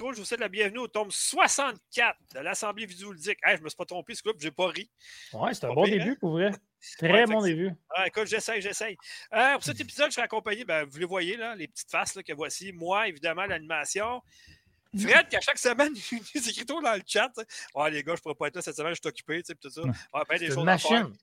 micro, je vous souhaite la bienvenue au tome 64 de l'Assemblée vidéoludique. Hey, je me suis pas trompé, ce coup, j'ai pas ri. Ouais, c'est un bon pire, début hein? pour vrai. Très Ouais, bon début. Ah, écoute, j'essaye, j'essaye. Euh, pour cet épisode, je serai accompagné, ben, vous les voyez, là, les petites faces là, que voici. Moi, évidemment, l'animation. Fred, qui à chaque semaine, il nous écrit tout dans le chat. Ouais, les gars, je pourrais pas être là cette semaine, je suis occupé, tu sais, puis tout ça. Ben, des choses une à faire. machine.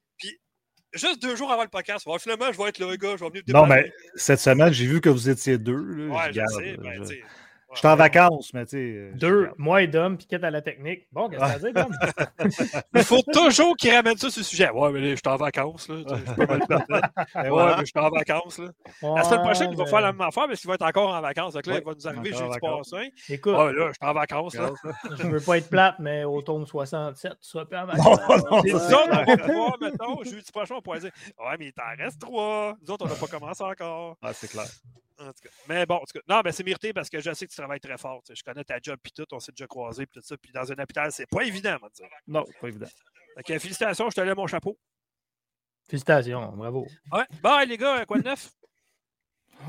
Juste deux jours avant le podcast. Ouais, finalement, je vais être là, les gars, je vais venir Non, mais cette semaine, j'ai vu que vous étiez deux. là. Ouais, je sais, ben, je- sais. Je suis en vacances, mais tu sais. euh, Deux, moi et Dom, Piquette à la technique. Bon, qu'est-ce que ça veut dire, Dom? Il faut toujours qu'il ramène ça sur le sujet. Ouais, mais je suis en vacances, là. je. Et Ouais, voilà. mais je suis en vacances, là. La semaine prochaine, il va Ouais, faire la mais- même affaire, mais qu'il va être encore en vacances. Donc là, Ouais, il va nous arriver jeudi vacances. prochain. Écoute, Ouais, là, je suis en vacances, là. je veux pas être plate, mais au tome 67, tu seras plus en Non, vacances. non, Les ça, autres, on va mettons, jeudi prochain, on pourrait dire Ouais, mais il t'en reste trois. Nous autres, on n'a pas commencé encore. Ah, c'est clair. En tout cas. Mais bon, en tout cas, non, mais c'est mérité parce que je sais que tu travailles très fort. tu sais. Je connais ta job puis tout, on s'est déjà croisés puis tout ça. Puis dans un hôpital, c'est pas évident, dire. Non, pas évident. Félicitations, je te lève mon chapeau. Félicitations, bravo. Ouais. Bon, les gars, quoi de neuf?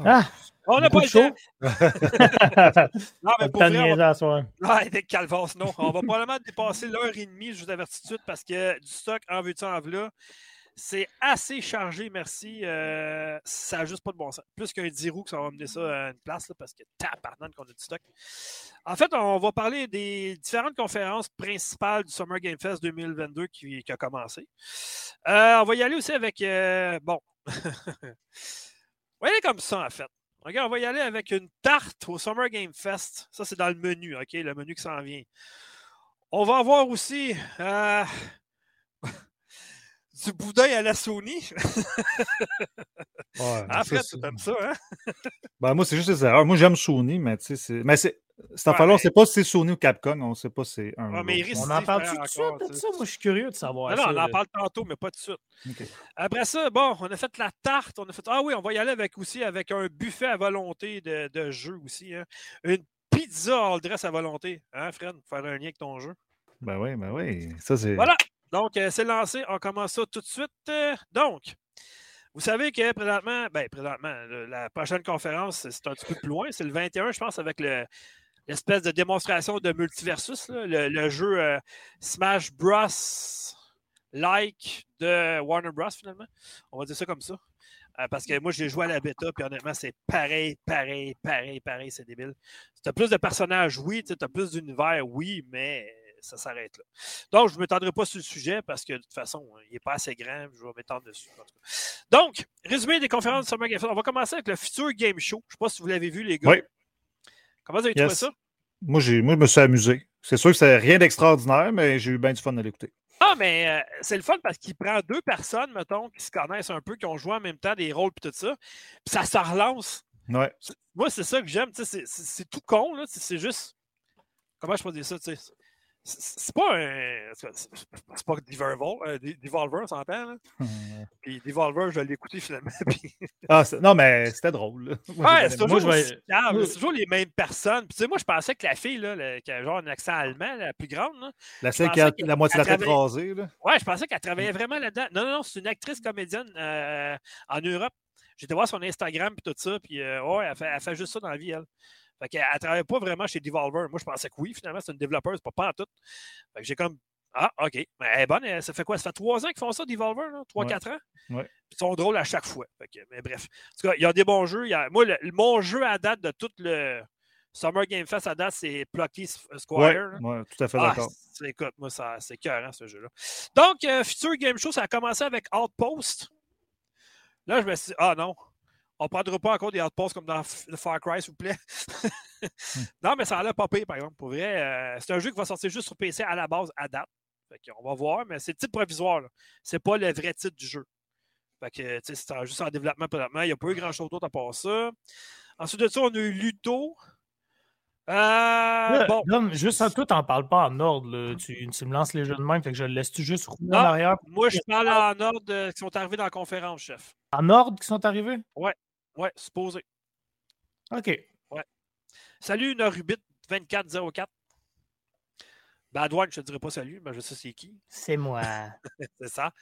Ah! On n'a pas le temps. Non, mais Pas pour vrai, on va. Ouais, avec Calvas, non. On va probablement dépasser l'heure et demie, je vous avertis tout de suite, parce que du stock en veux-tu en là, c'est assez chargé, merci. Euh, ça n'a juste pas de bon sens. Plus qu'un 10 roues que ça va amener ça à une place, là, parce que tabarnak qu'on a du stock. En fait, on va parler des différentes conférences principales du Summer Game Fest 2022 qui, a commencé. Euh, on va y aller aussi avec. euh, bon. on va y aller comme ça, en fait. Regarde, on va y aller avec une tarte au Summer Game Fest. Ça, c'est dans le menu, OK? Le menu qui s'en vient. On va avoir aussi du boudin à la Sony. Ouais, En ça, fait, c'est- tu aimes ça, hein? ben, moi, c'est juste des erreurs. Moi, j'aime Sony, mais tu sais, c'est. Mais c'est. Cette affaire-là, on mais- ne sait pas si c'est Sony ou Capcom, on ne sait pas si c'est un. Ouais, mais On en parle-tu faire tout de suite de ça? Moi, je suis curieux de savoir. Non, non, ça, on en parle tantôt, mais pas tout de suite. Après ça, bon, on a fait la tarte. On a fait. Ah oui, on va y aller avec aussi avec un buffet à volonté de, de jeu aussi. hein. Une pizza all dress à volonté. Hein, Fred? Faire un lien avec ton jeu. Ben oui, ben oui. Ça, c'est. Voilà. Donc, euh, c'est lancé. On commence ça tout de suite. Euh, donc, vous savez que présentement, ben, présentement, la prochaine conférence, c'est un petit peu plus loin. C'est le 21, je pense, avec le- l'espèce de démonstration de Multiversus, le, jeu euh, Smash Bros. like de Warner Bros. finalement. On va dire ça comme ça. Parce que moi, j'ai joué à la bêta, puis honnêtement, c'est pareil, pareil, pareil, pareil, c'est débile. Tu as plus de personnages, oui, tu as plus d'univers, oui, mais ça s'arrête là. Donc, je ne m'étendrai pas sur le sujet parce que de toute façon, il n'est pas assez grand, je vais m'étendre dessus. en tout cas. Donc, résumé des conférences de Summer Game Fest. On va commencer avec le futur Game Show. Je ne sais pas si vous l'avez vu, les gars. Oui. Comment vous avez trouvé Yes. ça? Moi, j'ai... Moi, je me suis amusé. C'est sûr que c'est rien d'extraordinaire, mais j'ai eu bien du fun à l'écouter. Ah, mais euh, c'est le fun parce qu'il prend deux personnes, mettons, qui se connaissent un peu, qui ont joué en même temps des rôles et tout ça. Puis ça se relance. Ouais. Moi, c'est ça que j'aime. C'est tout con, là. C'est c'est juste. Comment je peux dire ça, tu sais? C'est pas un. C'est pas Devolver, euh, De- Devolver, on s'entend. Puis Devolver, je l'ai écouté finalement. puis- Ah, non, mais c'était drôle. Moi, Ouais, c'est toujours, Moi, aussi calme, toujours les mêmes personnes. Puis, tu sais, moi, je pensais que la fille, là, le- qui a genre un accent allemand, la plus grande, là, La celle qui a la moitié de la tête travaillait- rasée. Là. Ouais, je pensais qu'elle travaillait vraiment là-dedans. Non, non, non, c'est une actrice comédienne euh, en Europe. J'étais voir son Instagram et tout ça, puis euh, ouais, elle fait, elle fait juste ça dans la vie, elle. Fait qu'elle ne travaille pas vraiment chez Devolver. Moi, je pensais que oui, finalement, c'est une développeuse, pas pas en tout. Fait que j'ai comme. Ah, OK. Mais elle est bonne. elle- ça fait quoi? Ça fait trois ans qu'ils font ça, Devolver, là? Trois, Ouais. quatre ans? Ouais. Ils sont drôles à chaque fois. Que, mais bref. En tout cas, il y a des bons jeux. Il y a- moi, le- mon jeu à date de tout le Summer Game Fest à date, c'est Plucky Squire. Ouais, là. ouais, tout à fait Ah, d'accord. écoute, moi, ça, c'est cœur, ce jeu-là. Donc, euh, Future Game Show, ça a commencé avec Outpost. Là, je me suis dit, ah non, on ne prendra pas encore des Outposts comme dans F- Far Cry, s'il vous plaît. non, mais ça a l'air pas pire, par exemple. Pour vrai, euh, c'est un jeu qui va sortir juste sur PC à la base, à date. Fait on va voir, mais c'est le titre provisoire. C'est pas le vrai titre du jeu. Fait que, tu sais, c'est en- juste en développement présentement. Il n'y a pas eu grand-chose d'autre à part ça. Ensuite de ça, on a eu Luto. Euh, Là, bon. Juste à toi, t'en parles pas en ordre. là. Tu, tu me lances les jeux de même, fait que je le laisse-tu juste rouler Non. en arrière? Moi, je parle en ordre de- qui sont arrivés dans la conférence, chef. En ordre qui sont arrivés? Ouais, supposé. OK. Salut, Norubit 2404. Bad One, je te dirais pas salut, mais je sais c'est qui. C'est moi. c'est ça.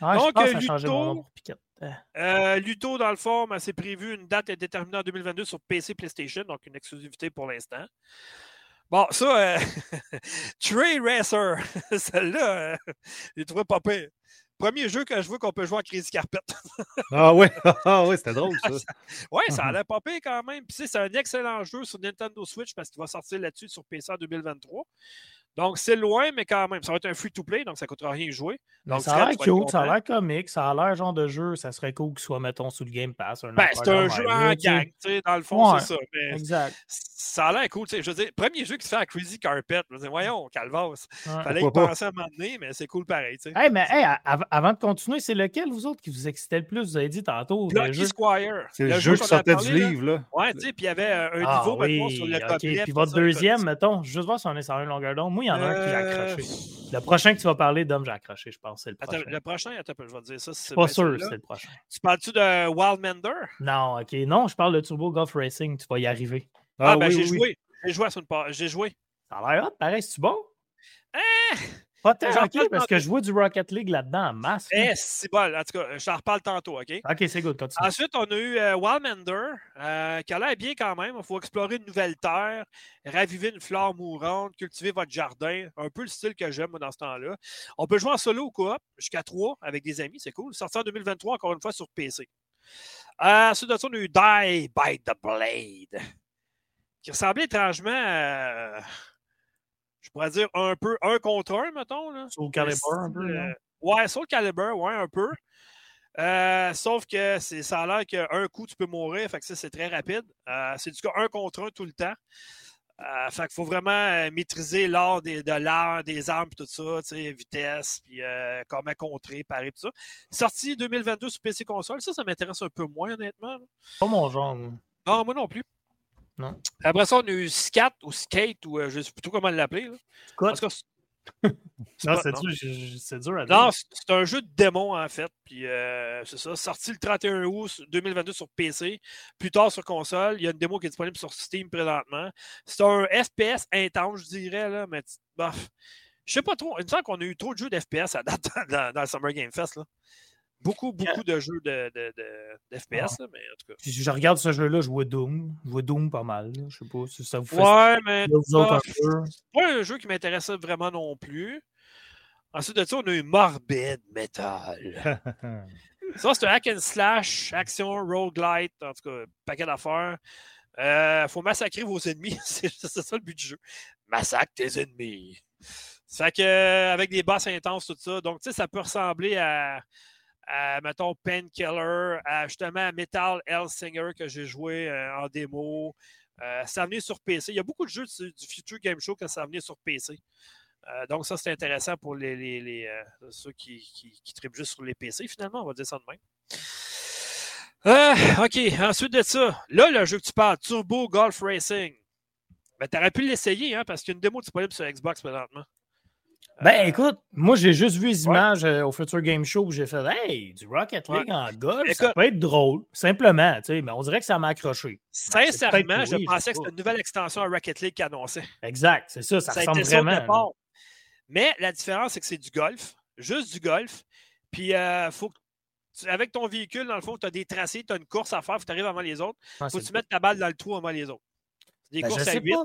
Ah, je Donc, pense euh, Luto-. Euh, Euh, Luto, dans le fond, ben, c'est prévu une date est déterminée en 2022 sur PC PlayStation, donc une exclusivité pour l'instant. Bon, ça, euh, Trey Racer, celle-là, euh, j'ai trouvé pas pire. Premier jeu que je vois qu'on peut jouer en Crazy Carpet. Ah ouais, ah ouais, c'était drôle ça. ouais, ça a l'air pas pire quand même. Puis, c'est un excellent jeu sur Nintendo Switch parce qu'il va sortir là-dessus sur PC en 2023. Donc, c'est loin, mais quand même, ça va être un free-to-play, donc ça ne coûtera rien de jouer. Donc, ça a l'air cute, ça a l'air comique, ça a l'air genre de jeu. Ça serait cool qu'il soit, mettons, sous le Game Pass. Un Ben, c'est un jeu en là, tu sais. gang, tu sais, dans le fond, Ouais. c'est ça. Mais Exact. ça a l'air cool. tu sais, Je veux dire, premier jeu qui se fait à Crazy Carpet. Je veux dire, voyons, Calvas. Ouais. Fallait y penser à un moment donné, mais c'est cool pareil. tu sais. Hey, mais hey, av- avant de continuer, c'est lequel, vous autres, qui vous excitait le plus? Vous avez dit tantôt. le Lucky jeu? Squire. C'est le jeu qui sortait du là. livre, là. Ouais, tu sais, puis il y avait euh, un Ah niveau, oui, mettons, sur le gobelet. Puis votre deuxième, mettons, juste voir si on est sur une longueur d'onde. Moi, il y en a un que j'ai Euh, accroché. Le prochain que tu vas parler, Dom, j'ai accroché, je pense. C'est le Attends, prochain. le prochain, attends, je vais te dire ça. C'est pas sûr c'est le prochain. Tu parles-tu de Wildmander? Non, ok. Non, je parle de Turbo Golf Racing. Tu vas y arriver. Ah, ben oui, j'ai oui, oui. joué. J'ai joué à son pas. J'ai joué. Ça a l'air hot, pareil. C'est-tu bon? Ah! Pas tant, J'en ok, parle parce que je vois du Rocket League là-dedans en masse. Eh, c'est bon. En tout cas, je t'en reparle tantôt, OK? Ok, c'est good. Continue. Ensuite, on a eu euh, Wildmander, euh, qui a l'air bien quand même. Il faut explorer une nouvelle terre, raviver une fleur mourante, cultiver votre jardin. Un peu le style que j'aime dans ce temps-là. On peut jouer en solo ou coop, jusqu'à 3 avec des amis, c'est cool. Sorti en 2023, encore une fois, sur PC. Euh, ensuite de ça, on a eu Die by the Blade, qui ressemblait étrangement à, pourrais dire, un peu un contre un, mettons. Là. Soul Calibur, un peu, Euh, ouais, Soul Calibur, ouais, un peu. Euh, sauf que c'est, ça a l'air qu'un coup, tu peux mourir. Fait que ça, c'est très rapide. Euh, c'est du cas un contre un tout le temps. Euh, fait qu'il faut vraiment euh, maîtriser l'art des, de l'art, des armes et tout ça, tu sais, vitesse, puis euh, comment contrer, parer, tout ça. Sorti 2022 sur PC console, ça, ça m'intéresse un peu moins, honnêtement. là. Pas mon genre. Non, moi non plus. Non. Après ça, on a eu Scat ou Skate, ou euh, je ne sais plus trop comment l'appeler. là. Scott? En tout cas, c'est- c'est Non, pas- c'est non. dur, dur à dire. Non, c'est c'est un jeu de démon, en fait. Puis euh, c'est ça. Sorti le 31 août 2022 sur PC. Plus tard sur console. Il y a une démo qui est disponible sur Steam présentement. C'est un FPS intense, je dirais, là, mais bof. Je sais pas trop. Il me semble qu'on a eu trop de jeux d'FPS à date dans, dans le Summer Game Fest. Là. Beaucoup, beaucoup de jeux de, de, de- d'FPS, là, mais en tout cas. Puis je regarde ce jeu-là, je vois Doom. Je vois Doom pas mal. là. Je sais pas si ça vous fait Ouais, mais ah, c'est pas un jeu qui m'intéressait vraiment non plus. Ensuite de ça, on a eu Morbid Metal. Ça, c'est un hack and slash, action, roguelite, en tout cas, paquet d'affaires. Il faut massacrer vos ennemis. c'est ça le but du jeu. Massacre tes ennemis. Ça fait que, euh, avec des boss intenses, tout ça. Donc, tu sais, ça peut ressembler à, à mettons, Painkiller, à justement à Metal Hellsinger que j'ai joué euh, en démo. Euh, ça venait sur PC. Il y a beaucoup de jeux du, Future Game Show que ça venait sur PC. Euh, donc, ça, c'est intéressant pour les, euh, ceux qui, qui, juste sur les PC, finalement. On va dire ça de même. OK. Ensuite de ça, là, le jeu que tu parles, Turbo Golf Racing. Ben, tu aurais pu l'essayer, hein, parce qu'il y a une démo disponible sur Xbox présentement. Ben Euh, écoute, moi j'ai juste vu les images euh, au Future Game Show où j'ai fait Hey, du Rocket League en golf, ça peut être drôle. Simplement, tu sais, mais on dirait que ça m'a accroché. Sincèrement, peut-être je oui, pensais sais que c'était une nouvelle extension à Rocket League qui annonçait. Exact, c'est ça, ça, Ça ressemble vraiment. départ. Mais la différence, c'est que c'est du golf, juste du golf. Puis, euh, faut que tu- avec ton véhicule, dans le fond, tu as des tracés, tu as une course à faire, faut que tu arrives avant les autres. Ah, faut que tu mettes ta balle dans le trou avant les autres. Des Ben, je courses à sais 8. pas.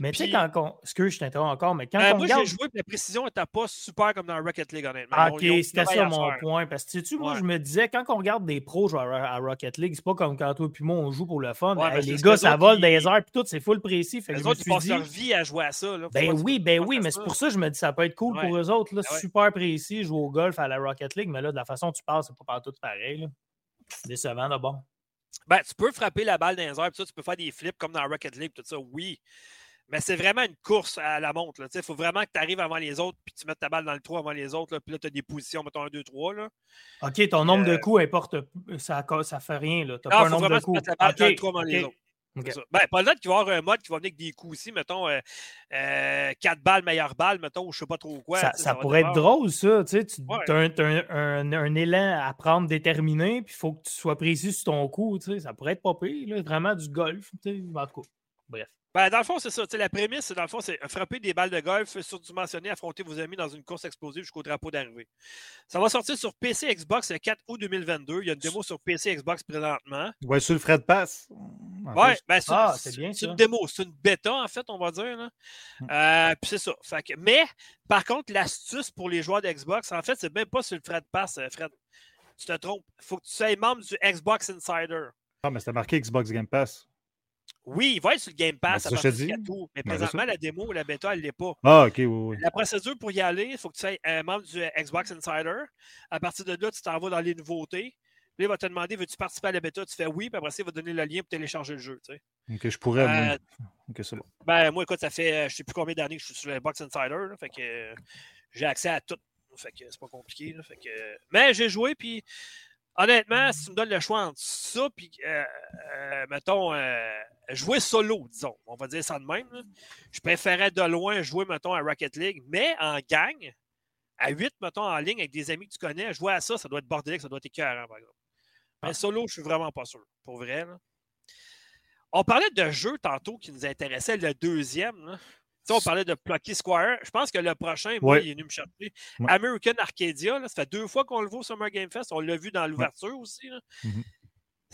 Mais tu sais, Puis- quand on. Excuse, je t'interromps encore, mais quand Euh, on moi, regarde. j'ai joué, puis la précision n'était pas super comme dans Rocket League, honnêtement. Ah, ok, c'était ça à mon point. Parce que, tu sais, moi, Ouais. je me disais, quand on regarde des pros jouer à, à Rocket League, c'est pas comme quand toi et moi, on joue pour le fun. Ouais, les gars, ça vole les airs, puis tout, c'est full précis. Fait Les je autres, ils passent dit. leur vie à jouer à ça. Là. Ben oui, ben oui, mais c'est pour ça que je me dis ça peut être cool Ouais. pour eux autres. Ouais. Super précis, jouer au golf à la Rocket League, mais là, de la façon dont tu parles, c'est pas partout pareil. Là. Décevant d'abord. Ben, tu peux frapper la balle dans les airs, puis ça, tu peux faire des flips comme dans Rocket League, tout ça, oui. Mais c'est vraiment une course à la montre. Il faut vraiment que tu arrives avant les autres, puis tu mettes ta balle dans le trou avant les autres, là, puis là, tu as des positions, mettons 1, 2, 3. Là. OK, ton nombre de euh, coups importe, ça, ça fait rien. Tu n'as pas un nombre de coups. mettre la balle dans le OK, trou avant les autres. OK. C'est ça. Ben, pas là qu'il va avoir un mode qui va venir avec des coups aussi, mettons 4 balles, meilleure balle, mettons, ou je sais pas trop quoi. ça, pourrait être drôle, ça. Tu sais, tu Ouais. as, un- un- un élan à prendre déterminé, puis il faut que tu sois précis sur ton coup. Tu sais, ça pourrait être pas pire. là, vraiment du golf. Tu sais, en tout cas, bref. Ben, dans le fond, c'est ça. La prémisse, c'est dans le fond, c'est frapper des balles de golf surdimensionnées, affronter vos amis dans une course explosive jusqu'au drapeau d'arrivée. Ça va sortir sur PC Xbox le 4 août 2022. Il y a une démo sur PC Xbox présentement. Ouais, sur le frais de passe. Ouais, ben, c'est Ah, une démo, c'est une bêta, en fait, on va dire. Là. Mm. Euh, puis c'est ça. Fait que- mais, par contre, l'astuce pour les joueurs d'Xbox, en fait, c'est même pas sur le frais de passe, euh, Fred. Tu te trompes. Il faut que tu sois membre du Xbox Insider. Ah, mais c'était marqué Xbox Game Pass. Oui, il va être sur le Game Pass Ben, à c'est ça que partir je du te dis. 4 août. Mais Ben, présentement, la démo ou la bêta, elle ne l'est pas. Ah, ok, oui, oui. La procédure pour y aller, il faut que tu sois un membre du Xbox Insider. À partir de là, tu t'en vas dans les nouveautés. Puis là, il va te demander veux-tu participer à la bêta? Tu fais oui, puis après ça, il va te donner le lien pour télécharger le jeu. tu sais. Ok, je pourrais. Euh, Ok, c'est bon. Ben, moi, écoute, ça fait euh, je sais plus combien d'années que je suis sur le Xbox Insider. là, fait que euh, j'ai accès à tout. Fait que c'est pas compliqué. là, fait que, euh, mais j'ai joué, puis honnêtement, si tu me donnes le choix entre ça, puis euh, euh, mettons, euh, jouer solo, disons, on va dire ça de même, là, je préférais de loin jouer, mettons, à Rocket League, mais en gang, à 8, mettons, en ligne avec des amis que tu connais, jouer à ça, ça doit être bordélique, ça doit être écœurant, par exemple. Mais solo, je suis vraiment pas sûr, pour vrai. là. On parlait de jeux tantôt qui nous intéressait, le deuxième. là. Tu sais, on parlait de Plucky Squire. Je pense que le prochain, moi, Ouais. il est venu me chercher. Ouais. American Arcadia, là, ça fait deux fois qu'on le voit au Summer Game Fest. On l'a vu dans l'ouverture aussi. Mhm.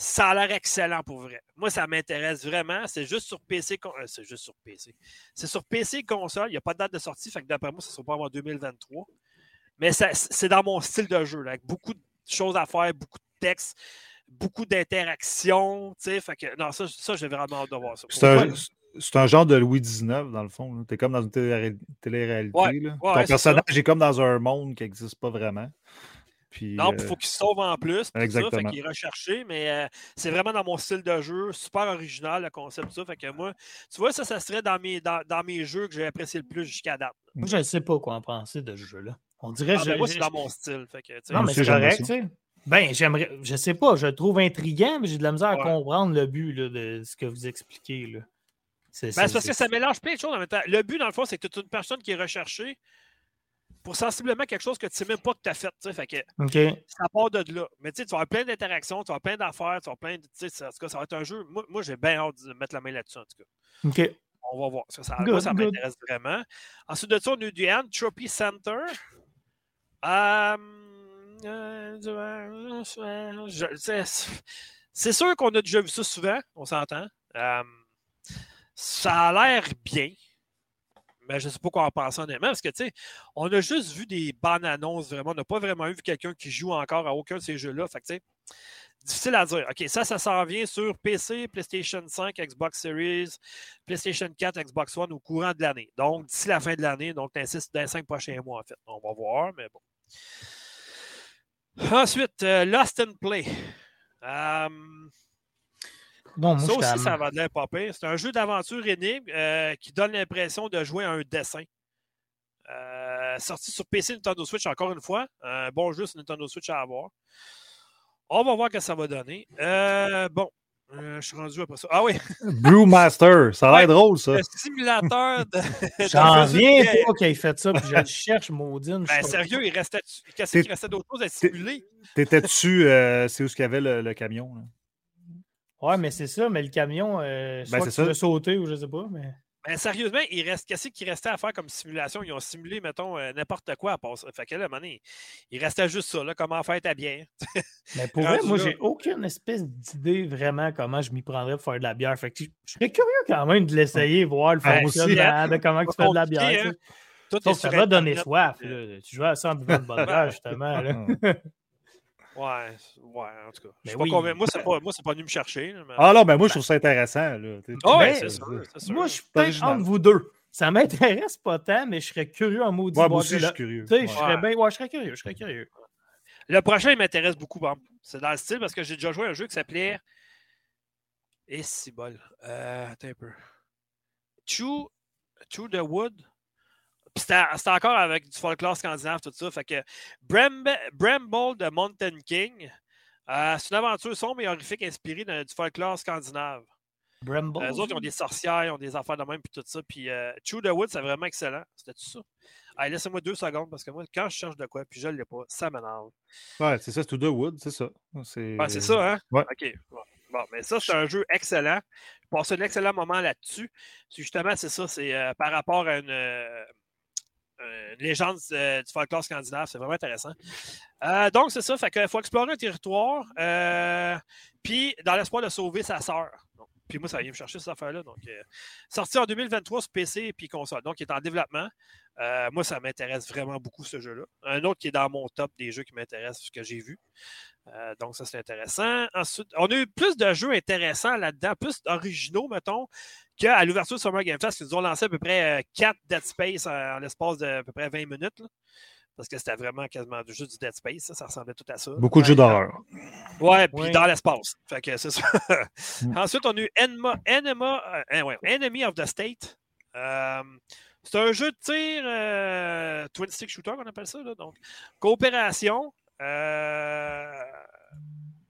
Ça a l'air excellent pour vrai. Moi, ça m'intéresse vraiment. C'est juste sur PC. con- euh, c'est juste sur PC. C'est sur PC console. Il n'y a pas de date de sortie. Fait que d'après moi, ça ne sera pas avant 2023. Mais c'est dans mon style de jeu, là, avec beaucoup de choses à faire, beaucoup de textes, beaucoup d'interactions. Fait que non, ça, ça j'ai vraiment hâte de voir ça. C'est un, genre de Louis XIX, dans le fond. Tu es comme dans une télé- télé-réalité. Ouais, là. ouais, Ton personnage est comme dans un monde qui n'existe pas vraiment. Puis, Non, il euh, faut qu'il se sauve en plus. tout Ça, fait exactement. qu'il est recherché, mais euh, c'est vraiment dans mon style de jeu. Super original, le concept, ça. Fait que moi, tu vois, ça, ça serait dans mes, dans, dans mes jeux que j'ai apprécié le plus jusqu'à date. Moi, je ne sais pas quoi en penser de ce jeu-là. On dirait Ah, je- ben, moi, c'est dans mon style. Fait que, Non, mais c'est correct, tu sais. Ben, j'aimerais. Je sais pas, je le trouve intriguant, mais j'ai de la misère à comprendre le but là, de ce que vous expliquez. Là. C'est Ben, c'est parce que ça mélange plein de choses en même temps. Le but, dans le fond, c'est que tu es une personne qui est recherchée pour sensiblement quelque chose que tu sais même pas que tu as fait. tu sais. Fait que ça part de là. Mais tu sais, tu vas avoir plein d'interactions, tu vas avoir plein d'affaires, tu vas avoir plein de. En tout cas, ça va être un jeu. Moi, moi j'ai bien hâte de mettre la main là-dessus, en tout cas. OK. On va voir. Ça, ça, Good, moi, ça good. m'intéresse vraiment. Ensuite de ça, on a eu du Entropy Center. Euh, euh, c'est- sûr qu'on a déjà vu ça souvent, on s'entend. Euh, ça a l'air bien. Mais je ne sais pas quoi en penser honnêtement, parce que tu sais, on a juste vu des bandes annonces vraiment. On n'a pas vraiment vu quelqu'un qui joue encore à aucun de ces jeux-là. Fait tu sais, difficile à dire. OK, ça, ça s'en vient sur PC, PlayStation 5, Xbox Series, PlayStation 4, Xbox One au courant de l'année. Donc, d'ici la fin de l'année, donc dans les cinq prochains mois, en fait. On va voir, mais bon. Ensuite, euh, Lost in Play. Euh, Moi, ça aussi, ça va de l'air pas pire. C'est un jeu d'aventure énigme euh, qui donne l'impression de jouer à un dessin. Euh, sorti sur PC Nintendo Switch encore une fois. Un bon jeu sur Nintendo Switch à avoir. On va voir ce que ça va donner. Euh, bon, euh, je suis rendu après ça. Ah oui, Brewmaster, ça a l'air drôle, ça. le simulateur de. J'en viens pas qu'il ait fait ça, puis je le cherche, Maudine. Ben, sérieux, il restait, qu'est-ce qu'il restait d'autre chose à simuler? T'étais-tu, euh, c'est où ce qu'il y avait le, le camion? là? Ouais, mais c'est ça, mais le camion, euh, soit Ben, c'est tu sauté ou je sais pas, mais. Ben, sérieusement, il reste, qu'est-ce qui restait à faire comme simulation? Ils ont simulé, mettons, euh, n'importe quoi à part ça. Fait que là, donné, il restait juste ça, là, comment faire ta bière. Mais pour vrai, moi, j'ai aucune espèce d'idée vraiment comment je m'y prendrais pour faire de la bière. Fait que je serais curieux quand même de l'essayer, voir le Ben, fonctionnement hein. de comment tu fais de la bière. hein. Tout ça va donner soif. là. Tu joues à ça en buvant de bonne bière, justement. là. Ouais, ouais, en tout cas. Je Mais suis pas oui. convaincu. Moi, c'est pas, moi, c'est pas venu me chercher. mais- Ah non, mais moi, je trouve ça intéressant. Là. Ah ouais, mais- c'est sûr, c'est sûr. Moi, je suis peut-être entre vous deux. Ça m'intéresse pas tant, mais je serais curieux en maudit. Ouais, moi aussi, je suis curieux. Tu sais, Ouais. je serais bien. Ouais, je serais curieux. Je serais curieux. Le prochain, il m'intéresse beaucoup. Bon. C'est dans le style parce que j'ai déjà joué à un jeu qui s'appelait. Et si bol. Euh, attends un peu. Chew, Chew the Wood? C'était encore avec du folklore scandinave, tout ça. Fait que Bramble, Bramble de Mountain King. euh, c'est une aventure sombre et horrifique inspirée de- du folklore scandinave. Bramble. Euh, eux autres, ils ont des sorcières, ils ont des affaires de même, puis tout ça. Puis euh, Chew the Wood, c'est vraiment excellent. C'était tout ça? Allez, laissez-moi deux secondes parce que moi, quand je cherche de quoi, puis je ne l'ai pas, ça m'énerve. Ouais, c'est ça, c'est tout de Wood, c'est ça. C'est Ouais, c'est ça, hein? Ouais. OK. Bon, mais ça, c'est un jeu excellent. Je passe un excellent moment là-dessus. Justement, c'est ça, c'est euh, par rapport à une, euh, une légende euh, du folklore scandinave. C'est vraiment intéressant. Euh, donc, c'est ça. Fait faut explorer un territoire. euh, puis, dans l'espoir de sauver sa sœur. Puis moi, ça vient me chercher cette affaire-là. Donc, euh, sorti en 2023 sur PC et console. Donc, il est en développement. Euh, moi, ça m'intéresse vraiment beaucoup, ce jeu-là. Un autre qui est dans mon top des jeux qui m'intéressent, ce que j'ai vu. Euh, donc, ça, c'est intéressant. Ensuite, on a eu plus de jeux intéressants là-dedans, plus originaux, mettons, qu'à l'ouverture de Summer Game Fest, ils nous ont lancé à peu près 4 Dead Space en, en l'espace de à peu près 20 minutes. là. parce que c'était vraiment quasiment du jeu du Dead Space. Ça, ça ressemblait tout à ça. Beaucoup de jeux d'horreur. Ouais, puis Ouais. dans l'espace. Fait que c'est ça. Mm. Ensuite, on a eu Enema, Enema, euh, hein, ouais, Enemy of the State. Euh, c'est un jeu de tir euh, twin stick shooter qu'on appelle ça. Là, donc, coopération. Euh,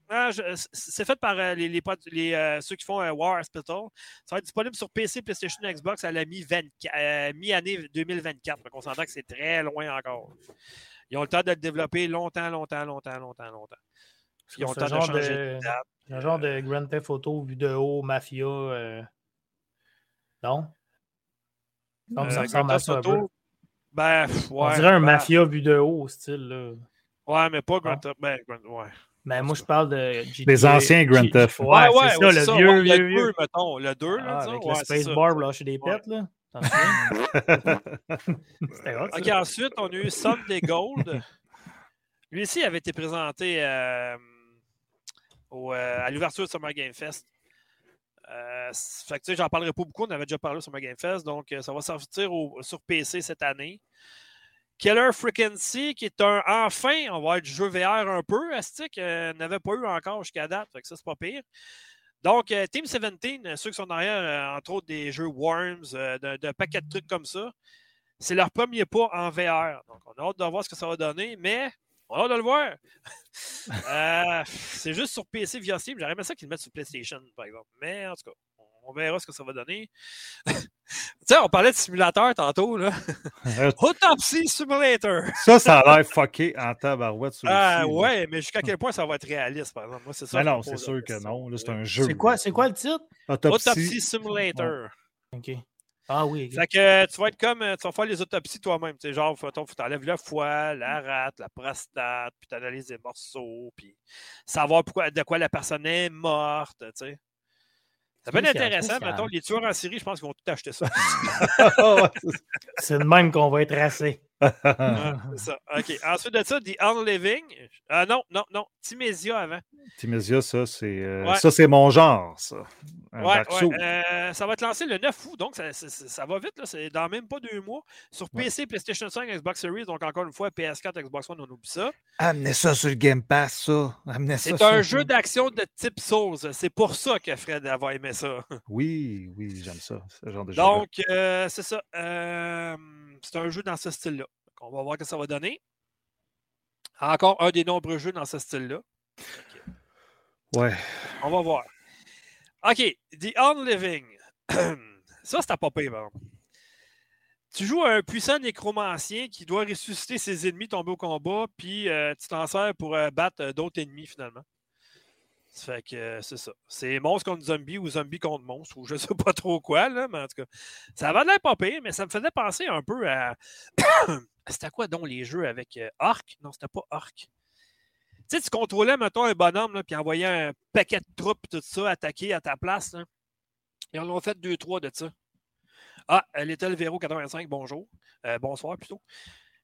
ah, c'est fait par euh, les, les potes- les, euh, ceux qui font euh, War Hospital. Ça va être disponible sur PC, PlayStation, Xbox à la mi-24 mi-année 2024. Donc, on s'entend que c'est très loin encore. Ils ont le temps de le développer longtemps, longtemps, longtemps, longtemps, longtemps. Ils ont le temps de genre changer de- de date. Un genre de Grand Theft Auto, vidéo, mafia. euh, Non? Non, mais ça ressemble à ça un peu. Ben, ouais. On dirait un ben, mafia vidéo au style. Là. Ouais, mais pas Grand Non? Theft. Ben, Grand- ouais. Mais moi, je parle de. GTA, Des anciens Grand Theft. Ouais, Ouais, c'est ouais, ça, le ça. vieux, Ouais, vieux, le vieux. 2, mettons. Le 2, là, Ah, avec Ouais, le c'est Space ça. Bar pour lâcher des Ouais. pets, là. Hot, OK, ensuite, on a eu Sunday Gold. Lui aussi avait été présenté euh, au, euh, à l'ouverture de Summer Game Fest. Euh, fait que, tu sais, j'en parlerai pas beaucoup. On avait déjà parlé au Summer Game Fest. Donc, euh, ça va sortir au- sur PC cette année. Killer Frequency, qui est un. Enfin, on va être du jeu VR un peu. Astic euh, n'avait pas eu encore jusqu'à date. Fait ça, c'est pas pire. Donc, euh, Team 17, euh, ceux qui sont derrière, euh, entre autres, des jeux Worms, d'un paquet de trucs comme ça, c'est leur premier pas en VR. Donc, on a hâte de voir ce que ça va donner, mais on a hâte de le voir. C'est juste sur PC via Steam. J'aurais aimé ça qu'ils le mettent sur PlayStation, par exemple. Mais en tout cas, on verra ce que ça va donner. tu sais, on parlait de simulateur tantôt, là. Euh, Autopsy Simulator. Ça, ça a l'air fucké en tabarouette. Ah là. ouais, mais jusqu'à quel point ça va être réaliste, par exemple? Moi, c'est ça. Mais je non, c'est sûr que non. Là, c'est un jeu. C'est quoi, c'est quoi le titre? Autopsie. Autopsy Simulator. OK. Ah oui. ok. Fait que tu vas être comme, tu vas faire les autopsies toi-même. Tu sais, genre, faut, faut t'enlèves le foie, la rate, la prostate, puis t'analyses les morceaux, puis savoir pourquoi, de quoi la personne est morte, tu sais. Ça peut être intéressant, mettons, les tueurs en série, je pense qu'ils vont tout acheter ça. C'est de même qu'on va être racé. Ça. OK. Ensuite de ça, The Unliving. Ah non, non, non. Timésia avant. Timésia, ça, c'est euh, Ouais. ça, c'est mon genre, ça. Un Ouais, ouais, euh, ça va être lancé le 9 août, donc ça, ça- va vite. là, C'est dans même pas deux mois. Sur Ouais. PC, PlayStation 5, Xbox Series, donc encore une fois, PS4, Xbox One, on oublie ça. Amenez ça sur le Game Pass, ça. Amenez ça C'est un jeu d'action de type Souls. C'est pour ça que Fred va aimer ça. Oui, oui, j'aime ça. Ce genre de jeu. Donc, euh, c'est ça. Euh, c'est un jeu dans ce style-là. On va voir ce que ça va donner. Encore un des nombreux jeux dans ce style-là. Ouais. On va voir. OK. The Unliving. ça, c'est à pas pire, par. Tu joues à un puissant nécromancien qui doit ressusciter ses ennemis tombés au combat, puis euh, tu t'en sers pour euh, battre euh, d'autres ennemis, finalement. Fait que euh, c'est ça. C'est monstre contre zombie ou zombie contre monstre, ou je sais pas trop quoi, là, mais en tout cas, ça va l'air pas pire, mais ça me faisait penser un peu à. c'était quoi donc les jeux avec euh, Orc Non, c'était pas Orc. Tu sais, tu contrôlais, mettons, un bonhomme, puis envoyais un paquet de troupes, tout ça, attaquer à ta place. Là. Ils en ont fait deux, trois de ça. Ah, Little Vero 85, bonjour. Euh, bonsoir plutôt.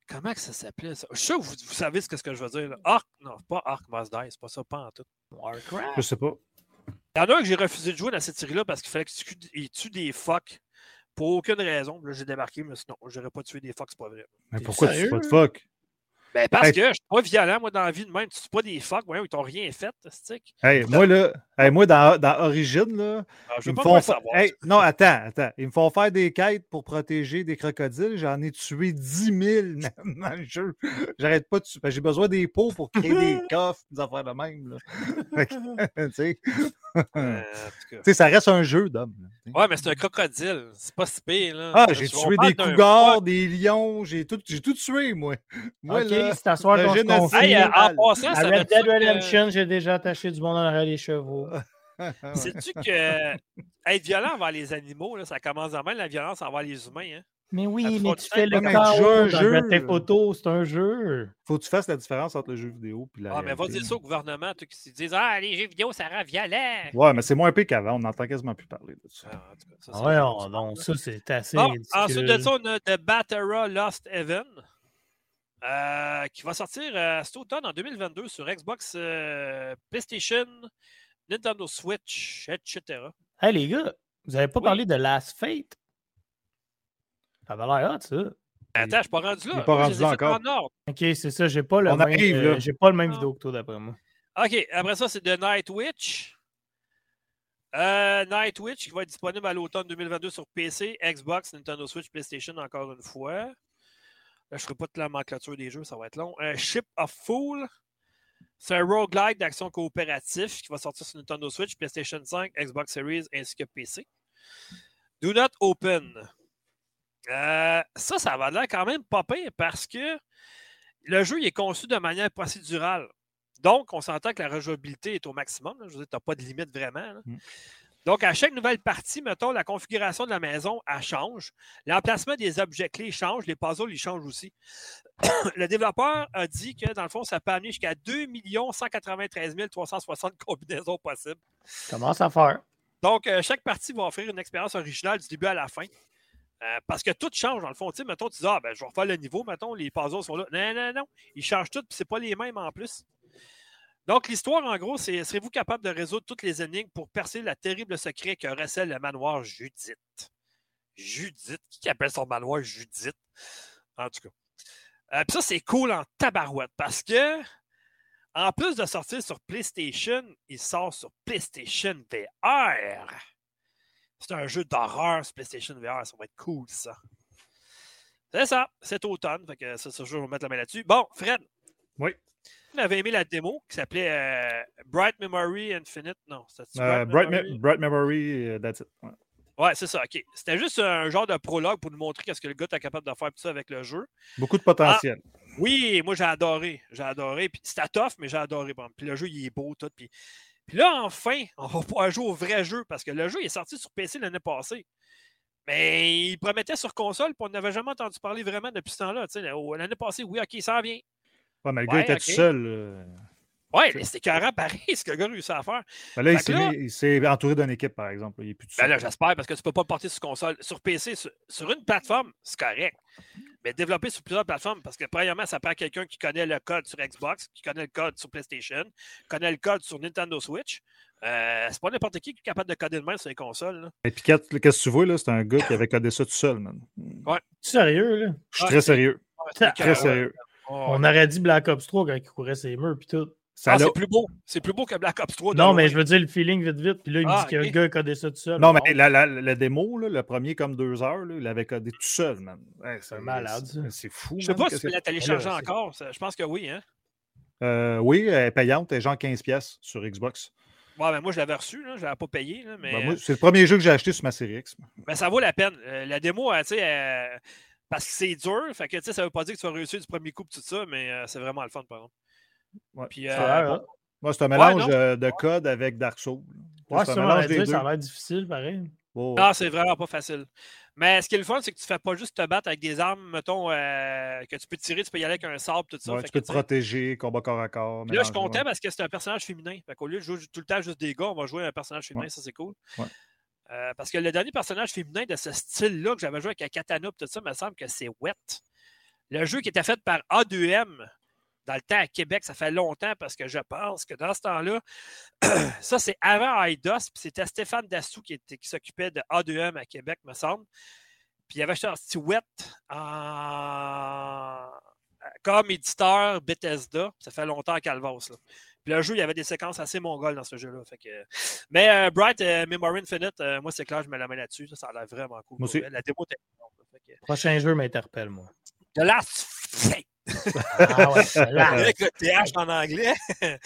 Comment que ça s'appelait ça? Je suis sûr que vous, vous savez ce que, ce que je veux dire. là. Arc, non, pas Arc Must Die, c'est pas ça, pas en tout. Warcraft? Je sais pas. Il y en a un que j'ai refusé de jouer dans cette série-là parce qu'il fallait qu'il tue des phoques pour aucune raison. Là, j'ai débarqué, mais sinon, je n'aurais pas tué des phoques, c'est pas vrai. Mais pourquoi tu fais pas de fuck? Ben, parce Hey. que je suis pas violent, moi, dans la vie de même. Tu tues pas des phoques, voyons, ils t'ont rien fait, stick. Hey, moi, là, hey, moi, dans, dans Origine, là, je ils veux me pas font fa-. Hey, non, attends, attends. Ils me font faire des quêtes pour protéger des crocodiles. J'en ai tué 10 000 même dans le jeu. J'arrête pas de tuer. Ben, J'ai besoin des pots pour créer des coffres, des affaires de même. Là. Fait que, tu sais, Euh, en tout cas. tu sais, ça reste un jeu d'homme. Ouais, mais c'est un crocodile. C'est pas si pire, là. Ah, j'ai tué des cougars, des lions, j'ai tout, j'ai tout tué, moi. Moi, ok, c'est à soir qu'on se génocide. confie. Hey, euh, en passant, ça Red va Dead Redemption, j'ai déjà attaché du monde en arrière des chevaux. Sais-tu que être violent envers les animaux, là, ça commence en même la violence envers les humains. Hein? Mais oui, mais tu fais le Mais jeu, Theft Auto, c'est un jeu. Faut que tu fasses la différence entre le jeu vidéo et la. Ah, mais va dire ça au gouvernement, toi, qui se disent Ah, les jeux vidéo, ça rend violent. Ouais, mais c'est moins pire qu'avant. On n'entend quasiment plus parler de ça. Ah, en tout cas, ça, c'est Ouais, non, là. ça c'est assez. Bon, ensuite de ça, on a The Batera Lost Heaven, euh, qui va sortir euh, cet automne en 2022 sur Xbox, euh, PlayStation, Nintendo Switch, etc. Hey les gars, vous avez pas Oui. parlé de Last Fate? Ça avait l'air hot, ça. Attends, je suis pas rendu là. Il est pas je rendu là encore. en ordre. Ok, c'est ça, j'ai pas le On même, arrive, euh, là. j'ai pas le même Ah. vidéo que toi d'après moi. OK, après ça, c'est The Night Witch. Euh, Night Witch qui va être disponible à l'automne 2022 sur PC, Xbox, Nintendo Switch, PlayStation encore une fois. Là, je ne ferai pas toute la nomenclature des jeux, ça va être long. Euh, Ship of Fool. C'est un roguelike d'action coopératif qui va sortir sur Nintendo Switch, PlayStation 5, Xbox Series ainsi que PC. Do Not Open. Euh, ça, ça va l'air quand même pas pire parce que le jeu est conçu de manière procédurale. Donc, on s'entend que la rejouabilité est au maximum. Je veux dire, tu n'as pas de limite vraiment. Mm. Donc, à chaque nouvelle partie, mettons, la configuration de la maison, elle change. L'emplacement des objets clés change. Les puzzles, ils changent aussi. le développeur a dit que, dans le fond, ça peut amener jusqu'à 2 193 360 combinaisons possibles. Commence à faire. Donc, euh, chaque partie va offrir une expérience originale du début à la fin. Euh, parce que tout change, dans le fond. Tu sais, mettons, tu dis, ah, ben, je vais refaire le niveau, mettons, les puzzles sont là. Non, non, non. Ils changent tout, puis c'est pas les mêmes en plus. Donc, l'histoire, en gros, c'est serez-vous capable de résoudre toutes les énigmes pour percer le terrible secret que recèle le manoir Judith? Judith? Qui appelle son manoir Judith? En tout cas. Euh, puis ça, c'est cool en tabarouette parce que, en plus de sortir sur PlayStation, il sort sur PlayStation VR. C'est un jeu d'horreur sur PlayStation VR. Ça va être cool, ça. C'est ça. C'est automne. Fait que ça, ça, je vais mettre la main là-dessus. Bon, Fred. Oui. On avait aimé la démo qui s'appelait euh, Bright Memory Infinite? Non, c'était Euh, Bright, Me- Bright Memory, euh, that's it. Ouais. Ouais, c'est ça. OK. C'était juste un genre de prologue pour nous montrer qu'est-ce que le gars est capable de faire tout ça avec le jeu. Beaucoup de potentiel. Oui, moi j'ai adoré. J'ai adoré. Puis c'était tough, mais j'ai adoré. Puis le jeu, il est beau, tout. Puis, puis là, enfin, on va pouvoir jouer au vrai jeu parce que le jeu il est sorti sur PC l'année passée. Mais il promettait sur console, puis on n'avait jamais entendu parler vraiment depuis ce temps-là. L'année passée, oui, OK, ça en vient. Ouais, mais le Ouais, gars était tout seul. euh. Ouais, mais c'était carrément pareil ce que le gars a réussi à faire. Ben là, il Fait s'est il entouré d'une équipe, par exemple. Il est plus tout Ben seul. là, j'espère, parce que tu ne peux pas le porter sur console. Sur PC, sur, sur une plateforme, c'est correct. Mais développer sur plusieurs plateformes, parce que premièrement, ça prend quelqu'un qui connaît le code sur Xbox, qui connaît le code sur PlayStation, connaît le code sur Nintendo Switch. Euh, c'est pas n'importe qui qui est capable de coder de même sur les consoles. là. Et puis, qu'est- qu'est-ce que tu vois, là? C'est un gars qui avait codé ça tout seul, man. Sérieux, là? Je suis Ah, très c'est- sérieux. C'est Très sérieux. Oh, On aurait dit Black Ops 3 quand il courait ses murs puis tout. Ah, c'est plus beau. C'est plus beau que Black Ops 3. de Non, mais loin. je veux dire le feeling vite vite. Puis là, il me Ah, dit que ok. le gars a codé ça tout seul. Non, mais Bon, la, la, la démo, là, le premier comme deux heures, là, il avait codé tout seul, man. Ouais, C'est malade, c'est- fou. Je sais man, pas si tu peux que- la télécharger là, c'est- encore. ça- Je pense que oui. Hein? Euh, oui, elle est payante, elle est genre 15$ piastres sur Xbox. Ouais, ben moi, je l'avais reçu. Là, je l'avais pas payé. là, mais, Ben, moi, c'est le premier jeu que j'ai acheté sur ma série X. mais ça vaut la peine. Euh, la démo, tu sais, euh, parce que c'est dur. Fait que, tu sais, ça veut pas dire que tu vas réussir du premier coup tout ça, mais euh, c'est vraiment le fun, par exemple. Ouais. Puis, ça euh, a l'air, bon, hein. Moi, c'est un mélange euh, de code avec Dark Souls. Ouais, c'est ça, un mélange va des dire, deux. ça a l'air difficile, pareil. Oh, Non, c'est vraiment pas facile. Mais ce qui est le fun, c'est que tu fais pas juste te battre avec des armes, mettons, euh, que tu peux tirer, tu peux y aller avec un sabre, tout ça. ouais, Fait tu peux te protéger, combat corps à corps. Là, je suis mélange, content ouais. parce que c'est un personnage féminin. Fait qu'au lieu de jouer tout le temps juste des gars, on va jouer un personnage féminin, Ouais. ça c'est cool. Ouais. Euh, parce que le dernier personnage féminin de ce style-là que j'avais joué avec un katana tout ça, me semble que c'est Wet. Le jeu qui était fait par A2M dans le temps à Québec, ça fait longtemps parce que je pense que dans ce temps-là, ça c'est avant IDOS, puis c'était Stéphane Dassou qui, s'occupait de A2M à Québec, me semble. Puis il avait sorti Wet en... comme éditeur Bethesda. Ça fait longtemps. Puis le jeu, il y avait des séquences assez mongoles dans ce jeu-là. Fait que... Mais euh, Bright euh, Memory Infinite, euh, moi, c'est clair, je mets la main là-dessus. Ça, ça a l'air vraiment cool. Moi aussi. La démo que- Prochain jeu m'interpelle, moi. The Last Fate. Ah ouais. Avec le TH en anglais. Non, Euh,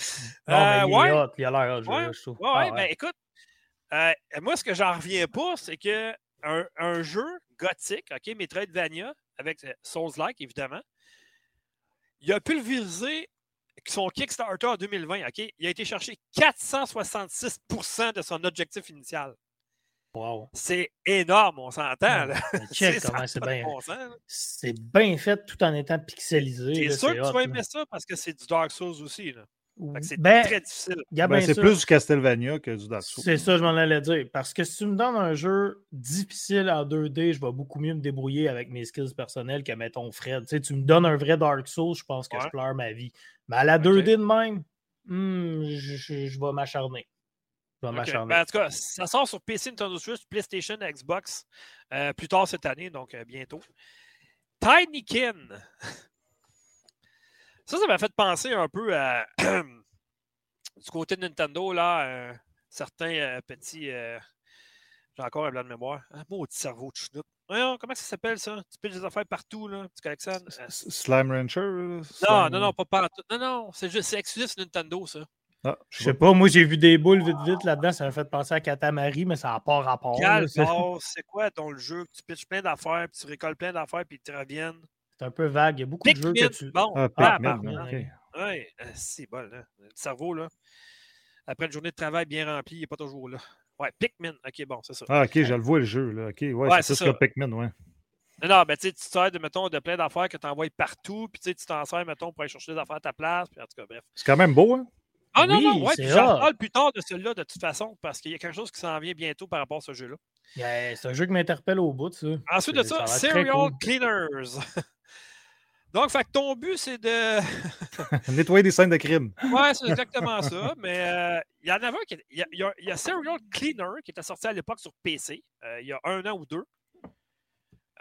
mais il ouais. est hot, il a l'air hot, Ouais, je trouve. Ouais, Ah ouais, ben écoute, euh, moi, ce que j'en reviens pas, c'est que un, un jeu gothique, OK, Metroidvania, avec euh, Souls-like, évidemment, il a pulvérisé son Kickstarter en 2020, OK, il a été chercher 466% de son objectif initial. Wow. C'est énorme, on s'entend. C'est- bien. bon. C'est bien fait tout en étant pixelisé. C'est sûr que tu vas là. aimer ça parce que c'est du Dark Souls aussi. Là? C'est Ben, très difficile. Ben, c'est plus du Castlevania que du Dark Souls. C'est ça, je m'en allais dire. Parce que si tu me donnes un jeu difficile en 2D, je vais beaucoup mieux me débrouiller avec mes skills personnels que, mettons, Fred. Tu sais, tu me donnes un vrai Dark Souls, je pense que je pleure ma vie. Mais à la 2D de même, hmm, je, je- je vais m'acharner. Je vais m'acharner. Ben, en tout cas, ça sort sur PC, Nintendo Switch, PlayStation, Xbox euh, plus tard cette année, donc euh, bientôt. Tinykin. Ça, ça m'a fait penser un peu à du côté de Nintendo, là, un certain euh, petit. euh, J'ai encore un blanc de mémoire. Un maudit cerveau de chenoute. Voyons, comment ça s'appelle ça? Tu pitches des affaires partout, là. Tu collectionnes. Euh, Slime Rancher? Non, Slime- non, non, pas partout. Non, non, c'est juste c'est exclusif Nintendo, ça. Ah, Je sais pas, moi j'ai vu des boules vite vite là-dedans, ça m'a fait penser à Katamari, mais ça n'a pas rapport. C'est quoi ton jeu? que Tu pitches plein d'affaires, puis tu récoltes plein d'affaires, puis ils te reviennent? C'est un peu vague. Il y a beaucoup de jeux Pikmin, que tu. bon. Ah, Ah, Pikmin, pardon. ok. Oui, c'est bon, là. Le cerveau, là. Après une journée de travail bien remplie, il n'est pas toujours là. Ouais, Pikmin. OK, bon, c'est ça. Ah, ok, je le vois le jeu. Là. Ok, ouais, Ouais, c'est ça. que Pikmin, ouais. Non, non, ben, tu sais, tu te sers de, mettons, de plein d'affaires que tu envoies partout, puis tu sais, tu t'en sers, mettons, pour aller chercher des affaires à ta place, puis en tout cas, bref. C'est quand même beau, hein? Ah non, Oui, non, ouais, puis j'en parle plus tard de celui-là, de toute façon, parce qu'il y a quelque chose qui s'en vient bientôt par rapport à ce jeu-là. Yeah, c'est un jeu qui m'interpelle au bout, ça. Ensuite de ça, ça Serial cool. Cleaners. Donc, fait que ton but, c'est de. Nettoyer des scènes de crime. Ouais, c'est exactement ça. Mais euh, il y en avait un qui. Il y a, y y Serial Cleaner qui était sorti à l'époque sur PC, euh, il y a un an ou deux.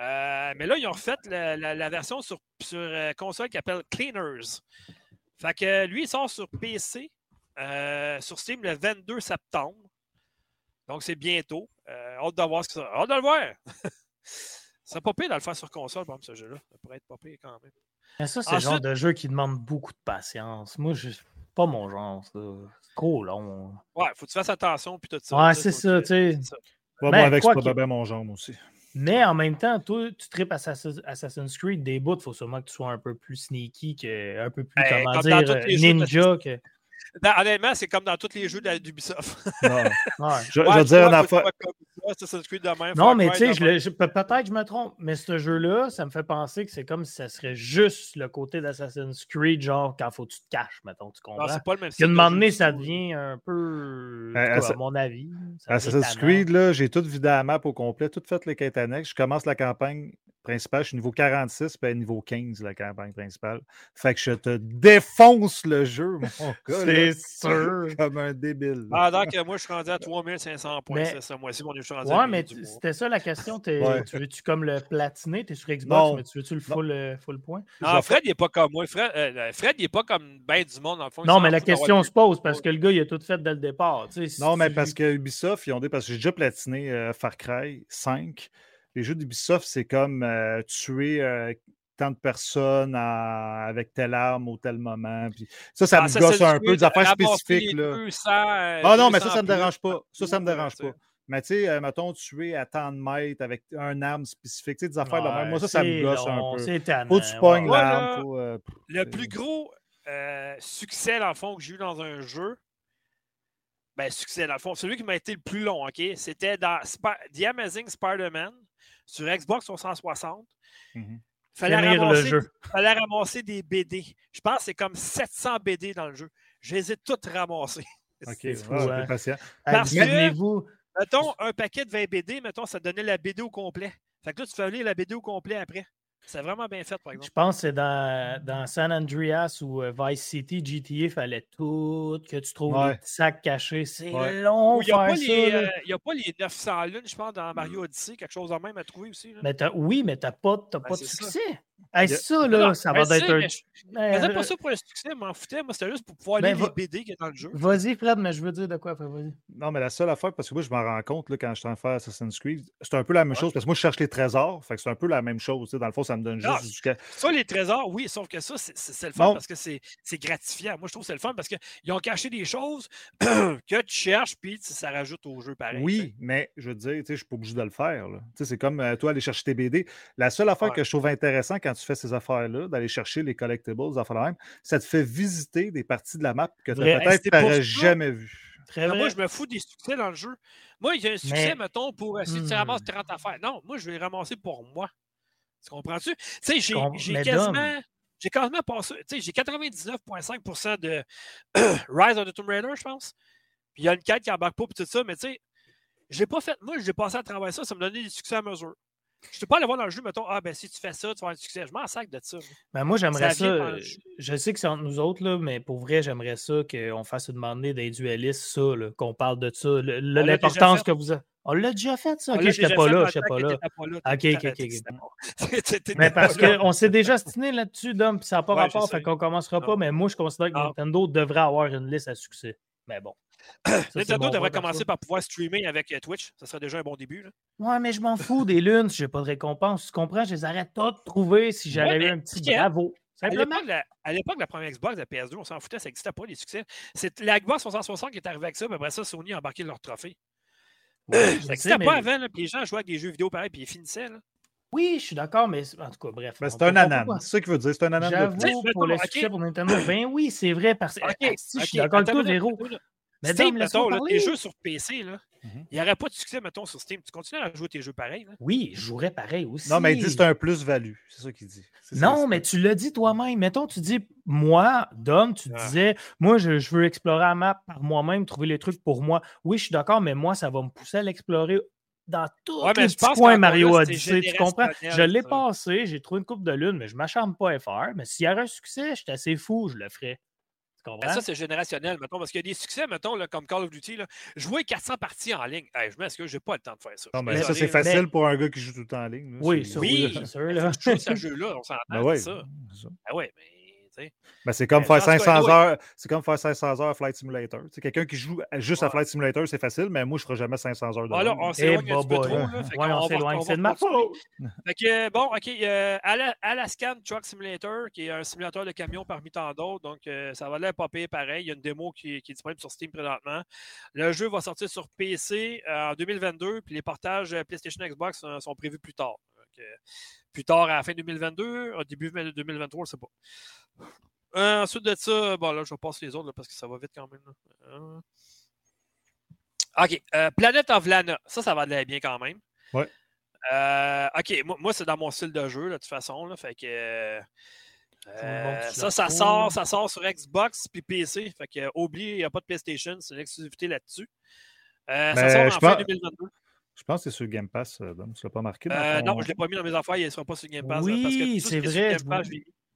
Euh, mais là, ils ont refait la, la- la version sur, sur console qui s'appelle Cleaners. Fait que lui, il sort sur PC, sur Steam le 22 septembre. Donc, c'est bientôt. Hâte de voir ce que ça. Hâte de le voir! C'est pas pire de le faire sur console, par exemple, ce jeu-là. Ça pourrait être pas pire quand même. Mais ça, c'est le genre de jeu qui demande beaucoup de patience. Moi, je... pas mon genre, ça. C'est trop long. Ouais, faut que tu fasses attention, puis tout ça. Ouais, c'est ça, tu sais. c'est ça. Ouais, moi, avec, c'est pas bien mon genre, aussi. Mais en même temps, toi, tu tripes Assassin's Assassin's Creed des bouts, il faut sûrement que tu sois un peu plus sneaky, que, un peu plus, Ben, comment dire, ninja. Que... Ben, honnêtement, c'est comme dans tous les jeux de la- d'Ubisoft. Ouais. Je, Ouais, tu dire Non, mais tu sais, peut-être que je me trompe, mais ce jeu-là, ça me fait penser que c'est comme si ça serait juste le côté d'Assassin's Creed, genre quand faut que tu te caches, mettons, tu Non, comprends? c'est pas le même Puis style à un moment donné, ça devient un peu, Euh, à mon avis. Assassin's. Creed, là, j'ai tout vidé la map au complet, tout fait les quêtes annexes. Je commence la campagne principale, je suis niveau 46, puis niveau 15, la campagne principale. Fait que je te défonce le jeu, mon gars. C'est sûr. Comme un débile. Ah, donc, moi, je suis rendu à 3500 points. C'est ça, moi aussi, mon je suis rendu Ouais, à mais c'était ça la question. Ouais. Tu veux-tu comme le platiner? T'es sur Xbox, Non. mais tu veux-tu le full, euh, full point? Non, Fred, il n'est pas comme moi. Fred, euh, Fred il n'est pas comme ben du monde, dans le fond. Non, mais la question se pose parce que le gars, il a tout fait dès le départ. tu sais, si Non, mais tu- parce que Ubisoft, ils ont dit, parce que j'ai déjà platiné euh, Far Cry 5. Les jeux d'Ubisoft, c'est comme euh, tuer euh, tant de personnes avec telle arme au tel moment. Puis ça, ça me Assassin's gosse un peu, des affaires spécifiques. Là. 200, Ah non, mais ça, 200 ça me dérange pas. Ça, ça me dérange pas. Mais tu sais, euh, mettons, tuer à tant de mètres avec une arme spécifique, tu sais, des affaires de même. Ouais, Moi, ça, ça me gosse long, un peu. C'est tannant. Faut que tu pognes ouais. L'arme. faut, euh, Le plus gros euh, succès, dans le fond, que j'ai eu dans un jeu, ben, succès, dans le fond, celui qui m'a été le plus long, OK? C'était dans The Amazing Spider-Man sur Xbox 360. mhm. Fallait Finir le ramasser, jeu. fallait ramasser des BD. Je pense que c'est comme 700 BD dans le jeu. Je les ai toutes ramassées. Ok, C'est ouais, hein? patient. Parce que- Souvenez-vous, Mettons, un paquet de 20 BD, mettons, ça donnait la BD au complet. Fait que là, tu fais lire la BD au complet après. C'est vraiment bien fait, par je exemple. pense que c'est dans, dans San Andreas ou euh, Vice City, GTA, il fallait tout que tu trouves Ouais. les sacs cachés. C'est Ouais. long Il n'y a, pas euh, il y a pas les 900 lunes, je pense, dans Mario Odyssey, quelque chose de même à trouver aussi. Là. Mais t'as- oui, mais t'as pas, t'as Ben, pas de ça. Hey, ça, là, non, ça va être un. Je faisais pas ça pour le succès, m'en foutais. Moi, c'était juste pour pouvoir Ben, lire va- les BD qui est dans le jeu. Vas-y, Fred, mais je veux dire de quoi, Fred, vas-y. Non, mais la seule affaire, parce que moi, je m'en rends compte là, quand je suis en train de faire Assassin's Creed, c'est un peu la même chose. Parce que moi, je cherche les trésors. Fait que c'est un peu la même chose. tu sais, Dans le fond, ça me donne Non, juste jusqu'à. Ça, les trésors, oui, sauf que ça, c'est- le fun parce que c'est gratifiant. Moi, je trouve que c'est le fun parce qu'ils ont caché des choses que tu cherches, puis ça rajoute au jeu pareil. Oui, mais je veux dire, tu sais, je suis pas obligé de le faire. là. Tu sais, C'est comme euh, toi aller chercher tes BD. La seule affaire Ouais. que je trouve intéressant quand tu fais ces affaires-là, d'aller chercher les collectibles, des affaires ça te fait visiter des parties de la map que peut-être tu ça. jamais vues. Très Mais vrai. moi, je me fous des succès dans le jeu. Moi, il y a un succès, Mais- mettons, pour essayer de Hmm. ramasser 30 affaires. Non, moi, je vais les ramasser pour moi. Tu comprends-tu? Tu sais, j'ai j'ai quasiment. J'ai quasiment passé. Tu sais, j'ai 99,5% de Rise of the Tomb Raider, je pense. Puis il y a une quête qui embarque pas, puis tout ça, mais tu sais, je l'ai pas fait. Moi, j'ai passé à travers ça, ça me donnait des succès à mesure. Je ne peux pas aller voir dans le jeu, mettons, ah, ben si tu fais ça, tu vas avoir un succès. Je m'en sac de ça. Ben, moi, j'aimerais Ça. Je sais que c'est entre nous autres, là, mais pour vrai, j'aimerais ça qu'on fasse une demandée des dualistes, ça, là, qu'on parle de ça. L'importance que vous avez. On l'a déjà fait, ça. On Ok, je n'étais pas là, je pas là. pas. Ok, ok, ok, Mais pas parce qu'on s'est déjà stiné là-dessus, Dom, puis ça n'a pas Ouais, rapport, fait qu'on commencera pas, Non. mais moi, je considère que Non. Nintendo devrait avoir une liste à succès. Mais bon. Nintendo devrait commencer par pouvoir streamer avec euh, Twitch. Ça serait déjà un bon début. là. Ouais, mais je m'en fous des lunes si j'ai pas de récompense. Tu comprends? Je les arrête toutes de trouver si j'avais eu mais un petit Pierre, bravo. À Simplement. l'époque, de la- à l'époque de la première Xbox, de la PS2, on s'en foutait, ça n'existait pas, les succès. C'est la Xbox 360 qui est arrivée avec ça, puis après ça, Sony a embarqué leur trophée. Ouais, Ça n'existait mais- pas avant, là, puis les gens jouaient avec des jeux vidéo pareil, puis ils finissaient. Là. Oui, je suis d'accord, mais en tout cas, bref. Ben, c'est un pas- anan. C'est ça qu'il veut dire. C'est un anan de J'avoue, pour le succès pour Nintendo, ben oui, c'est vrai. Parce... OK, Asti, je suis OK, d'accord avec toi, Véro. Mais Steam, mettons, là, tes jeux sur PC, là, Mhm. il n'y aurait pas de succès, mettons, sur Steam. Tu continues à jouer tes jeux pareils. Là? Oui, je jouerais pareil aussi. Non, mais il dit que c'est un plus-value. C'est ça qu'il dit. Ça, Non, mais tu l'as dit toi-même. Mettons, tu dis, moi, Dom, tu Ah. disais, moi, je, je veux explorer la map par moi-même, trouver les trucs pour moi. Oui, je suis d'accord, mais moi, ça va me pousser à l'explorer dans tous Ouais, les petits qu'encore Mario Odyssey. Tu comprends? Je l'ai passé, j'ai trouvé une coupe de lune, mais je m'acharne pas à faire. Mais s'il y avait un succès, j'étais assez fou, je le ferais. Ben, comprends? ça, c'est générationnel, mettons, parce qu'il y a des succès, mettons, là, comme Call of Duty. Là, jouer 400 parties en ligne. Hey, je m'excuse, j'ai pas le temps de faire ça. Non, mais ça, c'est là. facile pour un gars qui joue tout le temps en ligne. là. oui, C'est- ça, Oui, oui, c'est sûr. Là. je joue ce jeu-là, on s'entend, Ben ouais, c'est ça. Ah ouais, mais. Ben, c'est comme faire en tout cas, 500 anyway. heures. C'est comme faire 500 heures à Flight Simulator. C'est quelqu'un qui joue juste à. Flight Simulator, c'est facile, mais moi, je ne ferai jamais 500 heures de ligne. on Eh, s'éloigne un petit peu trop. Là, fait Ouais, qu'on on s'éloigne, c'est de ma faute. Fait que, bon, OK. euh, Ala- Alaskan Truck Simulator, qui est un simulateur de camion parmi tant d'autres. Donc, euh, ça va l'air pas pire pareil. Il y a une démo qui, qui est disponible sur Steam présentement. Le jeu va sortir sur PC euh, en 2022, puis les portages euh, PlayStation Xbox euh, sont prévus plus tard. Plus tard, à la fin 2022, au début 2023, je sais pas. Euh, ensuite de ça, bon, là, je vais passer les autres là, parce que ça va vite quand même. Euh, OK. euh, Planet of Lana. Ça, ça va aller bien quand même. Ouais. OK. Moi, moi, c'est dans mon style de jeu, là, de toute façon. Là, fait que. euh, ça, ça sort, ça sort sur Xbox puis PC. Fait que, euh, oublie, il n'y a pas de PlayStation. C'est une exclusivité là-dessus. Euh, ça Mais sort en fin pense- 2022. Je pense que c'est sur Game Pass, euh, Dom. Tu l'as pas marqué? Euh, ton- non, je ne l'ai pas mis dans mes affaires. Il ne sera pas sur Game Pass. Oui, tout ce c'est sur vrai, Game je Pass.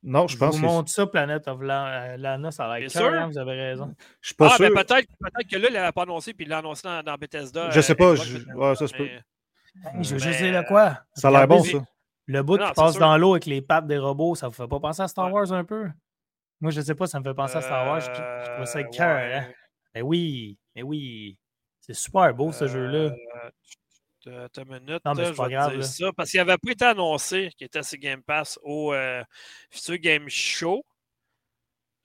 Non, je Je pense vous que c'est- montre ça, Planet of La- Lana, ça a l'air sûr? hein, vous avez raison. je suis pas Ah, sûr. ben peut-être peut que là, il ne l'avait pas annoncé, puis il l'a annoncé dans, dans Bethesda. Je euh, sais pas, je- ouais, ça se peut. mais- Hey, je veux Ben, juste dire de quoi? Ça a l'air bon, ça. Le bout Non, qui passe sûr. dans l'eau avec les pattes des robots, ça vous fait pas penser à Star. Wars un peu? Moi, je sais pas, ça me fait penser à Star Wars. Je, je trouve ça Euh, cœur. ouais. Hein? Mais oui, mais oui. C'est super beau, ce jeu-là. Euh, Attends une minute, Non, mais c'est je pas vais te dire ça, parce qu'il n'avait pas été annoncé qu'il était sur Game Pass au euh, futur Game Show.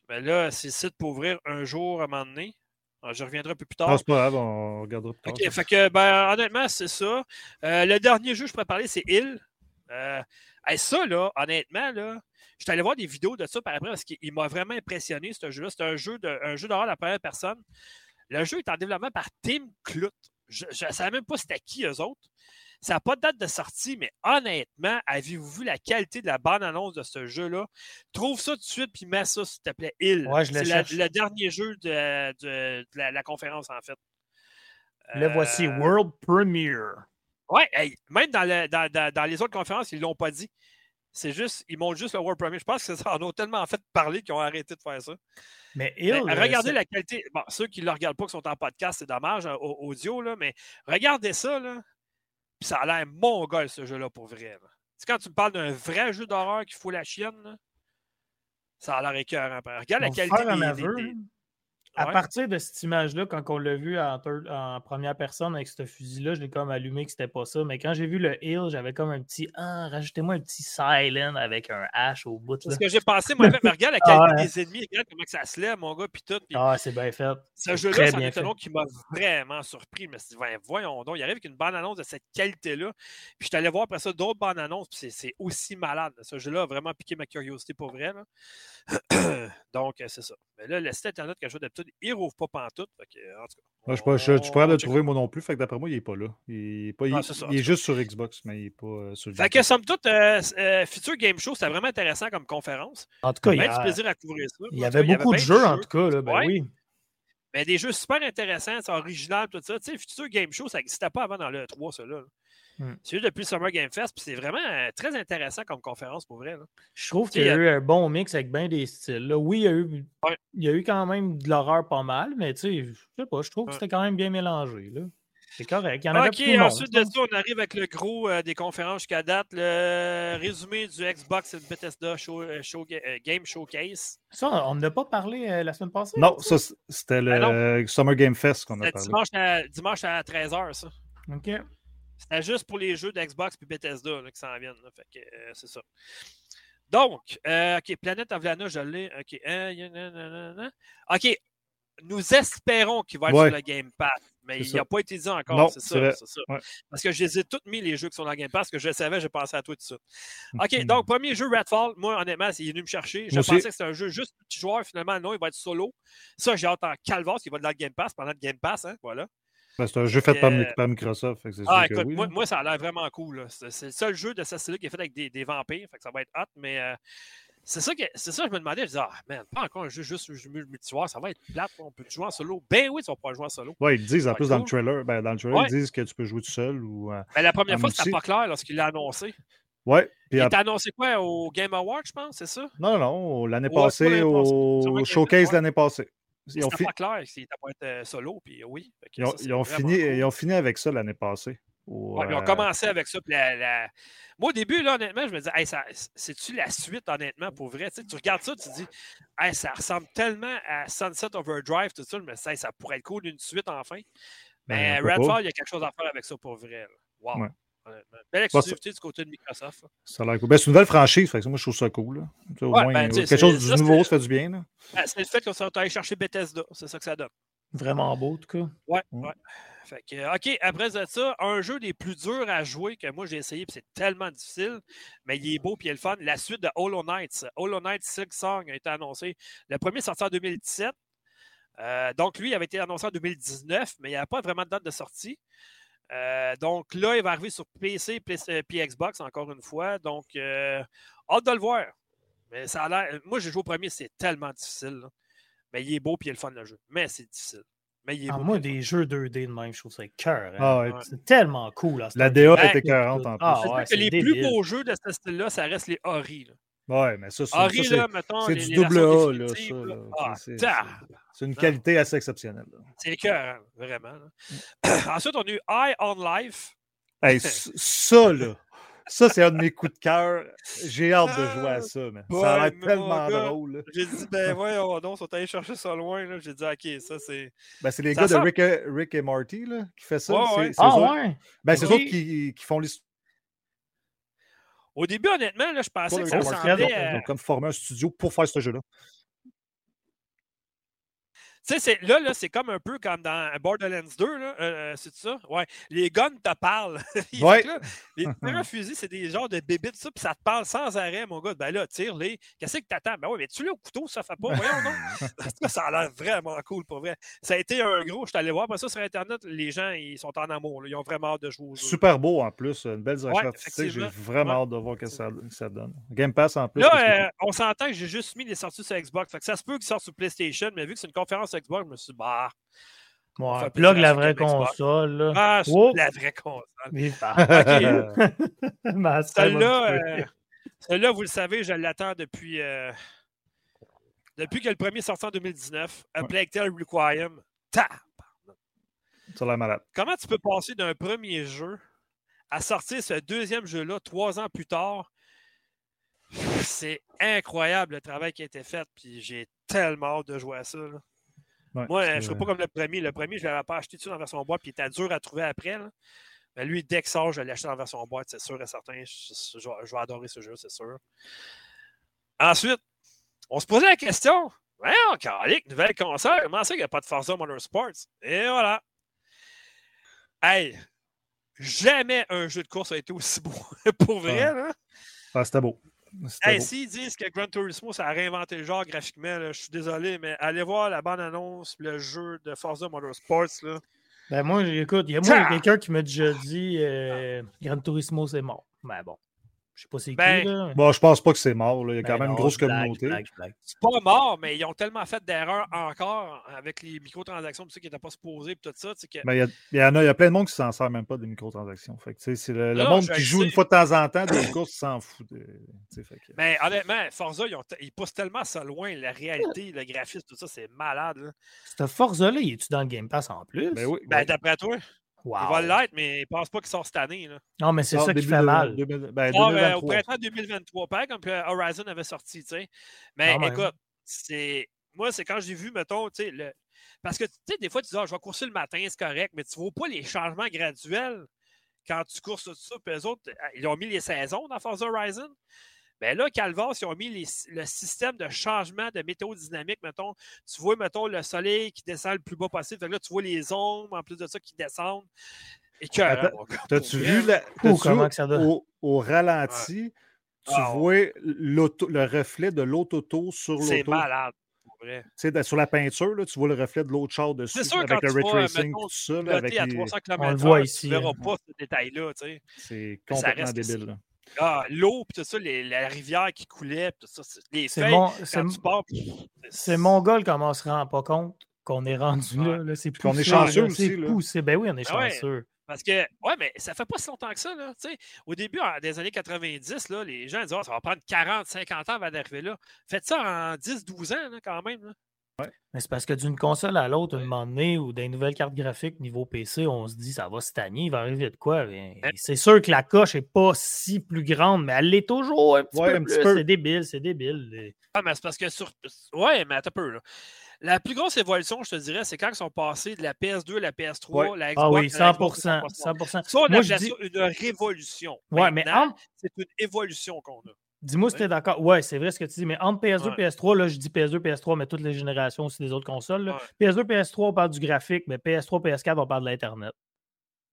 Mais là, c'est site pour ouvrir un jour à un moment donné. Alors, je reviendrai un peu plus tard. Non, c'est pas grave, on regardera plus tard. OK, fait que, ben, honnêtement, c'est ça. Euh, le dernier jeu que je pourrais parler, c'est Hill. Euh, hey, ça, là, honnêtement, là, je suis allé voir des vidéos de ça par après parce qu'il m'a vraiment impressionné, ce jeu-là. C'est un jeu de, un jeu d'horreur à la première personne. Le jeu est en développement par Tim Clout. Je ne savais même pas c'était qui, eux autres. Ça n'a pas de date de sortie, mais honnêtement, avez-vous vu la qualité de la bande-annonce de ce jeu-là? Trouve ça tout de suite, puis mets ça, s'il te plaît, Hill. Ouais, C'est la- le dernier jeu de, de- de la, la conférence, en fait. Le voici, Euh, World Premiere. Ouais, hey, même dans, le- dans- dans- dans les autres conférences, ils ne l'ont pas dit. C'est juste, ils montrent juste le World Premiere. Je pense que ça en a tellement fait parler qu'ils ont arrêté de faire ça. Mais Hill, euh, regardez c'est- la qualité. Bon, ceux qui ne le regardent pas, qui sont en podcast, c'est dommage, hein, au- audio, là, mais regardez ça, là. Puis ça a l'air mongol, ce jeu-là, pour vrai. sais, quand tu me parles d'un vrai jeu d'horreur qui fout la chienne, là, ça a l'air écœurant. Regarde la on qualité des- aveu, des- des-. À Ouais. partir de cette image-là, quand on l'a vu en, première personne avec ce fusil-là, je l'ai comme allumé que c'était pas ça. Mais quand j'ai vu le heal, j'avais comme un petit Ah, rajoutez-moi un petit silent avec un H au bout. C'est ce que j'ai pensé, moi, mais regarde la Ah qualité ouais. des ennemis, regarde comment ça se lève, mon gars, puis tout. Ah, c'est bien fait. ce c'est jeu-là, très c'en bien est fait. un autre qui m'a vraiment surpris. Je me suis dit, Ben, voyons donc, il arrive avec une bande annonce de cette qualité-là. Puis je suis allé voir après ça d'autres bandes annonces, puis c'est- c'est aussi malade. Ce jeu-là a vraiment piqué ma curiosité pour vrai. là. Donc, euh, c'est ça. Mais là, le site internet que je vois d'habitude, il rouvre pas pantoute. Fait que, en tout cas, Moi, je suis pas- je je suis pas capable de on le trouver moi non plus. Fait que d'après moi, il est pas là. Il est, pas, il, Ah, c'est ça, en il est juste sur Xbox, mais il est pas euh, sur le Fait que, somme toute, euh, euh, Future Game Show, c'était vraiment intéressant comme conférence. En tout cas, il y, du plaisir à couvrir ça. il y avait cas, beaucoup de jeux, en tout cas. Là, ben Ouais. oui. Mais des jeux super intéressants, c'est original, tout ça. Tu sais, Future Game Show, ça n'existait pas avant dans le 3, ça là. Hmm. C'est juste depuis le Summer Game Fest, puis c'est vraiment euh, très intéressant comme conférence pour vrai. là. Je trouve Tu qu'il y a eu un bon mix avec bien des styles. Là, oui, il y, a eu, Ouais. il y a eu quand même de l'horreur pas mal, mais tu sais, je sais pas, je trouve que c'était quand même bien mélangé. là. C'est correct. Il y en avait OK, tout monde, ensuite de ça, on arrive avec le gros euh, des conférences jusqu'à date. Le résumé du Xbox et Bethesda show, euh, show- euh, Game Showcase. Ça, on n'a pas parlé euh, la semaine passée? Non, ça? ça, c'était le Ah non. euh, Summer Game Fest qu'on a C'était parlé. dimanche à, dimanche à 13h, ça. OK. C'était juste pour les jeux d'Xbox et Bethesda là, qui s'en viennent. là. Fait que euh, c'est ça. Donc, euh, OK, Planète Avlana, je l'ai. OK. euh. OK. Nous espérons qu'il va être Ouais. sur le Game Pass, mais il n'a ça. pas été dit encore. C'est ça, ça. Ouais. Parce que je les ai tous mis, les jeux qui sont dans le Game Pass, que je le savais, j'ai pensé à toi tout de suite. OK, Mhm. donc, premier jeu, Redfall. Moi, honnêtement, il est venu me chercher. Je Moi pensais aussi. que c'était un jeu juste multijoueur. Finalement, non, il va être solo. Ça, j'ai hâte en calvasse qu'il va être dans le Game Pass pendant le Game Pass. Hein, voilà. Ben, c'est un jeu fait par, Euh, par Microsoft. fait que c'est Ah, que oui, moi, là. moi, ça a l'air vraiment cool. là. C'est le seul jeu de style qui est fait avec des, des vampires. Fait que ça va être hot, mais euh, c'est ça que c'est ça que je me demandais. Je disais, ah, man, pas encore un jeu juste multijoueur, ça va être plate. On peut jouer en solo. Ben oui, tu vas pouvoir jouer en solo. Ouais, ils le disent en plus dans le trailer. Ben, dans le trailer, Ouais. ils disent que tu peux jouer tout seul ou. euh, Mais la première fois, c'était pas clair lorsqu'il l'a annoncé. Ouais. Puis Il t'a annoncé quoi au Game Award, je pense, c'est ça? Non, non. L'année passée, au que- showcase l'année passée. Ils ont, fi- pas clair s'il était pas être euh, solo, puis oui. Fait que ils ont- ça, c'est ils ont vraiment fini, cool. ils ont fini avec ça l'année passée. Ouais, ils ont euh, commencé avec ça. puis la- la- Moi, au début, là, honnêtement, je me disais, hey, c'est-tu la suite, honnêtement, pour vrai? Tu, sais, tu regardes ça, tu te dis, hey, ça ressemble tellement à Sunset Overdrive, tout ça, mais ça, ça pourrait être cool d'une suite enfin. Mais Ben, on peut Redfall, il y a quelque chose à faire avec ça pour vrai. là. Wow. Ouais. Honnêtement. Belle exclusivité du côté de Microsoft. là. Ça a l'air cool. Ben, c'est une nouvelle franchise, fait que ça, moi je trouve ça cool. là. Tu sais, Au Ouais, moins, ben, quelque chose du nouveau, ça fait du bien. Là. Ben, c'est le fait qu'on soit allé chercher Bethesda. C'est ça que ça donne. Vraiment beau, en tout cas. Ouais, Mm. ouais. Fait que, euh, OK, après ça, un jeu des plus durs à jouer que moi j'ai essayé, puis c'est tellement difficile, mais il est beau puis il est le fun. La suite de Hollow Knight. Hollow Knight Silk Song a été annoncé. Le premier est sorti en 2017. Euh, donc, lui, il avait été annoncé en 2019, mais il n'y avait pas vraiment de date de sortie. Euh, donc là, il va arriver sur PC euh, puis Xbox encore une fois. Donc, euh, hâte de le voir. Mais ça a l'air. Moi, j'ai joué au premier, c'est tellement difficile. là. Mais il est beau puis il est le fun le jeu. Mais c'est difficile. Mais il est Ah, beau. moi, est le des jeux 2D de même, je trouve ça cœur. Ah ouais. C'est tellement cool. à ce La. DA était 40 en plus. Ah, ouais, que les débile. plus beaux jeux de ce style-là, ça reste les Ori. là. Ouais, mais ça, c'est Ori, ça, c'est- là, mettons. c'est les- du les double A, là, ça, là. Ah, C'est- une Non. qualité assez exceptionnelle. là. C'est écœurant, vraiment. là. Ensuite, on a eu Eye on Life. Hey, ça, là, ça, c'est un de mes coups de cœur. J'ai hâte de jouer à ça, mais ça a l'air tellement gars, drôle. là. J'ai dit, ben voyons donc, ils sont allés chercher ça loin. là. J'ai dit, OK, ça c'est. Ben, c'est les Ça gars de Rick et, Rick et Morty là, qui fait ça. Ouais, c'est ouais. c'est Ah eux autres- ouais? Ben, c'est eux autres qui, qui font l'histoire. Au début, honnêtement, là, je pensais que ça ressemblait Ils à. ont comme formé un studio pour faire ce jeu-là. Tu sais, c'est- là, là c'est comme un peu comme dans Borderlands 2, là. euh, c'est ça? Ouais. Les guns te parlent. Ouais. là, les différents fusils, c'est des genres de bébites, ça, puis ça te parle sans arrêt, mon gars. Ben là, tire-les. Qu'est-ce que t'attends? Ben oui, mais tu l'as au couteau, ça fait pas. Voyons cas, ça a l'air vraiment cool, pour vrai. Ça a été un gros. Je suis allé voir, après ça, sur Internet, les gens, ils sont en amour. là. Ils ont vraiment hâte de jouer au jeu. Super beau en plus, une belle direction Ouais, artistique. J'ai vraiment Ouais. hâte de voir ce que ça, que ça donne. Game Pass en plus. Là, euh, on s'entend que j'ai juste mis les sorties sur Xbox. Fait que ça se peut qu'ils sortent sur PlayStation, mais vu que c'est une conférence Xbox, je me suis dit, bah, Ouais, plug plaisir la vraie console. Là. ah, la vraie console. OK. Celle-là, euh, vous le savez, je l'attends depuis, euh, depuis que le premier est sorti en 2019. A Ouais. Plague Tale Requiem. Ta! Ça a l'air malade. Comment tu peux passer d'un premier jeu à sortir ce deuxième jeu-là trois ans plus tard? C'est incroyable le travail qui a été fait, puis j'ai tellement hâte de jouer à ça. là. Ouais, Moi, c'est- je ne serais pas comme le premier. Le premier, je ne l'avais pas acheté tout de suite en version boîte, puis il était dur à trouver après. là. Mais lui, dès que sort, je l'ai acheté en version boîte, c'est sûr et certain. Je, je- je vais- adorer ce jeu, c'est sûr. Ensuite, on se posait la question calique, nouvelle console, comment ça qu'il n'y a pas de Forza Motorsports Et voilà. Hey, jamais un jeu de course a été aussi beau. Pour vrai, Ah. là. Ah, c'était beau. Hey, s'ils disent que Gran Turismo, ça a réinventé le genre graphiquement, là, je suis désolé, mais allez voir la bande-annonce, le jeu de Forza Motorsports. Là. Ben moi, écoute, il y a quelqu'un qui m'a déjà dit euh, Gran Turismo, c'est mort. Ben bon. Je sais pas c'est Ben, qui, là. Bon, je pense pas que c'est mort. là. Il y a quand Ben même une grosse communauté. C'est pas mort, mais ils ont tellement fait d'erreurs encore avec les microtransactions, tout ça qui n'étaient pas supposés, puis tout ça. que- Ben, il, y a, il y en a, il y a plein de monde qui s'en sert même pas des microtransactions. Fait que, tu sais, c'est le, le Non, monde qui joue sais. une fois de temps en temps des courses s'en fout. de- tu sais, fait que- Mais honnêtement, Forza, ils, ont ils poussent tellement ça loin, la réalité, le graphisme, tout ça, c'est malade. là. Ce Forza-là, il est-tu dans le Game Pass en plus? Ben oui. Ben, oui. d'après toi, Wow. il va l'être, mais je pense pas qu'il sort cette année. Là. Non, mais c'est ça qui fait de- mal. 2000 ben, Sort, 2023. au printemps 2023, pareil comme Horizon avait sorti, tu sais. Mais Quand écoute, c'est. Moi, c'est quand j'ai vu, mettons, tu sais, le. Parce que, tu sais, des fois, tu dis, ah, je vais courser le matin, c'est correct, mais tu ne vois pas les changements graduels quand tu courses tout ça. Puis eux autres, ils ont mis les saisons dans Forza Horizon. Mais là, Calvas, ils ont mis les- le système de changement de météo dynamique, mettons. Tu vois, mettons, le soleil qui descend le plus bas possible. Fait que là, tu vois les ombres, en plus de ça, qui descendent. Et que, Attends, T'as-tu vu, la, Ouh, t'as-tu comment vu que ça donne? au, au ralenti, tu Ah, vois le reflet de l'autre auto sur C'est l'auto? malade, pour vrai. Tu sais, de- Sur la peinture, là, tu vois le reflet de l'autre char dessus C'est sûr, avec le tu ray vas, tracing, mettons, tout ça. là, avec à les- 300 km On le voit ici, Tu ne verras hein. pas ce détail-là, tu sais. C'est ça complètement que débile. Ah, l'eau, puis tout ça, les- la rivière qui coulait, puis tout ça. c'est- Les C'est feuilles, mon, c'est, quand tu pars, pff, c'est mon gars comment on se rend pas compte qu'on est rendu Ouais. là. là. C'est qu'on est poussé, chanceux là, aussi, C'est là. poussé. Ben oui, on est Ah ouais. chanceux. Parce que, ouais, mais ça fait pas si longtemps que ça, là. tu sais. Au début, en- des années 90, là, les gens disaient, Ah, ça va prendre 40, 50 ans avant d'arriver là. Faites ça en 10, 12 ans, là, quand même. Mais c'est parce que d'une console à l'autre, un moment donné, ou des nouvelles cartes graphiques niveau PC, on se dit ça va stagner, il va arriver de quoi? Ben, c'est sûr que la coche n'est pas si plus grande, mais elle l'est toujours un petit Ouais, peu. C'est débile, c'est débile. Ah, mais c'est parce que sur. Ouais, mais attends un peu, là. La plus grosse évolution, je te dirais, c'est quand ils sont passés de la PS2 à la PS3, Ouais. la Ah oui, Xbox, la Xbox 100%. 360. 100%. Ça, on Moi, appelle je dis, ça une révolution. ouais, mais Maintenant, entre- c'est une évolution qu'on a. dis-moi si tu es d'accord. Ouais, c'est vrai ce que tu dis, mais entre PS2 Ouais. PS3, là, je dis PS2 PS3, mais toutes les générations aussi des autres consoles. là. Ouais. PS2 PS3, on parle du graphique, mais PS3 PS4, on parle de l'Internet.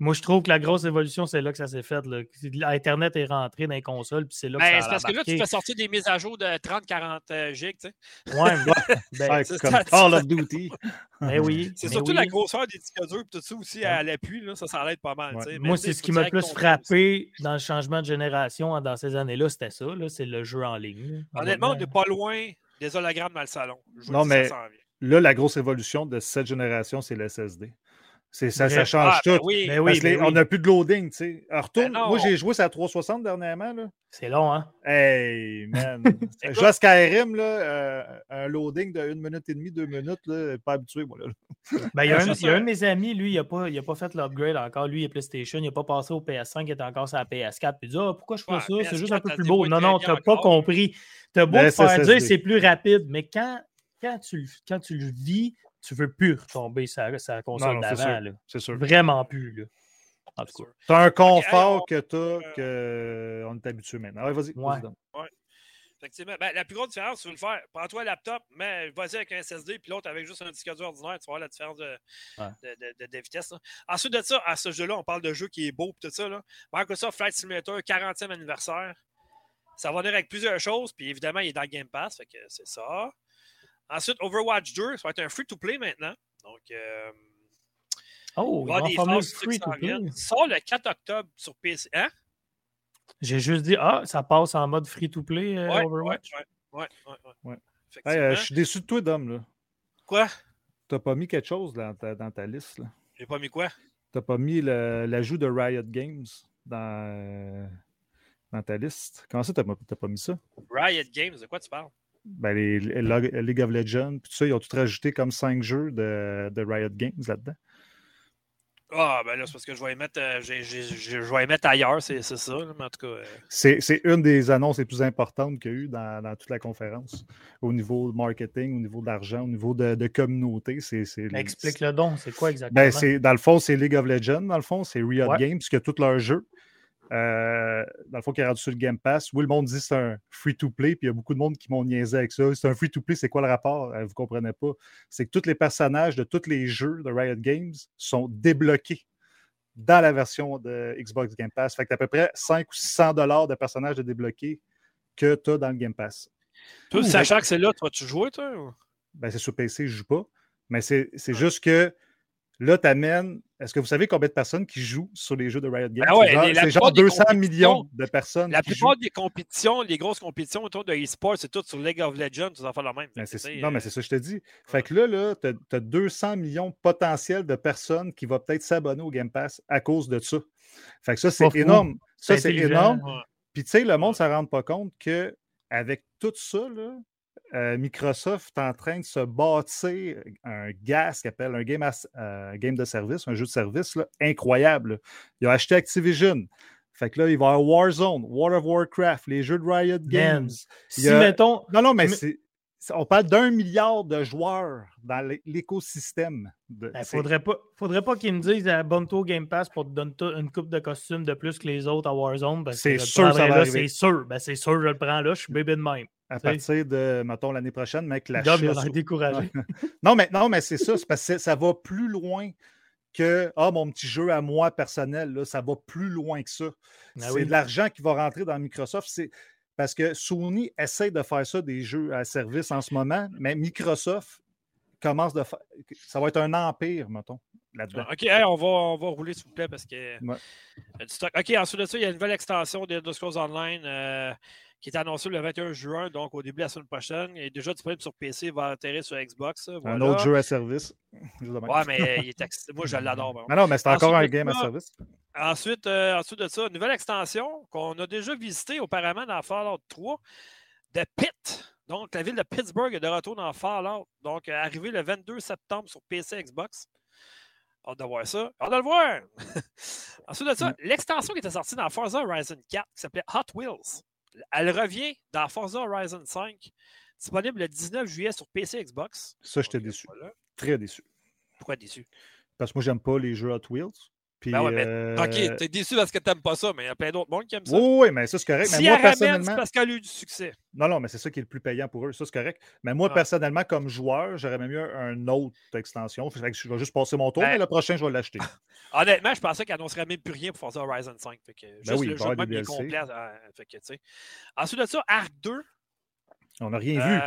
Moi, je trouve que la grosse évolution, c'est là que ça s'est fait. là. L'Internet est rentré dans les consoles, puis c'est là que Ben, ça a c'est parce que là, tu fais sortir des mises à jour de 30-40 euh, gigs, tu sais. Ouais, mais- ben, Ouais, c'est comme ça, Call of Duty. ben oui. C'est mais surtout oui. la grosseur des disques durs tout ça aussi Ouais. à l'appui, là, ça, ça l'aide pas mal. Ouais. Moi, c'est ce qui m'a le plus frappé dans le changement de génération hein, dans ces années-là, c'était ça. là, C'est le jeu en ligne. là. Honnêtement, on n'est pas loin des hologrammes dans le salon. Je vous Non, dis, mais-. Là, la grosse évolution de cette génération, c'est le SSD. C'est, ça, ça change Ah, ben tout. oui. Ben oui, Parce que ben les- oui. On n'a plus de loading, tu sais. Retourne- Ben moi, j'ai joué sa 360 dernièrement. Là. C'est long, hein? Hey, man. Jouer à Skyrim, là, euh, un loading de 1 minute et demie, 2 minutes, là, pas habitué, moi. Là. Ben, il y a, un, il y a un- de mes amis, lui, il n'a pas, il a pas fait l'upgrade encore. Lui, il est PlayStation, il n'a pas passé au PS5, il est encore sur la PS4. Puis il dit Ah, pourquoi je fais Ouais, ça? C'est juste PS4, un peu ça plus beau. Non, non, tu n'as pas compris. Tu as beau te faire dire c'est plus rapide, mais quand, quand, tu, le- quand tu le vis, tu veux plus retomber sur la, sur la console c'est d'avant. sûr. C'est sûr. Vraiment plus. Là. En tout cas. sûr. T'as un confort on- que t'as euh, qu'on est habitué maintenant. Ouais, vas-y. Ouais. Effectivement. Ben, la plus grosse différence, tu veux le faire, prends-toi un laptop, mais vas-y avec un SSD, puis l'autre avec juste un disque dur ordinaire, tu vas voir la différence de, Ouais. de, de- de- de vitesse. là. Ensuite de ça, à ce jeu-là, on parle de jeu qui est beau, puis tout ça. Là. Microsoft Flight Simulator, 40e anniversaire. Ça va venir avec plusieurs choses, puis évidemment, il est dans le Game Pass, fait que c'est ça. Ensuite, Overwatch 2, ça va être un free-to-play maintenant. Donc, euh, Oh, il va y avoir il des va phases free qui to s'en play. viennent. Sort le 4 octobre sur PC. Hein? J'ai juste dit Ah, ça passe en mode free-to-play euh, Ouais, Overwatch? ouais, ouais, ouais, ouais. Ouais. Hey, Effectivement. euh, je suis déçu de toi, Dom. Là. Quoi? T'as pas mis quelque chose dans ta, dans ta liste. Là. J'ai pas mis quoi? T'as pas mis l'ajout de Riot Games dans, euh, dans ta liste. Comment ça, t'as pas, t'as pas mis ça? Riot Games, de quoi tu parles? Ben, les, League of Legends, puis tout ça, ils ont tout rajouté comme cinq jeux de, de Riot Games là-dedans. Ah, ben là, c'est parce que je vais les mettre, euh, je vais mettre ailleurs, c'est c'est ça. mais en tout cas, euh, C'est c'est une des annonces les plus importantes qu'il y a eu dans, dans toute la conférence. Au niveau marketing, au niveau d'argent, au niveau de, de communauté. c'est Explique-le donc, c'est quoi exactement? Ben, c'est- dans le fond, c'est League of Legends, dans le fond, c'est Riot Ouais. Games, qui a tous leurs jeux. Euh, dans le fond, qui est rendu sur le Game Pass. Oui, le monde dit que c'est un free-to-play, puis il y a beaucoup de monde qui m'ont niaisé avec ça. C'est un free-to-play, c'est quoi le rapport? Euh, vous ne comprenez pas. C'est que tous les personnages de tous les jeux de Riot Games sont débloqués dans la version de Xbox Game Pass. Fait que t'as à peu près 5 ou 600 dollars de personnages de débloqués que tu as dans le Game Pass. toi, sachant que c'est là, tu vas-tu jouer, toi? Ben, c'est sur PC, je ne joue pas. Mais c'est c'est juste que là, tu amènes. Est-ce que vous savez combien de personnes qui jouent sur les jeux de Riot Games? Ben ouais, c'est genre, genre plupart des 200 compétitions- millions de personnes La qui plupart jouent. des compétitions, les grosses compétitions autour de e-sport, c'est tout sur League of Legends, tout ça fait la même. Ben, que, non, mais euh, c'est ça que je te dis. Fait que là, là tu as, 200 millions potentiels de personnes qui vont peut-être s'abonner au Game Pass à cause de ça. Fait que ça, c'est fou. énorme. Ça, C'est énorme. Ouais. Puis, tu sais, le monde ne s'en rend pas compte qu'avec tout ça, là, euh, Microsoft est en train de se bâtir un GAS qui appelle un game, as- euh, game de service, un jeu de service là, incroyable. Ils ont acheté Activision. Fait que là, il va y avoir Warzone, World of Warcraft, les jeux de Riot Games. Il Si, a- mettons, Non, non, mais, Mais- c'est. c'est- On parle d'un milliard de joueurs dans l'é- l'écosystème. de- il Ben, faudrait pas, faudrait pas qu'ils me disent abonne-toi au Game Pass pour te donner une coupe de costumes de plus que les autres à Warzone. C'est sûr ça va. C'est sûr. Ben, c'est sûr, je le prends là. Je suis bébé de même. À partir de, mettons, l'année prochaine, mec, la Dom, chasse- découragé. Non, mais, non, mais c'est ça. C'est parce que ça va plus loin que ah, mon petit jeu à moi personnel. Là, ça va plus loin que ça. Ah c'est oui. de l'argent qui va rentrer dans Microsoft. C'est parce que Sony essaie de faire ça, des jeux à service en ce moment, mais Microsoft commence de faire. Ça va être un empire, mettons, là-dedans. OK, hey, on, va, on va rouler, s'il vous plaît, parce que. Ouais. OK, ensuite de ça, il y a une nouvelle extension de Elder Scrolls Online euh, qui est annoncée le 21 juin, donc au début de la semaine prochaine. Il est déjà disponible sur PC, il va atterrir sur Xbox. Un voilà. autre jeu à service. Ouais, mais il est acc- moi, je l'adore. non, mais c'est encore Ensuite un game à service. Ensuite, euh, ensuite de ça, une nouvelle extension qu'on a déjà visitée auparavant dans Fallout 3 de Pitt. Donc, la ville de Pittsburgh est de retour dans Fallout. Donc, euh, arrivé le 22 septembre sur PC Xbox. Hâte de voir ça. Hâte de le voir! Ensuite de ça, Mm. l'extension qui était sortie dans Forza Horizon 4 qui s'appelait Hot Wheels. Elle revient dans Forza Horizon 5, disponible le 19 juillet sur PC Xbox. Ça, j'étais déçu. voilà. Très déçu. Pourquoi déçu? Parce que moi, j'aime pas les jeux Hot Wheels. Puis, Ben ouais, mais- euh, Ok, t'es déçu parce que t'aimes pas ça, mais il y a plein d'autres monde qui aiment ça. Oui, oui, mais ça, c'est correct. Si mais moi, ramène, personnellement. c'est parce qu'elle a eu du succès. Non, non, mais c'est ça qui est le plus payant pour eux. Ça, c'est correct. Mais moi, Ah. personnellement, comme joueur, j'aurais même mieux un autre extension. Fait que je vais juste passer mon tour, Ben- mais le prochain, je vais l'acheter. Honnêtement, je pensais qu'elle annoncerait même plus rien pour Forza Horizon 5. Fait que juste Ben oui, le jeu même est complet. euh, fait que. Ensuite de ça, Arc 2. On n'a rien vu.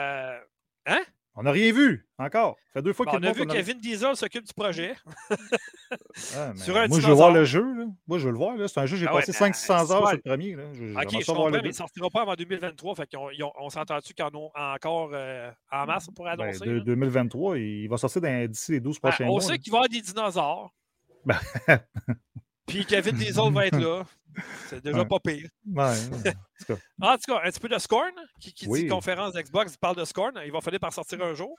euh, On n'a rien vu encore. Ça fait deux fois bon, qu'il on a vu que Vin Diesel s'occupe du projet. Ah, sur un Moi, je veux voir le jeu. là. Moi, je veux le voir. C'est un jeu, j'ai Ah ouais, passé mais, 500 euh, heures sur le premier. Là. Je- Ok, je comprends, mais il ne sortira pas avant 2023. Fait on s'est entendu qu'ils en ont encore euh, en masse pour Ben, annoncer. de- là? 2023, il va sortir dans- d'ici les 12 Ben, prochains on mois. sait là. qu'il va y avoir des dinosaures. Ben- Puis que Vin Diesel va être là. C'est déjà Ouais. pas pire. Ouais, ouais. En tout cas, En tout cas, un petit peu de Scorn, qui, qui Oui. dit conférence Xbox, il parle de Scorn. Il va falloir par sortir un jour.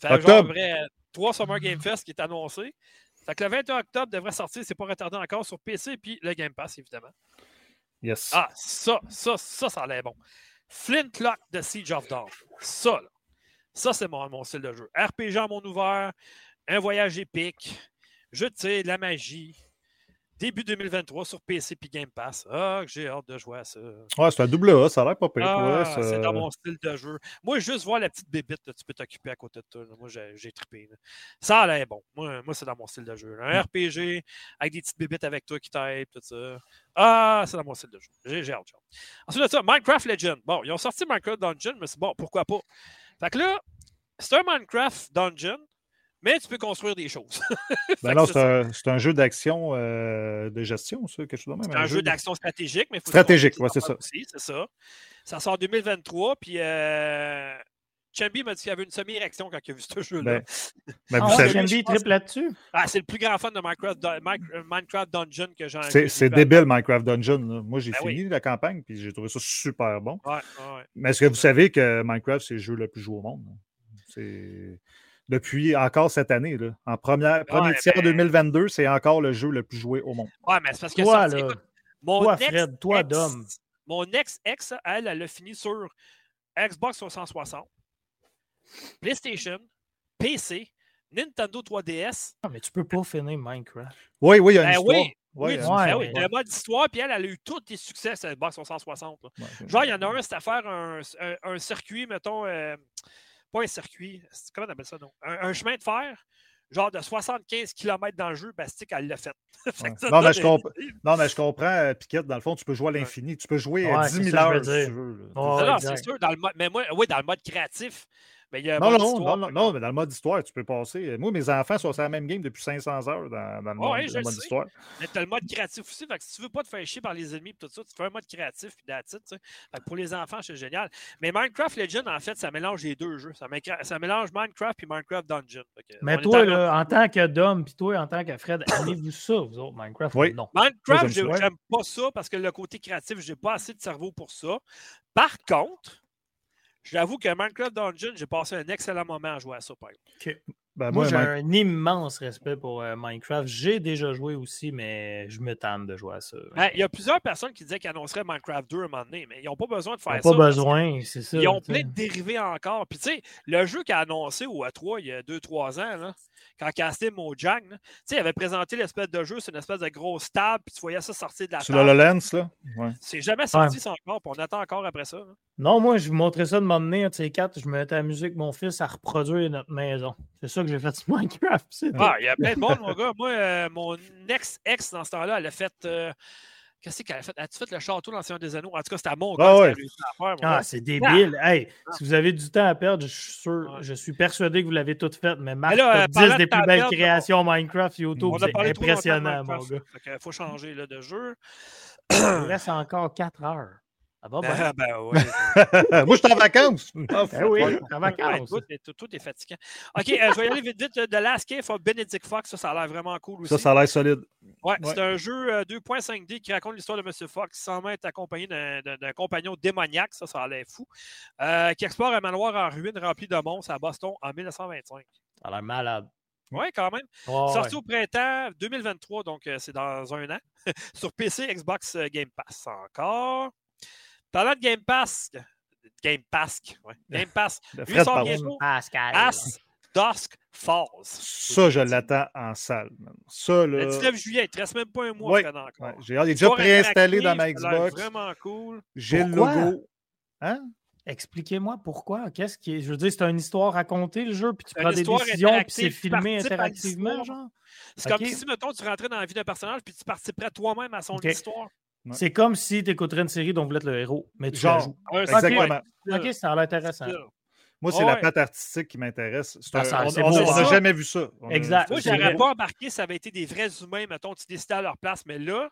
Fait genre, à peu Octobre. près trois Summer Game Fest qui est annoncé. Fait que le 21 octobre devrait sortir, c'est pas retardé encore, sur PC puis le Game Pass, évidemment. yes. Ah, ça, ça, ça, ça a l'air bon. Flintlock de Siege of Dawn. Ça, là. Ça, c'est mon, mon style de jeu. RPG en monde ouvert, un voyage épique, jeu de tir, de la magie. Début 2023 sur PC puis Game Pass. Ah, j'ai hâte de jouer à ça. Ouais, c'est un double A, ça a l'air pas pire. Ah, Ouais, c'est dans mon style de jeu. Moi, juste voir la petite bébite, là, tu peux t'occuper à côté de toi. là. Moi, j'ai trippé. là. Ça a l'air bon. Moi, moi c'est dans mon style de jeu. Un RPG avec des petites bébites avec toi qui t'aident, tout ça. Ah, c'est dans mon style de jeu. J'ai j'ai hâte. j'ai hâte. Ensuite de ça, Minecraft Legend. Bon, ils ont sorti Minecraft Dungeon, mais c'est bon, pourquoi pas? Fait que là, c'est un Minecraft Dungeon, mais tu peux construire des choses. Ben non, c'est un, jeu d'action euh, de gestion, ça, quelque chose de même. C'est un jeu d'action stratégique, mais il faut Stratégique, ouais, c'est ça. Aussi, c'est ça. Ça sort en 2023, puis euh, Chambi m'a dit qu'il y avait une semi-érection quand il a vu ce jeu-là. Ben, Ben, Ah pense- triple là-dessus? Ah, c'est le plus grand fan de Minecraft, euh, Minecraft Dungeon que j'ai c'est que c'est débile, Minecraft Dungeon. là. Moi, j'ai Ben fini la campagne, puis j'ai trouvé ça super bon. Ouais, ouais. Mais est-ce que vous savez que Minecraft, c'est le jeu le plus joué au monde? C'est. Depuis encore cette année. Là. En première, premier tiers mais- 2022, c'est encore le jeu le plus joué au monde. Ouais, mais c'est parce que Toi, ça, là. écoute, mon Toi, ex- Fred, toi, ex- Dom. Mon ex-ex, elle, elle a fini sur Xbox 360, PlayStation, PC, Nintendo 3DS. Ah, mais tu peux pas finir Minecraft. Oui, oui, il y a une Ben histoire. oui, ouais, ben histoire, oui, ouais. le mode histoire, puis elle, elle a eu tous les succès sur Xbox 360. là. ouais. Genre, il y en a un, c'était à faire un, un- un circuit, mettons, euh, pas un circuit, comment on appelle ça, non? Un, un chemin de fer, genre de 75 km dans le jeu, Bastique, elle l'a fait. Non, mais je. Non, mais je comprends, euh, Piquette. Dans le fond, tu peux jouer à l'infini. Tu peux jouer à Ouais, 10 c'est 000 ça que heures si tu veux. Oh, c'est sûr, dans le mode, mais moi, oui, dans le mode créatif, mais il y a un Non, mode non, histoire, non, non, non, mais dans le mode histoire, tu peux passer. Moi, mes enfants sont sur la même game depuis 500 heures dans, dans le, mode, je le le mode sais. histoire. Mais t'as le mode créatif aussi. Fait que si tu veux pas te faire chier par les ennemis et tout ça, tu fais un mode créatif puis that's it, tu sais. Fait que pour les enfants, c'est génial. Mais Minecraft Legend, en fait, ça mélange les deux jeux. Ça, mélange Minecraft et Minecraft Dungeon. Que Mais toi, en- là, en tant que Dom, puis toi, en tant que Fred, aimez-vous ça, vous autres, Minecraft? Oui. ou Non? Minecraft, j'aime pas ça parce que le côté créatif, j'ai pas assez de cerveau pour ça. Par contre, j'avoue que Minecraft Dungeon, j'ai passé un excellent moment à jouer à ça. par. Ben, Moi, moi, j'ai Mike- un immense respect pour euh, Minecraft. J'ai déjà joué aussi, mais je me tente de jouer à ça. Hein, Il y a plusieurs personnes qui disaient qu'ils annonceraient Minecraft 2 à un moment donné, mais ils n'ont pas besoin de faire ça. pas besoin, c'est ça. Ils ont plein de dérivés encore. Puis, tu sais, le jeu qu'il a annoncé au A3 il y a 2-3 ans, là, quand Casté Mojang, là, tu sais, il avait présenté l'espèce de jeu, c'est une espèce de grosse table, puis tu voyais ça sortir de la sur table. l'HoloLens, là? Ouais. C'est jamais sorti ça encore, puis on attend encore après ça. là. Non, moi, je vous montrais ça de m'emmener, un de ces quatre. Je me mettais à la musique avec mon fils à reproduire notre maison. C'est ça que j'ai fait sur Minecraft. Ah, il y a plein de monde, mon gars. Moi, euh, mon ex-ex, dans ce temps-là, elle a fait. euh, Qu'est-ce qu'elle a fait? As-tu fait le château, l'ancien des anneaux? En tout cas, c'était à mon Ah ouais. réussi à Ah, c'est débile. Hey, Ah. si vous avez du temps à perdre, je suis sûr, je suis persuadé que vous l'avez tout fait, mais Marc, là, euh, top parlant 10 de des plus belles perdre, créations Minecraft YouTube, c'est impressionnant, mon gars. Que faut changer là, de jeu. Il reste encore 4 heures. Ça va bien? Ah, ben ouais. Moi, je suis en vacances. Ah, Ben oui, ouais. en Ouais, vacances. tout, est, tout- tout est fatigant. OK, euh, je vais y aller vite, vite. The Last Cave of Benedict Fox, ça, ça a l'air vraiment cool aussi. Ça, ça a l'air solide. Ouais, Ouais. c'est un jeu euh, 2.5D qui raconte l'histoire de M. Fox sans être accompagné d'un- compagnon démoniaque, ça, ça a l'air fou, euh, qui explore un manoir en ruine rempli de monstres à Boston en 1925. Ça a l'air malade. Oui, quand même. Sorti ouais. au printemps 2023, donc euh, c'est dans un an, sur PC, Xbox, euh, Game Pass. Encore. Parlant de Game Pass, Game Pass, ouais, Game Pass, Le Lui Fred sort bientôt. Pascal. As Dusk Falls. Ça, je l'attends en salle. man. Ça, Le là. 19 juillet, il ne te reste même pas un mois, Ouais, Fred, encore. ouais, j'ai hâte. Il est déjà préinstallé dans ma Xbox. vraiment cool. J'ai le logo. Hein? Expliquez-moi pourquoi. Qu'est-ce qui est... Je veux dire, c'est une histoire racontée, le jeu, puis tu prends des décisions, puis c'est filmé interactivement, genre? C'est Ok. comme si, mettons, tu rentrais dans la vie d'un personnage puis tu participerais toi-même à son histoire. Ouais. C'est comme si tu écouterais une série dont vous êtes le héros, mais tu Genre. joues. Exactement. Ok, ça a l'air intéressant. Moi, c'est Ouais. la patte artistique qui m'intéresse. C'est Ah, on n'a jamais vu ça. On a- Exact. Moi, j'aurais pas embarqué ça avait été des vrais humains, mettons, tu décidais à leur place, mais là,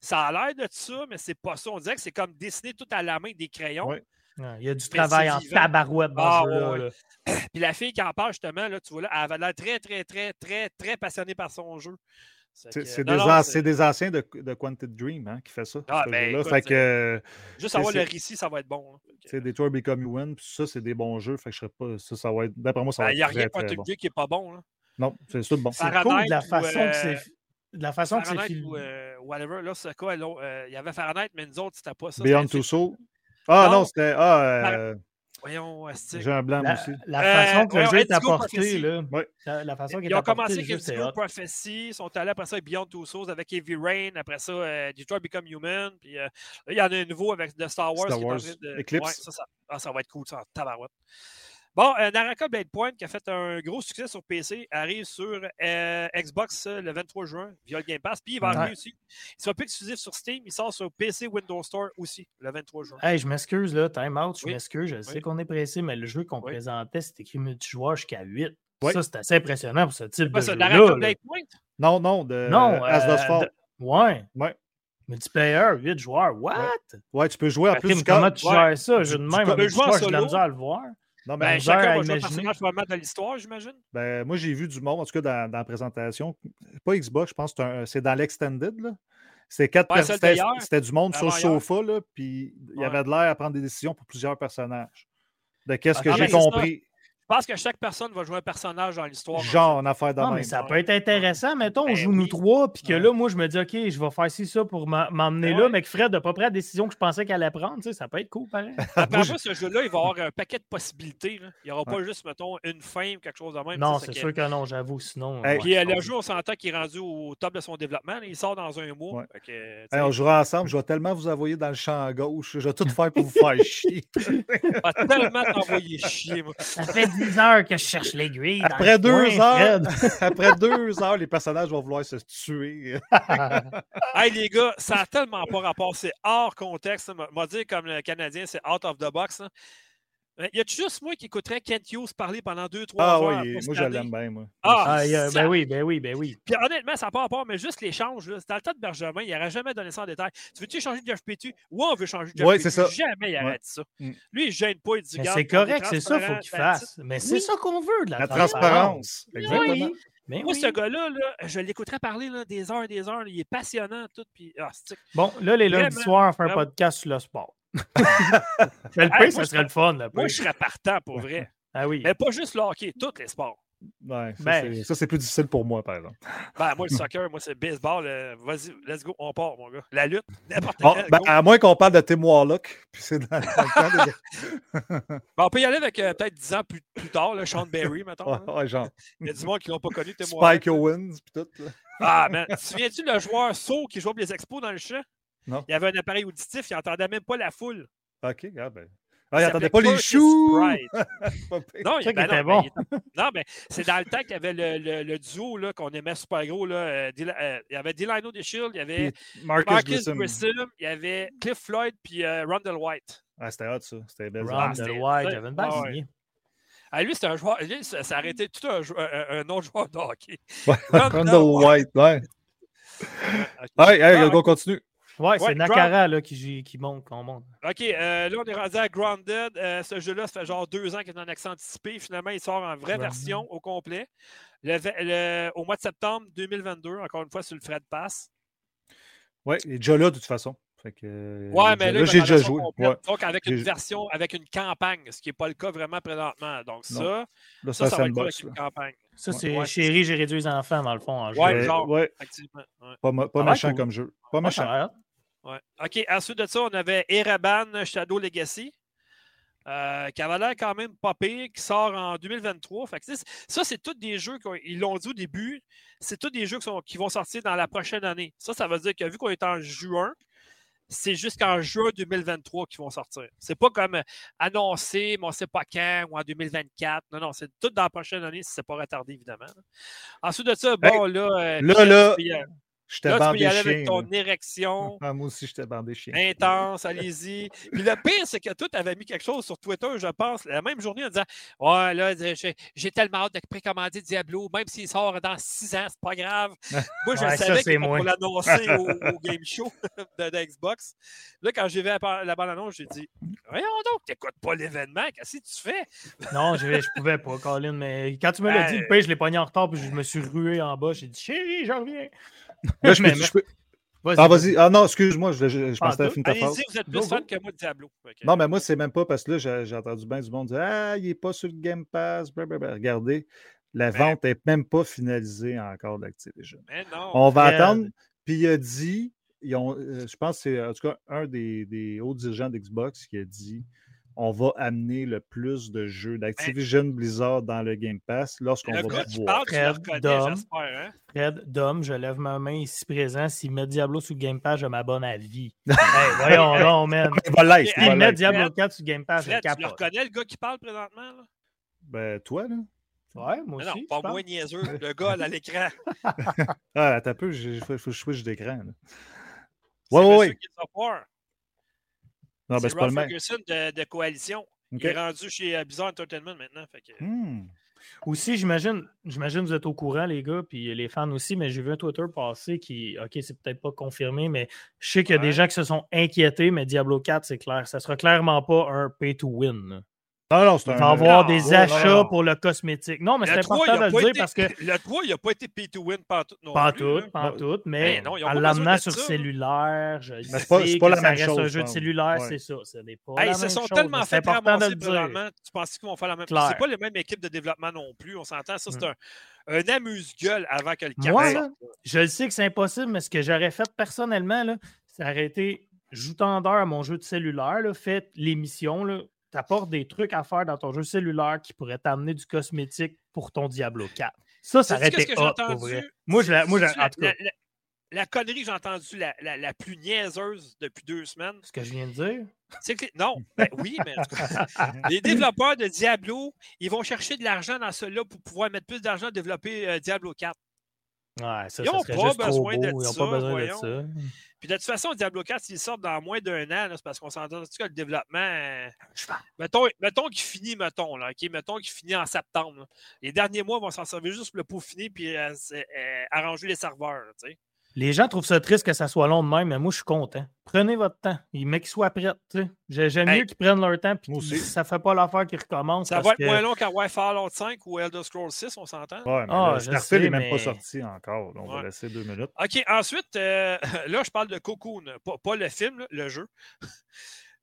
ça a l'air de ça, mais c'est pas ça. On dirait que c'est comme dessiner tout à la main des crayons. Ouais. Ouais, Il y a du Mais travail en vivant. tabarouette dans Ah, ce jeu-là. ouais, là. Puis la fille qui en parle, justement, là, tu vois là, elle avait l'air très, très, très, très, très passionnée par son jeu. C'est des, an- des anciens de, de Quantic Dream hein, qui fait ça. Ah, ben, jeu-là. écoute, fait que Juste avoir le récit, ça va être bon. hein. C'est Detroit Become Human, puis ça, c'est des bons jeux. Fait que je serais pas. Ça, ça va être. D'après moi, ça Ben, va Il n'y a être rien Quantum bon. Qui n'est pas bon. Là. Non, c'est tout bon. C'est cool de la façon que euh, c'est de la façon que c'est Fahrenheit filmé. ou euh, whatever. Là, c'est quoi? euh, Il y avait Fahrenheit, mais nous autres, c'était pas ça. Beyond Souls. Ah Non. non, c'était. Ah, euh, Voyons, j'ai un blanc La, aussi. la Euh, façon que le jeu est Indigo apporté, là, Ouais. la, la façon qu'il Ils ont commencé le avec Indigo. Prophecy, ils sont allés après ça avec Beyond Two Souls, avec Heavy Rain, après ça, euh, Detroit Become Human. Puis euh, là, il y en a un nouveau avec de Star Wars. Star qui est en Wars, train de... Eclipse. Ouais, ça, ça, ah, ça va être cool, ça, en tabarouette. Bon, euh, Naraka Blade Point, qui a fait un gros succès sur PC, arrive sur euh, Xbox euh, le 23 juin via le Game Pass. Puis il va Ouais. arriver aussi. Il sera plus exclusif sur Steam, il sort sur PC Windows Store aussi le 23 juin. Hey, je m'excuse, là, time out, je Oui. m'excuse, je sais qu'on est pressé, mais le jeu qu'on Oui. présentait, c'est écrit multijoueur jusqu'à 8. Oui. Ça, c'est assez impressionnant pour ce type Pas de ça, jeu-là. Naraka là. Blade Point? Non, non, de Non, As Does euh, Fall. de- Ouais. Ouais. Multiplayer, 8 joueurs, what? Ouais, tu peux jouer en Crime, plus du comment tu ouais. gères ça? Je de même, avec peux jouer en de la misère à le voir. Non, mais Ben, chacun va jouer un personnage probablement de l'histoire, j'imagine. Ben, moi, j'ai vu du monde, en tout cas dans, dans la présentation. Pas Xbox, je pense que c'est dans l'Extended. C'était quatre Ouais, pers- celle c'était- du monde sur le sofa, là, puis il y avait de l'air à prendre des décisions pour plusieurs personnages. De qu'est-ce que Ah, j'ai ben, c'est ça. compris. Je pense que chaque personne va jouer un personnage dans l'histoire. Genre, en affaire de Non, même. mais ça peut être intéressant. Mettons, on Ben joue nous trois, puis que Ouais. là, moi, je me dis, OK, je vais faire ci, ça pour m'en- m'emmener Ben là, mais que Fred n'a pas pris la décision que je pensais qu'elle allait prendre. Tu sais, ça peut être cool, pareil. Après Moi, moi, ce jeu-là, il va avoir un paquet de possibilités. là. Il n'y aura pas juste, mettons, une fin ou quelque chose de même. non, c'est sûr que non, j'avoue. Sinon. Hey, ouais, Puis euh, je le jeu, on s'entend qu'il est rendu au top de son développement. là. Il sort dans un mois. Que, Hey, sais, on jouera ensemble, je vais tellement vous envoyer dans le champ à gauche. Je vais tout faire pour vous faire chier. on va tellement t'envoyer chier, moi. Ça fait 10 heures que je cherche l'aiguille. Après deux coin, heures, après deux heures, les personnages vont vouloir se tuer. Hey, les gars, ça n'a tellement pas rapport. C'est hors contexte. On m'a dit, comme le Canadien, c'est out of the box. là. Euh, Y a-tu juste moi qui écouterais Kent Hughes parler pendant deux, trois Ah heures? oui, pas moi je l'aime bien, moi. Ah, Ah, ben oui, ben oui, ben oui. Puis honnêtement, ça n'a pas rapport, mais juste l'échange. Dans le temps de Bergevin, il n'aurait jamais donné ça en détail. Tu veux-tu changer de Jeff Petrie? Oui, on veut changer de Jeff Ouais, ça. Jamais il aurait dit ça. Mm. Lui, il ne gêne pas. Il dit c'est correct, c'est ça, il faut qu'il transparent, fasse. Mais c'est Oui. ça qu'on veut, de la, La transparence. Exactement. Oui. Mais Moi, oui. ce gars-là, là, je l'écouterais parler là, des heures et des heures. là, il est passionnant, tout. Puis, ah, Bon, là, les lundis soirs, on fait un podcast sur le sport. Mais le Hey, ça serait le fun. moi, je serais partant pour vrai. Ah oui. Mais pas juste le hockey, tous les sports. Ouais, ça, Ben- c'est- ça, c'est plus difficile pour moi, par exemple. Ben, moi, le soccer, moi, c'est le baseball. euh, Vas-y, let's go, on part, mon gars. La lutte, n'importe ben, go. à moins qu'on parle de Tim Warlock, puis c'est dans, dans le temps de... Ben, on peut y aller avec euh, peut-être 10 ans plus, plus tard, là, Sean Berry, mettons. Ouais, là. ouais, genre Il y a du monde qui l'ont pas connu, t'es Spike Owens, puis tout. là. Ah, man, te souviens-tu le joueur saut qui jouait pour les expos dans le champ? Non. Il y avait un appareil auditif, il n'entendait même pas la foule. OK, ah ben... Ah, il Il s'appelait pas les choux! Non, il, ben non, bon. ben, il était- non, mais c'est dans le temps qu'il y avait le, le- le duo là, qu'on aimait super gros. Là, euh, euh, il y avait Delano Shield, il y avait Puis Marcus, Marcus Grissom. Grissom, il y avait Cliff Floyd, puis euh, Rondell White. Ah, c'était hot, ça. C'était belle. Ah, Ron c'était- White, j'avais une belle Ah ouais. Ah, lui, c'était un joueur. Lui, ça, ça arrêtait tout un, un, un autre joueur de hockey. Rondell White, ouais. Ok. Ouais, hey, Ah, on continue. Ouais, c'est Ouais, Nakara là, qui, qui monte, qu'on monte. OK, euh, là, on est rendu à Grounded. Euh, ce jeu-là, ça fait genre deux ans qu'il est en accent anticipé. Finalement, il sort en vraie version au complet. Le au mois de septembre 2022, encore une fois, sur le Fred Pass. Ouais, il est déjà là, de toute façon. Fait que, euh, Ouais, mais là, j'ai déjà joué. Ouais. Donc, avec une version, avec une campagne, ce qui n'est pas le cas vraiment présentement. Donc, Non. ça, Là, ça, c'est ça un va être cool avec une campagne. Ça, Ouais. c'est Ouais. Chérie, j'ai réduit les enfants, dans le fond, en jeu. Ouais, genre. ouais, Effectivement. ouais. pas, ma- pas Ah ouais, méchant cool. comme jeu. Pas Ouais, ça méchant. Ouais. OK, ensuite de ça, on avait Ereban Shadow Legacy. euh, qui avait l'air quand même pas pire, qui sort en 2023. Fait que, tu sais, ça, c'est tous des jeux, qu'on- ils l'ont dit au début, c'est tous des jeux qui, sont- qui vont sortir dans la prochaine année. Ça, ça veut dire que vu qu'on est en juin, c'est jusqu'en juin 2023 qu'ils vont sortir. C'est pas comme euh, annoncé, mais on sait pas quand, ou en 2024. Non, non, c'est tout dans la prochaine année si c'est pas retardé, évidemment. Ensuite de ça, bon, là... euh, là, là, aller- J'étais là, tu peux y aller avec ton là. érection Ah, moi aussi, j'étais bandé chien. intense, allez-y. Puis le pire, c'est que toi, tu avais mis quelque chose sur Twitter, je pense, la même journée en disant Ouais, là, j'ai tellement hâte de précommander Diablo, même s'il sort dans six ans, c'est pas grave. Moi, je Ouais, savais qu'il pour l'annoncer au, au game show de, de Xbox. Là, quand j'ai vu la, la bande-annonce, j'ai dit Voyons donc, t'écoutes pas l'événement, qu'est-ce que tu fais? Non, je, je pouvais pas, Colin, mais quand tu me l'as dit, Euh, le pire, je l'ai pogné en retard, puis je me suis rué en bas. J'ai dit, chérie, j'en reviens. Là, je peux- Mais- je peux- Ah, vas-y. Ah non, excuse-moi, je, je, je Ah, pensais à finir ta phrase. Allez-y, vous êtes plus fan que moi de Diablo. Non, mais moi, c'est même pas parce que là, j'ai j'ai entendu bien du monde dire Ah, il n'est pas sur le Game Pass. blablabla. Regardez, la vente n'est même pas finalisée encore d'Activision. Mais non. On va attendre. Puis il a dit, ils ont, euh, je pense que c'est en tout cas un des, des hauts dirigeants d'Xbox qui a dit on va amener le plus de jeux d'Activision Blizzard dans le Game Pass lorsqu'on va gars pouvoir. Fred, reconnais, Dom. j'espère. Hein? Fred, Dom, je lève ma main ici présent. S'il met Diablo sur Game Pass, je m'abonne à vie. hey, voyons donc, man. Il va like, il Hey, va Il met like. Diablo Fred, 4 sur Game Pass, Fred, tu le reconnais, le gars qui parle présentement? Là? Ben, toi, là. Ouais, moi aussi. non, pas moins niaiseux. Le gars là, à l'écran. Ah, t'as peu, il faut, que je switch d'écran. Ouais, ouais, ouais. Non, ben, c'est c'est pas le même. Ferguson de, de Coalition. OK. Il est rendu chez euh, Bizarre Entertainment maintenant. Fait que... Hmm. Aussi, j'imagine, j'imagine que vous êtes au courant, les gars, puis les fans aussi, mais j'ai vu un Twitter passer qui, OK, c'est peut-être pas confirmé, mais je sais qu'il y a Ouais. des gens qui se sont inquiétés, mais Diablo 4, c'est clair. Ça sera clairement pas un pay to win. Non, non, c'est Il un. va avoir non, des non, achats non. pour le cosmétique. Non, mais c'est Le 3, important il de a le pas dire été- parce que Le 3, il n'a pas été pay to win pantoute non pas plus, tout, là. pas tout, mais Ben non, ils ont en pas l'amenant sur ça. cellulaire, je Mais pas- sais c'est pas que la ça même reste chose, un je jeu de cellulaire, Ouais. c'est ça. Ce n'est pas Hey, la ils se même sont chose, tellement mais c'est fait ramasser présentement. Tu penses qu'ils vont faire la même chose? C'est pas les mêmes équipes de développement non plus, on s'entend. Ça, c'est Mm. un, un amuse-gueule avant que le Moi, là, je le sais que c'est impossible, mais ce que j'aurais fait personnellement, c'est arrêter joutant d'heure à mon jeu de cellulaire, là, faites l'émission, tu apportes des trucs à faire dans ton jeu cellulaire qui pourraient t'amener du cosmétique pour ton Diablo 4. Ça, ça aurait été hot, pour vrai. Moi, je la- moi, je- cas, la, la- la connerie que j'ai entendue la, la- la plus niaiseuse depuis deux semaines, ce que je viens de dire, c'est que. Non, ben oui, mais les développeurs de Diablo, ils vont chercher de l'argent dans cela pour pouvoir mettre plus d'argent à développer euh, Diablo 4. Ouais, ça, Ils ça ont serait pas besoin n'ont ça, pas besoin voyons. ça. Puis de toute façon, Diablo 4, s'il sort dans moins d'un an, c'est parce qu'on s'entend que le développement. mettons mettons qu'il finit, mettons, là, OK? Mettons qu'il finit en septembre. là. Les derniers mois vont s'en servir juste pour le peaufiner puis euh, euh, arranger les serveurs. là. Les gens trouvent ça triste que ça soit long de même, mais moi, je suis content. Prenez votre temps. Les mecs soient prêts. J'aime Hey. mieux qu'ils prennent leur temps puis qu'ils- ça ne fait pas l'affaire qu'ils recommencent. Ça parce va être que- moins long qu'à Wi Fallout 5 ou Elder Scrolls 6, on s'entend? Ouais, mais Ah, sais, n'est même pas mais- sorti encore. donc On Ouais. va laisser deux minutes. OK, ensuite, euh, là, je parle de Cocoon, pas, pas le film, là, le jeu.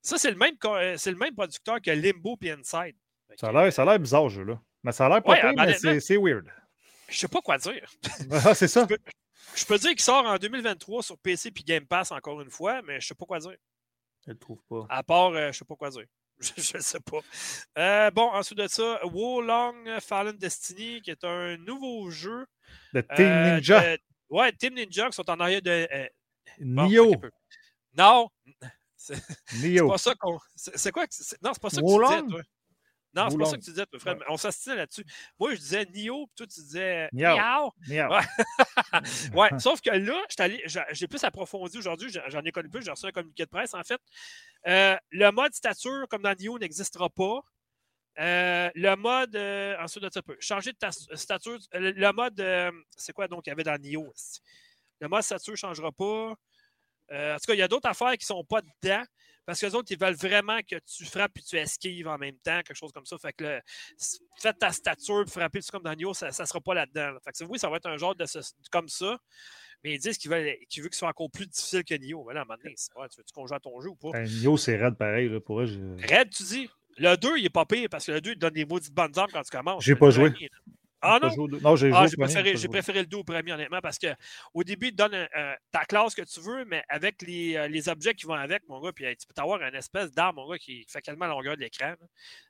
Ça, c'est le, même euh, c'est le même producteur que Limbo et Inside. Ça a l'air- ça a l'air bizarre, ce jeu-là. Mais ça a l'air pas Ouais, pire, mais c'est c'est weird. Je sais pas quoi dire. Ah, c'est ça. Je peux, je peux dire qu'il sort en 2023 sur PC puis Game Pass encore une fois, mais je sais pas quoi dire. Je le trouve pas. À part, euh, je sais pas quoi dire. Je ne sais pas. Euh, bon, ensuite de ça, Wolong Fallen Destiny, qui est un nouveau jeu. Le Team euh, Ninja. de- ouais, Team Ninja qui sont en arrière de. euh, bon, peu. Non, c'est pas ça qu'on. C'est quoi Non, c'est pas ça que tu toi. Non, c'est pas ça que tu disais, toi, frère. On s'assistait là-dessus. Moi, je disais Nio, puis toi, tu disais Niao. Ouais. Ouais, sauf que là, j'ai plus approfondi aujourd'hui, j'en ai connu plus, j'ai reçu un communiqué de presse en fait. Euh, le mode stature, comme dans Nio, n'existera pas. Euh, le mode, euh, ensuite de ça, changer de ta- stature. Le, le mode, c'est quoi donc qu'il y avait dans Nio? Le mode stature ne changera pas. En tout cas, il y a d'autres affaires qui ne sont pas dedans. Parce que les autres, ils veulent vraiment que tu frappes et tu esquives en même temps, quelque chose comme ça. Fait que le, faites ta stature, puis frapper, comme dans Nioh, ça ne sera pas là-dedans. là. Fait que oui, ça va être un genre de ce- comme ça. Mais ils disent qu'ils veulent, qu'ils veulent que ce soit encore plus difficile que Nioh. Mais là, à un moment donné, c'est- ouais, tu veux-tu qu'on joue à ton jeu ou pas? Ben, Nioh, c'est raide pareil. Là, pour eux, je- Red, tu dis? Le 2, il est pas pire parce que le 2, il te donne des maudites bonnes armes quand tu commences. J'ai pas joué. là- Ah non? joué. Non, j'ai Ah, préféré, préféré le 2 au premier, honnêtement, parce qu'au début, il te donne ta classe que tu veux, mais avec les, euh, les objets qui vont avec, mon gars, puis euh, tu peux avoir une espèce d'arme, mon gars, qui fait quasiment la longueur de l'écran.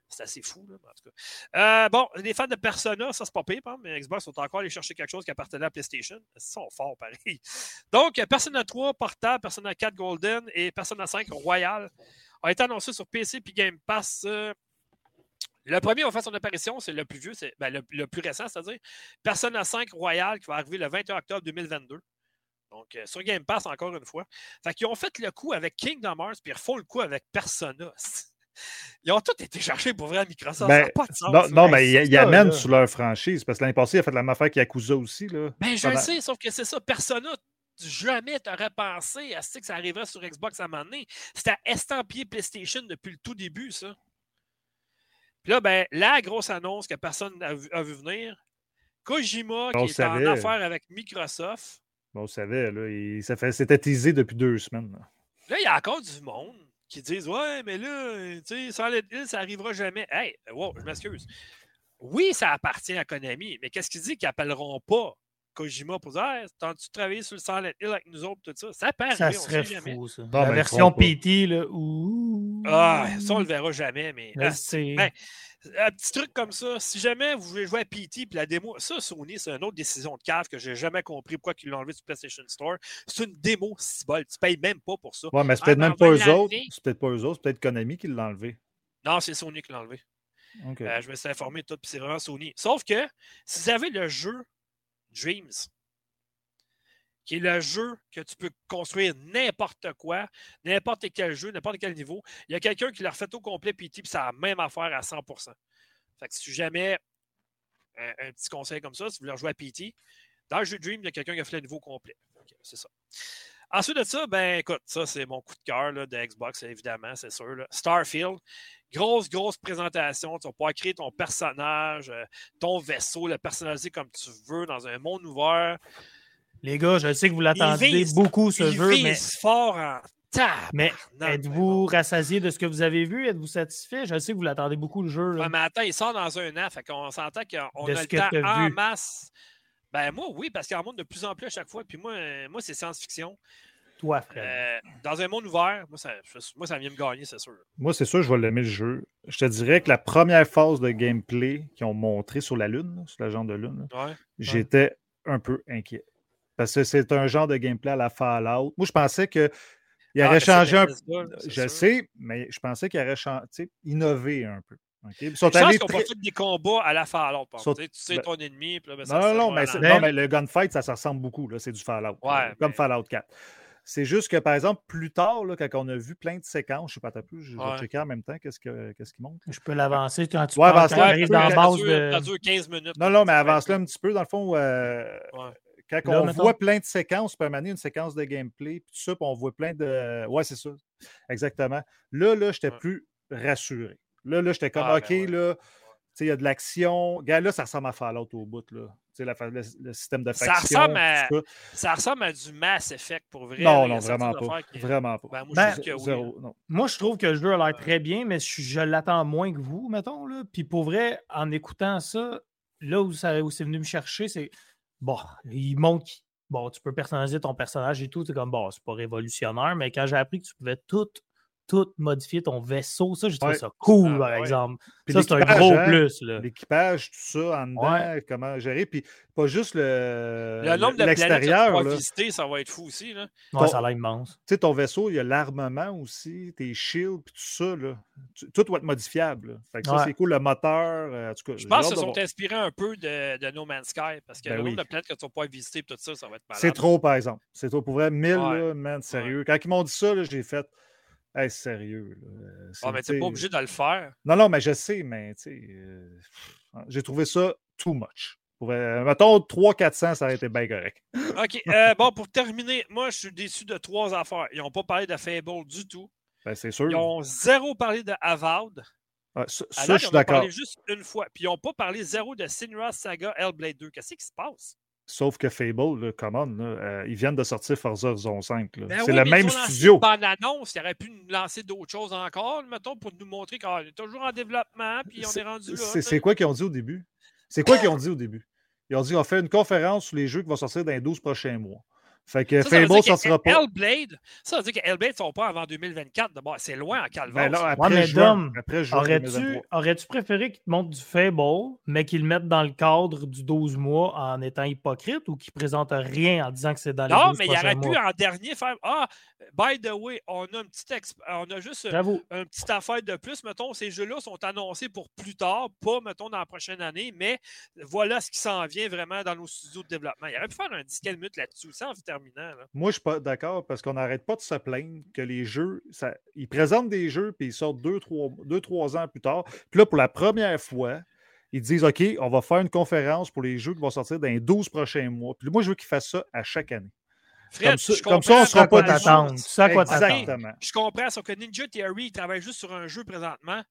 C'est assez fou, là, en tout cas. Euh, bon, les fans de Persona, ça c'est pas pire, mais Xbox sont encore allés chercher quelque chose qui appartenait à PlayStation. Ils sont forts, pareil. Donc, euh, Persona 3 portable, Persona 4 Golden et Persona 5 Royal ont été annoncés sur PC puis Game Pass. Le premier va faire son apparition, c'est le plus vieux, c'est ben, le, le plus récent, c'est-à-dire Persona 5 Royal qui va arriver le 21 octobre 2022. Donc, euh, sur Game Pass, encore une fois. Fait qu'ils ont fait le coup avec Kingdom Hearts, puis ils refont le coup avec Persona. Ils ont tous été cherchés pour vrai à Microsoft. Ben, ça n'a pas de sens. Non, mais ils ils amènent sur leur franchise. Parce que l'année passée, il a fait la même affaire qu'Yakuza aussi. Là. Ben, je le sais, sauf que c'est ça. Persona, jamais t'aurais pensé à ce que ça arriverait sur Xbox à un moment donné. C'était estampillé PlayStation depuis le tout début, ça. Puis là, ben, la grosse annonce que personne n'a vu, a vu venir, Kojima, On qui est en affaire avec Microsoft, Bon, on savait, là, il- ça fait, c'était teasé depuis deux semaines. là. Là, il y a encore du monde qui disent Ouais, mais là, tu sais, Silent Hill, ça arrivera jamais. Hey, wow, je m'excuse. Oui, ça appartient à Konami, mais qu'est-ce qu'ils disent qu'ils appelleront pas? Kojima pour dire Hey, T'as-tu travaillé sur le Silent Hill avec nous autres, tout ça? Ça peut Ça arriver, on serait sait jamais. fou, ça. Non, la ils version. PT, là. Ouh. Ah, ça, on le verra jamais, mais. Ah, ben, un petit truc comme ça, si jamais vous voulez jouer à PT puis la démo, ça, Sony, c'est une autre décision de cave que j'ai jamais compris pourquoi ils l'ont enlevé sur PlayStation Store. C'est une démo, si bol. Tu payes même pas pour ça. Ouais, mais c'est Ah, peut-être ben, même pas eux autres. C'est peut-être pas eux autres. C'est peut-être Konami qui l'a enlevé. Non, c'est Sony qui l'a enlevé. OK. Euh, je me suis informé de tout, puis c'est vraiment Sony. Sauf que si vous avez le jeu Dreams, qui est le jeu que tu peux construire n'importe quoi, n'importe quel jeu, n'importe quel niveau, il y a quelqu'un qui l'a refait au complet puis c'est la même affaire à 100 Fait que si jamais un, un petit conseil comme ça, si vous voulez rejouer à PT, dans le jeu Dream, il y a quelqu'un qui a fait le niveau complet. C'est ça. Ensuite de ça, ben écoute, ça c'est mon coup de cœur là, de Xbox, évidemment, c'est sûr. là. Starfield, grosse, grosse présentation. Tu vas pouvoir créer ton personnage, euh, ton vaisseau, le personnaliser comme tu veux dans un monde ouvert. Les gars, je sais que vous l'attendiez vise- beaucoup ce Il jeu, vise mais, fort en mais êtes-vous rassasié de ce que vous avez vu? Êtes-vous satisfait? Je sais que vous l'attendez beaucoup, le jeu. là. Ouais, mais attends, il sort dans un an, fait qu'on s'entend qu'on a le temps en vu. masse. Ben moi, oui, parce qu'il en monte de plus en plus à chaque fois. Puis moi, euh, moi c'est science-fiction. Toi, Fred. Euh, dans un monde ouvert, moi ça, moi, ça vient me gagner, c'est sûr. Moi, c'est sûr, je vais l'aimer le jeu. Je te dirais que la première phase de gameplay qu'ils ont montré sur la Lune, sur la genre de Lune, Ouais. j'étais un peu inquiet. Parce que c'est un genre de gameplay à la Fallout. Moi, je pensais qu'il Ah, aurait changé un peu. Je sûr. sais, mais je pensais qu'il aurait changé, innové un peu. OK? Ils sont Je pense qu'on va faire des combats à la Fallout. Sont- exemple. Tu sais ben- ton ennemi, puis là, ben, ça Non, non, mais, non, mais le gunfight, ça, ça ressemble beaucoup. là, C'est du Fallout. Ouais, là, Comme mais- Fallout 4. C'est juste que, par exemple, plus tard, là, quand on a vu plein de séquences, je ne sais pas, t'as plus, je vais Ouais. checker en même temps qu'est-ce que- qu'est-ce qui monte. là. Je peux l'avancer quand tu Ouais, parles, quand dans la base dure, de... ça dure 15 minutes. Non, non, mais avance-le un petit peu. Dans le fond, euh, Ouais. quand Là, on mettons. voit plein de séquences, donné, une séquence de gameplay, puis tout ça, puis on voit plein de. Ouais, c'est ça. Exactement. Là, là, j'étais Ouais. plus rassuré. Là, là, j'étais comme, Ah, OK, ben ouais. là, tu sais, il y a de l'action. Là, ça ressemble à Fallout au bout, là. Tu sais, la le, le système de Ça faction. ressemble à- Ça ressemble à du Mass Effect pour vrai. ça. Non, non, vraiment pas. qui- Vraiment pas. Ben, moi, Ben, je que. Zéro. Moi, je trouve que le jeu a l'air très bien, mais je, je l'attends moins que vous, mettons. Là. Puis pour vrai, en écoutant ça, là où, ça, où c'est venu me chercher, c'est bon, il montre bon, tu peux personnaliser ton personnage et tout. C'est comme bon, c'est pas révolutionnaire, mais quand j'ai appris que tu pouvais tout, tout modifier ton vaisseau, ça, j'ai trouvé Ouais. ça cool, Ah, par ouais. exemple. Puis ça, c'est un gros hein, plus. Là. L'équipage, tout ça en dedans, comment gérer. Puis pas juste le, Le nombre de planètes que tu l'extérieur. vas là. visiter, ça va être fou aussi. Là. Ouais, ton- ça a l'air immense. Tu sais, ton vaisseau, il y a l'armement aussi, tes shields, puis tout ça. Là. Tout va être modifiable. là. Fait que ça, c'est cool. Le moteur, euh, en tout cas. Je pense qu'ils de se sont inspirés un peu de, de No Man's Sky parce que Ben le oui. nombre de planètes que tu vas pouvoir visiter et tout ça, ça va être malade. C'est trop, par exemple. C'est trop. Pour vrai, 1000, Ouais. là, man, sérieux. Quand ils m'ont dit ça, là, j'ai fait. Hey, sérieux. là, euh, Ah, mais sais, pas obligé de le faire. Non, non, mais je sais, mais tu sais. euh, j'ai trouvé ça too much. Pour vrai, mettons 300-400, ça aurait été bien correct. OK. euh, bon, pour terminer, moi, je suis déçu de trois affaires. Ils n'ont pas parlé de Fable du tout. Ben, c'est sûr. Ils ont zéro parlé de Avowed. Ouais, ça, je ils suis en ont d'accord. parlé juste une fois. Puis ils n'ont pas parlé zéro de Sinra Saga Hellblade 2. Qu'est-ce qui se passe? Sauf que Fable, là, come on, là, euh, ils viennent de sortir Forza Horizon 5. là. Ben c'est oui, le même studio. une bande-annonce. Ils auraient pu nous lancer d'autres choses encore, mettons, pour nous montrer qu'on est toujours en développement, puis on est rendu là. C'est quoi qu'ils ont dit au début? C'est quoi qu'ils ont dit au début? Ils ont dit on fait une conférence sur les jeux qui vont sortir dans les 12 prochains mois. Fait que Ça, ça veut Fable dire que sortira pas. Hellblade, ça veut dire que Hellblade ne sont pas avant 2024. D'abord, c'est loin en calvaire. Ben après, Dom, après Aurais-tu 2023. aurais-tu préféré qu'ils te montrent du Fable, mais qu'ils le mettent dans le cadre du 12 mois en étant hypocrite ou qu'ils présentent rien en disant que c'est dans les non, 12 mais il aurait pu en dernier faire Ah, by the way, on a, un petit exp- on a juste J'avoue. un petit affaire de plus. Mettons, ces jeux-là sont annoncés pour plus tard, pas, mettons, dans la prochaine année, mais voilà ce qui s'en vient vraiment dans nos studios de développement. Il aurait pu faire un 10 minutes là-dessus, ça en là. Moi, je suis pas d'accord parce qu'on n'arrête pas de se plaindre que les jeux, ça, ils présentent des jeux puis ils sortent deux trois, deux, trois ans plus tard. Puis là, pour la première fois, ils disent OK, on va faire une conférence pour les jeux qui vont sortir dans les 12 prochains mois. Puis moi, je veux qu'ils fassent ça à chaque année. Fred, Comme ça- je comme ça, on comprends sera pas point. Tu sais à quoi t'attendre. Je comprends, sauf que Ninja Theory, ils travaillent juste sur un jeu présentement.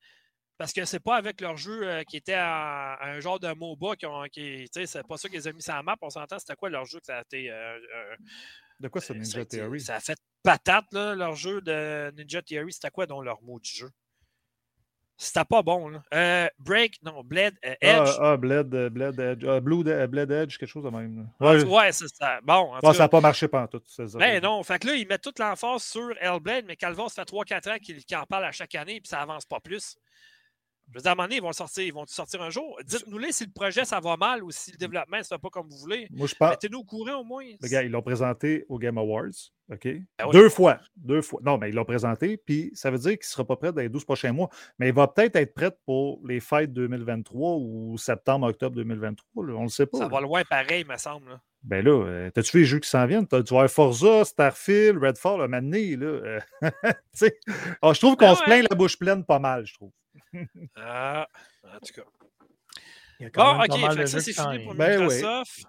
Parce que c'est pas avec leur jeu euh, qui était un genre de MOBA qui ont. Qui, c'est pas ça qu'ils ont mis sur la map. On s'entend, c'était quoi leur jeu que ça a été. euh, euh, De quoi c'est ça Ninja Theory? Ça a fait patate, là, leur jeu de Ninja Theory. C'était quoi dans leur mot du jeu? C'était pas bon, là. Euh, Break, non, Blade, euh, Edge. Ah, ah, Bled, euh, Bled Edge. ah, Blue de- Bled Edge, quelque chose de même. là. Ah, Ouais, ouais, c'est ça. Bon, en tout Ah, cas, ça n'a pas marché pendant tout. ça. Ben non, fait que là, ils mettent toute l'emphase sur Hellblade, mais Calvin, ça fait 3-4 ans qu'il qu'il en parle à chaque année, puis ça avance pas plus. Je veux dire, à un moment donné, ils vont le sortir, ils vont sortir un jour. Dites-nous-les si le projet, ça va mal ou si le développement ne se fait pas comme vous voulez. Moi, je pense. Mettez-nous au courant au moins. Le gars, ils l'ont présenté au Game Awards. OK? Ben oui. Deux fois. Deux fois. Non, mais ils l'ont présenté, puis ça veut dire qu'il ne sera pas prêt dans les 12 prochains mois. Mais il va peut-être être prêt pour les fêtes 2023 ou septembre-octobre 2023. là. On ne le sait pas. Ça là. va loin pareil, me semble. là. Ben là, euh, t'as-tu les jeux qui s'en viennent? T'as- Tu vas Forza, Starfield, Redfall, un moment donné, là. euh. Ah, je trouve qu'on Ben se ouais. plaint la bouche pleine pas mal, je trouve. Ah, en tout cas. Bon, OK, fait ça, c'est fini pour. Ben oui. Microsoft.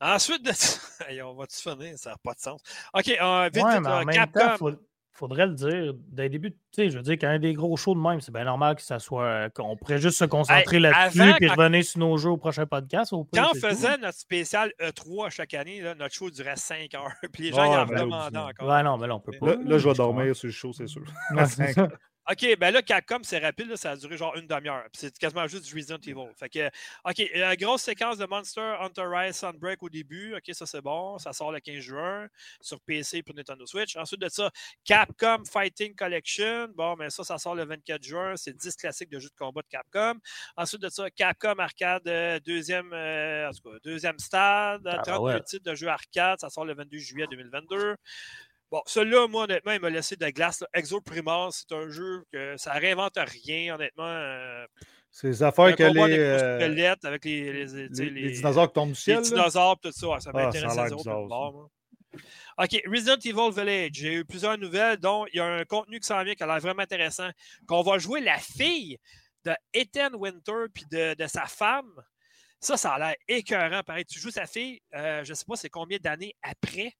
Ensuite de ça, Hey, on va-tu finir? Ça n'a pas de sens. OK, euh, vite, Ouais, vite, mais en euh, même Capcom. temps, faut- faudrait le dire dès le début. Tu sais, je veux dire, quand il y a des gros shows de même, c'est bien normal que ça soit. euh, qu'on pourrait juste se concentrer Hey, là-dessus quand- revenir sur nos jeux au prochain podcast. au pire, Quand on tout. faisait notre spécial E3 chaque année, là, notre show durait 5 heures. Puis les gens y en ben là, demandaient encore. Non, mais là, on peut pas. Là, là, je vais dormir sur le show, c'est sûr. OK, ben là, Capcom, c'est rapide, là, ça a duré genre une demi-heure. C'est quasiment juste du Resident Evil. Fait que, OK, grosse séquence de Monster Hunter Rise Sunbreak au début. OK, ça c'est bon. Ça sort le 15 juin sur PC pour Nintendo Switch. Ensuite de ça, Capcom Fighting Collection. Bon, mais ça, ça sort le 24 juin. C'est 10 classiques de jeux de combat de Capcom. Ensuite de ça, Capcom Arcade, euh, deuxième, euh, en tout cas, deuxième stade. Ah, 32 ouais. titres de jeux arcade. Ça sort le 22 juillet 2022. Bon, celui-là, moi, honnêtement, il m'a laissé de glace. là. Exo Primal, c'est un jeu que ça réinvente rien, honnêtement. euh, les affaires que les, euh, avec les, les, les- les- les dinosaures qui tombent du les ciel. là. dinosaures, tout ça. ouais, ça Ah, m'intéresse à zéro bord, moi. OK, Resident Evil Village. J'ai eu plusieurs nouvelles, dont il y a un contenu qui s'en vient qui a l'air vraiment intéressant. Qu'on va jouer la fille de Ethan Winter puis de, de sa femme. Ça, ça a l'air écœurant. Pareil, tu joues sa fille, euh, je ne sais pas c'est combien d'années après.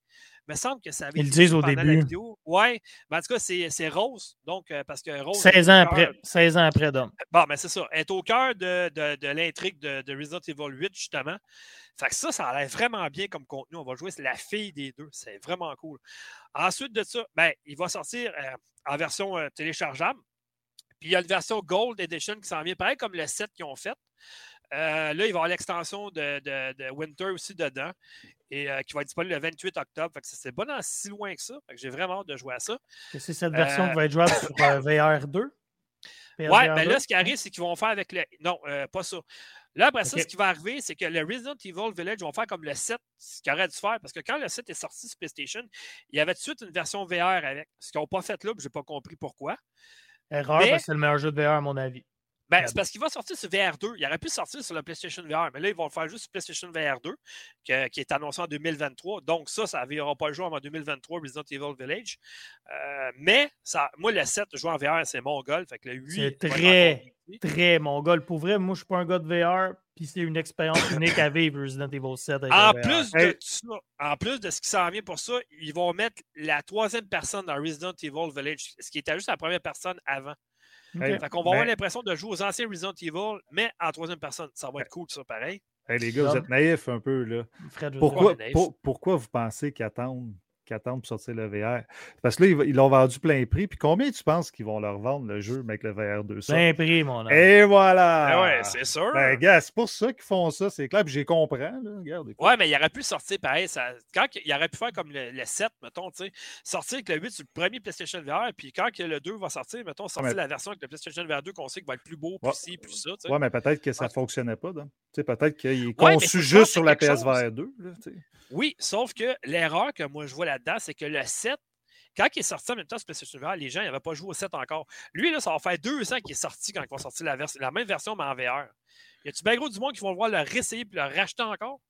Il me semble que ça avait Ils le disent au début. vidéo. Ouais, mais en tout cas, c'est Rose. Donc, euh, parce que Rose. 16 est ans après. cœur- 16 ans après, Dom. Bon, mais c'est ça. Elle est au cœur de, de- de l'intrigue de, de Resident Evil 8, justement. Fait que ça, ça a l'air vraiment bien comme contenu. On va jouer, c'est la fille des deux. C'est vraiment cool. Ensuite de ça, ben, il va sortir euh, en version euh, téléchargeable. Puis il y a une version Gold Edition qui s'en vient, pareil comme le 7 qu'ils ont fait. Euh, là, il va y avoir l'extension de, de- de Winter aussi dedans et euh, qui va être disponible le 28 octobre. Fait que c'est pas dans si loin que ça. Fait que j'ai vraiment hâte de jouer à ça. C'est cette version Euh, qui va être jouable sur euh, VR2. Ouais, PSVR2? mais là, ce qui arrive, c'est qu'ils vont faire avec le. Non, euh, pas ça. Là, après ça, ce qui va arriver, c'est que le Resident Evil Village vont faire comme le 7, ce qu'ils auraient dû faire, parce que quand le 7 est sorti sur PlayStation, il y avait tout de suite une version VR avec. Ce qu'ils n'ont pas fait là, je n'ai pas compris pourquoi. Erreur, mais- parce que c'est le meilleur jeu de VR, à mon avis. Ben, c'est parce qu'il va sortir sur VR2. Il aurait pu sortir sur la PlayStation VR, mais là, ils vont le faire juste sur PlayStation VR2, que- qui est annoncé en 2023. Donc, ça, ça n'aura pas le jour en 2023, Resident Evil Village. Euh, mais, ça, moi, le 7, jouer en VR, c'est mon goal. Fait que le 8. C'est très. Très mon gars. Pour vrai, moi, je suis pas un gars de VR, puis c'est une expérience unique à vivre Resident Evil 7 avec En le VR. plus, de Hey. ça, en plus de ce qui s'en vient pour ça, ils vont mettre la troisième personne dans Resident Evil Village, ce qui était juste la première personne avant. Ok. Hey, Fait qu'on va avoir l'impression de jouer aux anciens Resident Evil, mais en troisième personne. Ça va être cool, ça, pareil. Hey, les gars, vous êtes naïfs un peu, là. Pourquoi, pour- pourquoi vous pensez qu'ils attendent, qu'ils attendent pour sortir le VR? Parce que là, ils l'ont vendu plein prix. Puis combien tu penses qu'ils vont leur vendre le jeu avec le VR2? dire. Bien pris, mon homme. Et voilà! Ben ouais, c'est sûr. Ben, gars, c'est pour ça qu'ils font ça, c'est clair. Puis j'ai compris, là. Regarde, écoute. Ouais, mais il aurait pu sortir pareil. Ça, quand il aurait pu faire comme le, le 7, mettons, tu sais, sortir avec le 8 sur le premier PlayStation VR, puis quand que le 2 va sortir, mettons, sortir mais- la version avec le PlayStation VR 2 qu'on sait qu'il va être plus beau, plus Ouais. ci, plus ça. tu sais. Ouais, mais peut-être que ça ne fonctionnait pas, donc. Tu sais, peut-être qu'il est Ouais, conçu juste sur la. PSVR 2. Là, tu sais. Oui, sauf que l'erreur que moi je vois là-dedans, c'est que le 7, quand il est sorti en même temps sur PlayStation VR, les gens n'avaient pas joué au 7 encore. Lui, là, ça va faire deux ans qu'il est sorti quand ils vont sortir la, la même version, mais en VR. Y a-tu bien gros du monde qui vont voir le réessayer puis le racheter encore?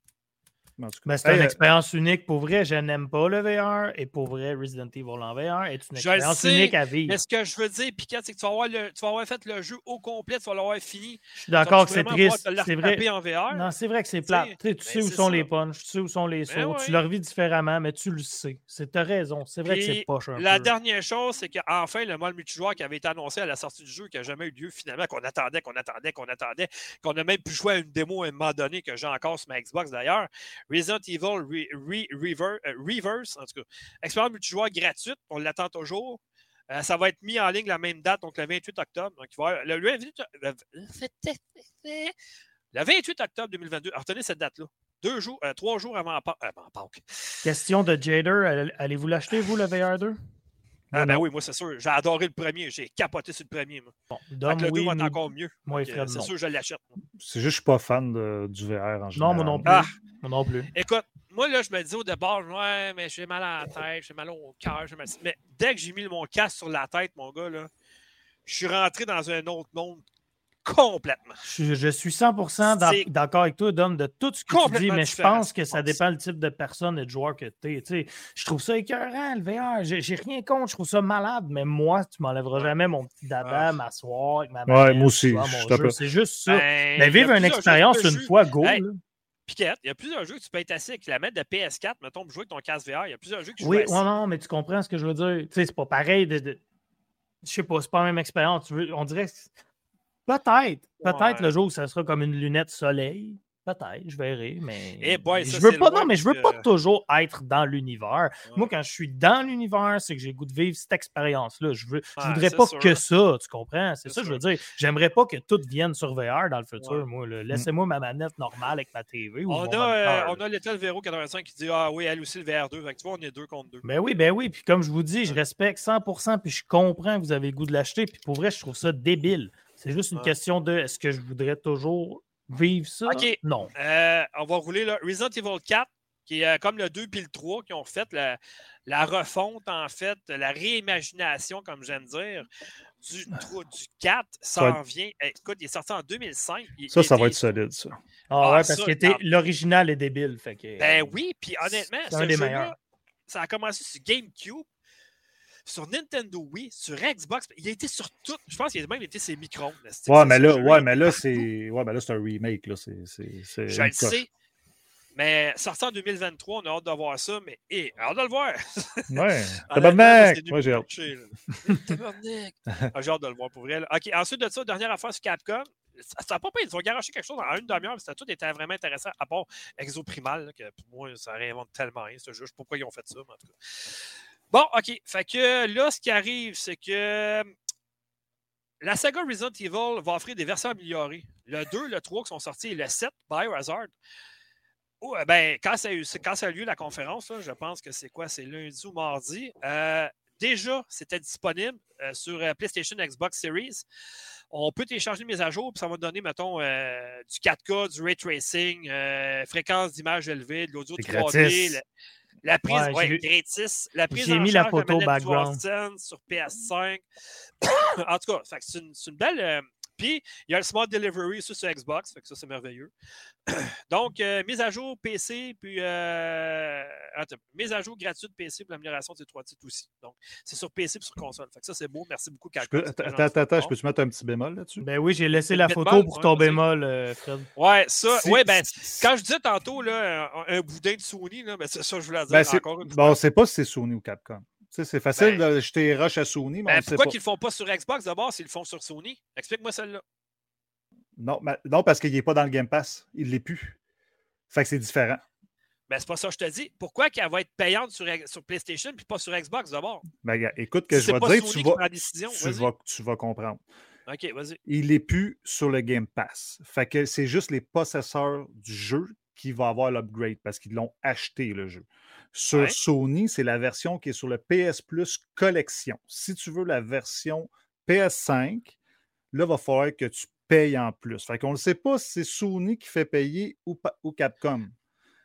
Ben, c'est Hey, une euh, expérience unique. Pour vrai, je n'aime pas le VR. Et pour vrai, Resident Evil en VR est une le expérience sais, unique à vivre. Mais ce que je veux dire, Piquet, c'est que tu vas, avoir le- tu vas avoir fait le jeu au complet, tu vas l'avoir fini. Je suis d'accord que c'est triste. C'est le vrai. en VR. Non, c'est vrai que c'est plat. Tu sais, tu ben, sais où sont ça. les punches, tu sais où sont les Ben sauts, ouais. tu leur vis différemment, mais tu le sais. C'est as raison. C'est vrai que c'est poche un La peu. dernière chose, c'est qu'enfin, le mode multijoueur qui avait été annoncé à la sortie du jeu, qui n'a jamais eu lieu finalement, qu'on attendait, qu'on attendait, qu'on attendait, qu'on a même pu jouer à une démo à un moment donné que j'ai encore sur ma Xbox d'ailleurs. Resident Evil Re- Re- euh, Reverse, en tout cas, expérience multijoueur gratuite, on l'attend toujours. Euh, ça va être mis en ligne la même date, donc le 28 octobre. Donc, il va le, le 28 le- le 28 octobre 2022. Alors, retenez cette date-là. Deux jours, euh, trois jours avant, avant Pâques. Question de Jader, allez- allez-vous l'acheter, vous, le VR2? Ah, ben oui, moi, c'est sûr. J'ai adoré le premier. J'ai capoté sur le premier. Moi. Bon, Dom, le 2 oui, va être nous- encore mieux. moi Fred, C'est sûr je l'achète. C'est juste que je ne suis pas fan de- du VR en général. Non, moi non plus. Ah! Moi non plus. Écoute, moi, là, je me dis au départ, ouais, mais j'ai mal à la tête, j'ai mal au cœur. j'ai mal- Mais dès que j'ai mis mon casque sur la tête, mon gars, là, je suis rentré dans un autre monde complètement. Je, je suis 100% d'ac- C'est d'accord avec toi, Dom, de tout ce que tu dis, mais je pense que ça dépend le type de personne et de joueur que tu es. Je trouve ça écœurant, le VR. J'ai rien contre, je trouve ça malade, mais moi, tu m'enlèveras jamais mon petit dada, Ah. m'asseoir avec ma Ouais, manette, moi aussi. C'est juste ça. Ben, mais vivre une expérience une jeu. fois, go. Hey, là. Piquette, il y a plusieurs jeux que tu peux être assis avec la mettre de PS4, mettons, pour jouer avec ton casque VR. Il y a plusieurs jeux que tu Oui, ouais, non, mais tu comprends ce que je veux dire. Tu sais, c'est pas pareil de. de... Je sais pas, c'est pas la même expérience. Tu veux- On dirait. Peut-être. Peut-être Ouais. le jour où ça sera comme une lunette soleil. Peut-être, je verrai, mais. Eh boy, je veux pas, non, mais je veux pas toujours être dans l'univers. Moi, quand je suis dans l'univers, c'est que j'ai le goût de vivre cette expérience-là. Je veux, je Ouais, voudrais pas sûr. que ça, tu comprends? C'est ça que je veux sûr. dire. J'aimerais pas que tout vienne sur VR dans le futur, Ouais. moi. Laissez-moi ma manette normale avec ma TV. Ou On a, euh, on a l'étal Véro 85 qui dit Ah oui, elle aussi le VR2. Fait que tu vois, on est deux contre deux. Ben oui, ben oui. Puis comme je vous dis, je respecte 100%, puis je comprends que vous avez le goût de l'acheter. Puis pour vrai, je trouve ça débile. C'est juste une Ouais. question de est-ce que je voudrais toujours vivre ça? OK. Non. Euh, on va rouler là. Resident Evil 4, qui est euh, comme le 2 puis le 3, qui ont fait la, la refonte, en fait, la réimagination, comme j'aime dire, du, 3 du 4 Ça s'en vient. Eh, Écoute, il est sorti en 2005. Il- Ça, il ça va être solide, ça. Ah, Ah, ouais, ça, parce que l'original est débile. Fait que, Ben euh, oui, puis honnêtement, c'est un ce des jeu-là, meilleurs. ça a commencé sur GameCube, sur Nintendo Wii, sur Xbox. Il a été sur tout. Je pense qu'il a même été ses micros. Ouais, mais là, ouais, mais là, c'est. Ouais, mais là, c'est un remake, là. C'est. c'est- c'est Je le sais. Mais sorti en 2023, on a hâte de voir ça. Mais hé, hâte de le voir. Ouais. Tabarnak! Moi, j'ai hâte. là. Tabarnak! Ah, J'ai hâte de le voir pour vrai. là. OK, ensuite de ça, dernière affaire sur Capcom. Ça n'a pas payé. Ils ont garoché quelque chose en une demi-heure. mais C'était tout était vraiment intéressant, à part Exoprimal, là, que pour moi, ça réinvente tellement rien, ce jeu. Je ne sais pas pourquoi ils ont fait ça, mais en tout cas. Bon, OK. Fait que là, ce qui arrive, c'est que la saga Resident Evil va offrir des versions améliorées. Le 2, le 3 qui sont sortis et le 7, Biohazard. Oh, euh, ben, quand, ça a eu, quand ça a eu lieu la conférence, là, je pense que c'est quoi? C'est lundi ou mardi. euh, déjà, c'était disponible euh, sur euh, PlayStation Xbox Series. On peut télécharger mise à jour, puis ça va donner, mettons, euh, du 4K, du ray tracing, euh, fréquence d'image élevée, de l'audio C'est 3D, gratis. La, prise, Ouais, ouais, j'ai- gratis, la prise j'ai en mis la de photo manette background. Sur PS5. en tout cas, c'est une, c'est une belle. Puis, il y a le Smart Delivery ça, sur Xbox, fait que ça, c'est merveilleux. Donc, euh, mise à jour PC, puis euh, attends, mise à jour gratuite PC pour l'amélioration de ces trois titres aussi. Donc, c'est sur PC et sur console. Fait que ça, c'est beau. Merci beaucoup, peux- très Attends, attends, attends, je Bon. peux-tu mettre un petit bémol là-dessus? Ben oui, j'ai laissé la bémol, photo pour ton bémol, euh, Fred. Ouais, ça. Si- ouais, ben, quand je disais tantôt, là, un, un boudin de Sony, là, ben, c'est ça que je voulais dire Ben, c'est- encore une fois. Bon, on ne sait pas si c'est Sony ou Capcom. C'est facile Ben- de jeter rush à Sony, mais Ben, ne pourquoi qu'ils le font pas sur Xbox? D'abord s'ils le font sur Sony? Explique-moi celle-là. Non, mais- non, parce qu'il n'est pas dans le Game Pass. Il ne l'est plus. Fait que c'est différent. Ben, c'est pas ça que je te dis. Pourquoi qu'elle va être payante sur, sur PlayStation puis pas sur Xbox d'abord? Ben, écoute, que Si je vais te dire, tu vas, décision, tu, vas, tu vas comprendre. OK, vas-y. Il n'est plus sur le Game Pass. Fait que c'est juste les possesseurs du jeu qui vont avoir l'upgrade parce qu'ils l'ont acheté, le jeu. Sur Ouais. Sony, c'est la version qui est sur le PS Plus Collection. Si tu veux la version PS5, là, il va falloir que tu payes en plus. Fait qu'on ne sait pas si c'est Sony qui fait payer ou, Capcom.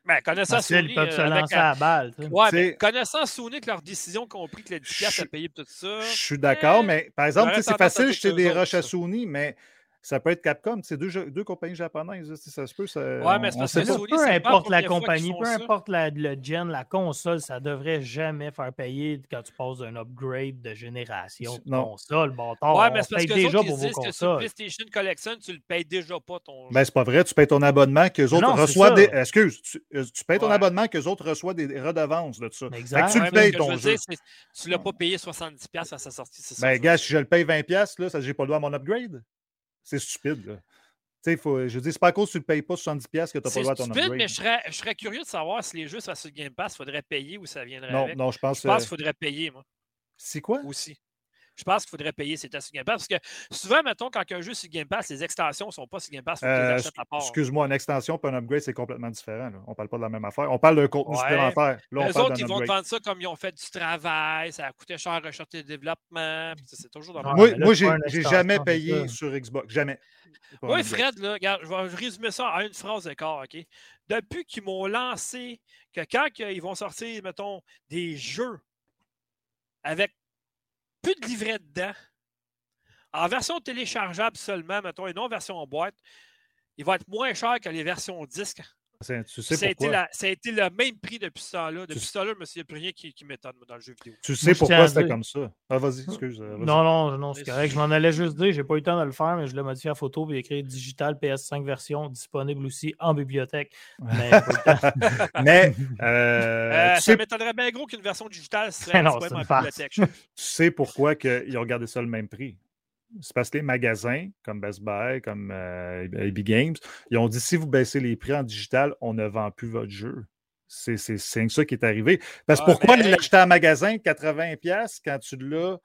Ben, connaissant Sony. peuvent se euh, lancer la- à la balle. Ouais, mais connaissant Sony que leur décision compris que les 10$ à Je- payer pour tout ça. Je suis d'accord, Eh, mais par exemple, c'est facile, jeter des rushs à. Sony, mais ça peut être Capcom. C'est deux, deux compagnies japonaises. sais, Ça se peut. Ça, Ouais, mais c'est on sait pas. Sony, peu importe la compagnie, peu ça. importe la- le gen, la console, ça devrait jamais faire payer quand tu passes d'un upgrade de génération de Non. console. Bâtard, Ouais, on mais c'est parce que déjà déjà pour vos disent que sur consoles. PlayStation Collection, tu le payes déjà pas ton jeu. Ben, c'est pas vrai, tu payes ton abonnement, que les autres Non, reçoivent des. Excuse, tu, euh, tu payes ton Ouais. abonnement, que les autres reçoivent des redevances de ça. Exact. Fait que tu Ouais, le payes ton jeu. tu l'as pas payé 70$ à sa sortie. Ben, gars, si je le paye 20$, là, ça j'ai pas le droit à mon upgrade. C'est stupide, là. Tu sais, faut, je dis, c'est pas à cause que tu le payes pas 70$ que tu n'as pas le droit à ton stupide, upgrade. mais je serais, je serais curieux de savoir si les jeux ça sur Game Pass, il faudrait payer ou ça viendrait Non, avec. non, je pense. Je pense euh, qu'il faudrait payer, moi, C'est quoi? aussi. Je pense qu'il faudrait payer si c'était sur Game Pass. Parce que souvent, mettons, quand un jeu est sur Game Pass, les extensions ne sont pas sur Game Pass, Euh. Excuse-moi, une extension et un upgrade, c'est complètement différent. Là. On parle pas de la même affaire. On parle d'un contenu Ouais. supplémentaire. Là, on Les parle autres, ils vont vendre ça comme ils ont fait du travail, ça a coûté cher à rechercher le développement. C'est toujours dans Moi, moi j'ai jamais payé sur Xbox. Jamais. Oui. Fred, là, regarde, je vais résumer ça en une phrase de corps, OK? Depuis qu'ils m'ont lancé que quand ils vont sortir, mettons, des jeux avec plus de livret dedans, en version téléchargeable seulement, mettons, et non en version boîte, il va être moins cher que les versions disques Tu Puis sais Ça a, été la- ça a été le même prix depuis ce temps-là. Depuis Tu- ce temps-là, il n'y a plus rien qui, qui m'étonne dans le jeu vidéo. Tu sais je pourquoi c'était comme ça? Ah, vas-y, excuse. euh. Non, non, non, c'est correct. Je m'en allais juste dire, j'ai pas eu le temps de le faire, mais je l'ai modifié à photo et écrit digital PS5 version disponible aussi en bibliothèque. Mais pas le temps. Mais euh, Euh, ça sais, m'étonnerait bien gros qu'une version digitale serait Non, disponible en bibliothèque. je tu sais pourquoi que ils ont gardé ça le même prix? C'est parce que les magasins, comme Best Buy, comme euh, AB Games, ils ont dit si vous baissez les prix en digital, on ne vend plus votre jeu. C'est ça qui est arrivé. Parce que Ah, pourquoi mais l'acheter en magasin 80$ quand tu l'as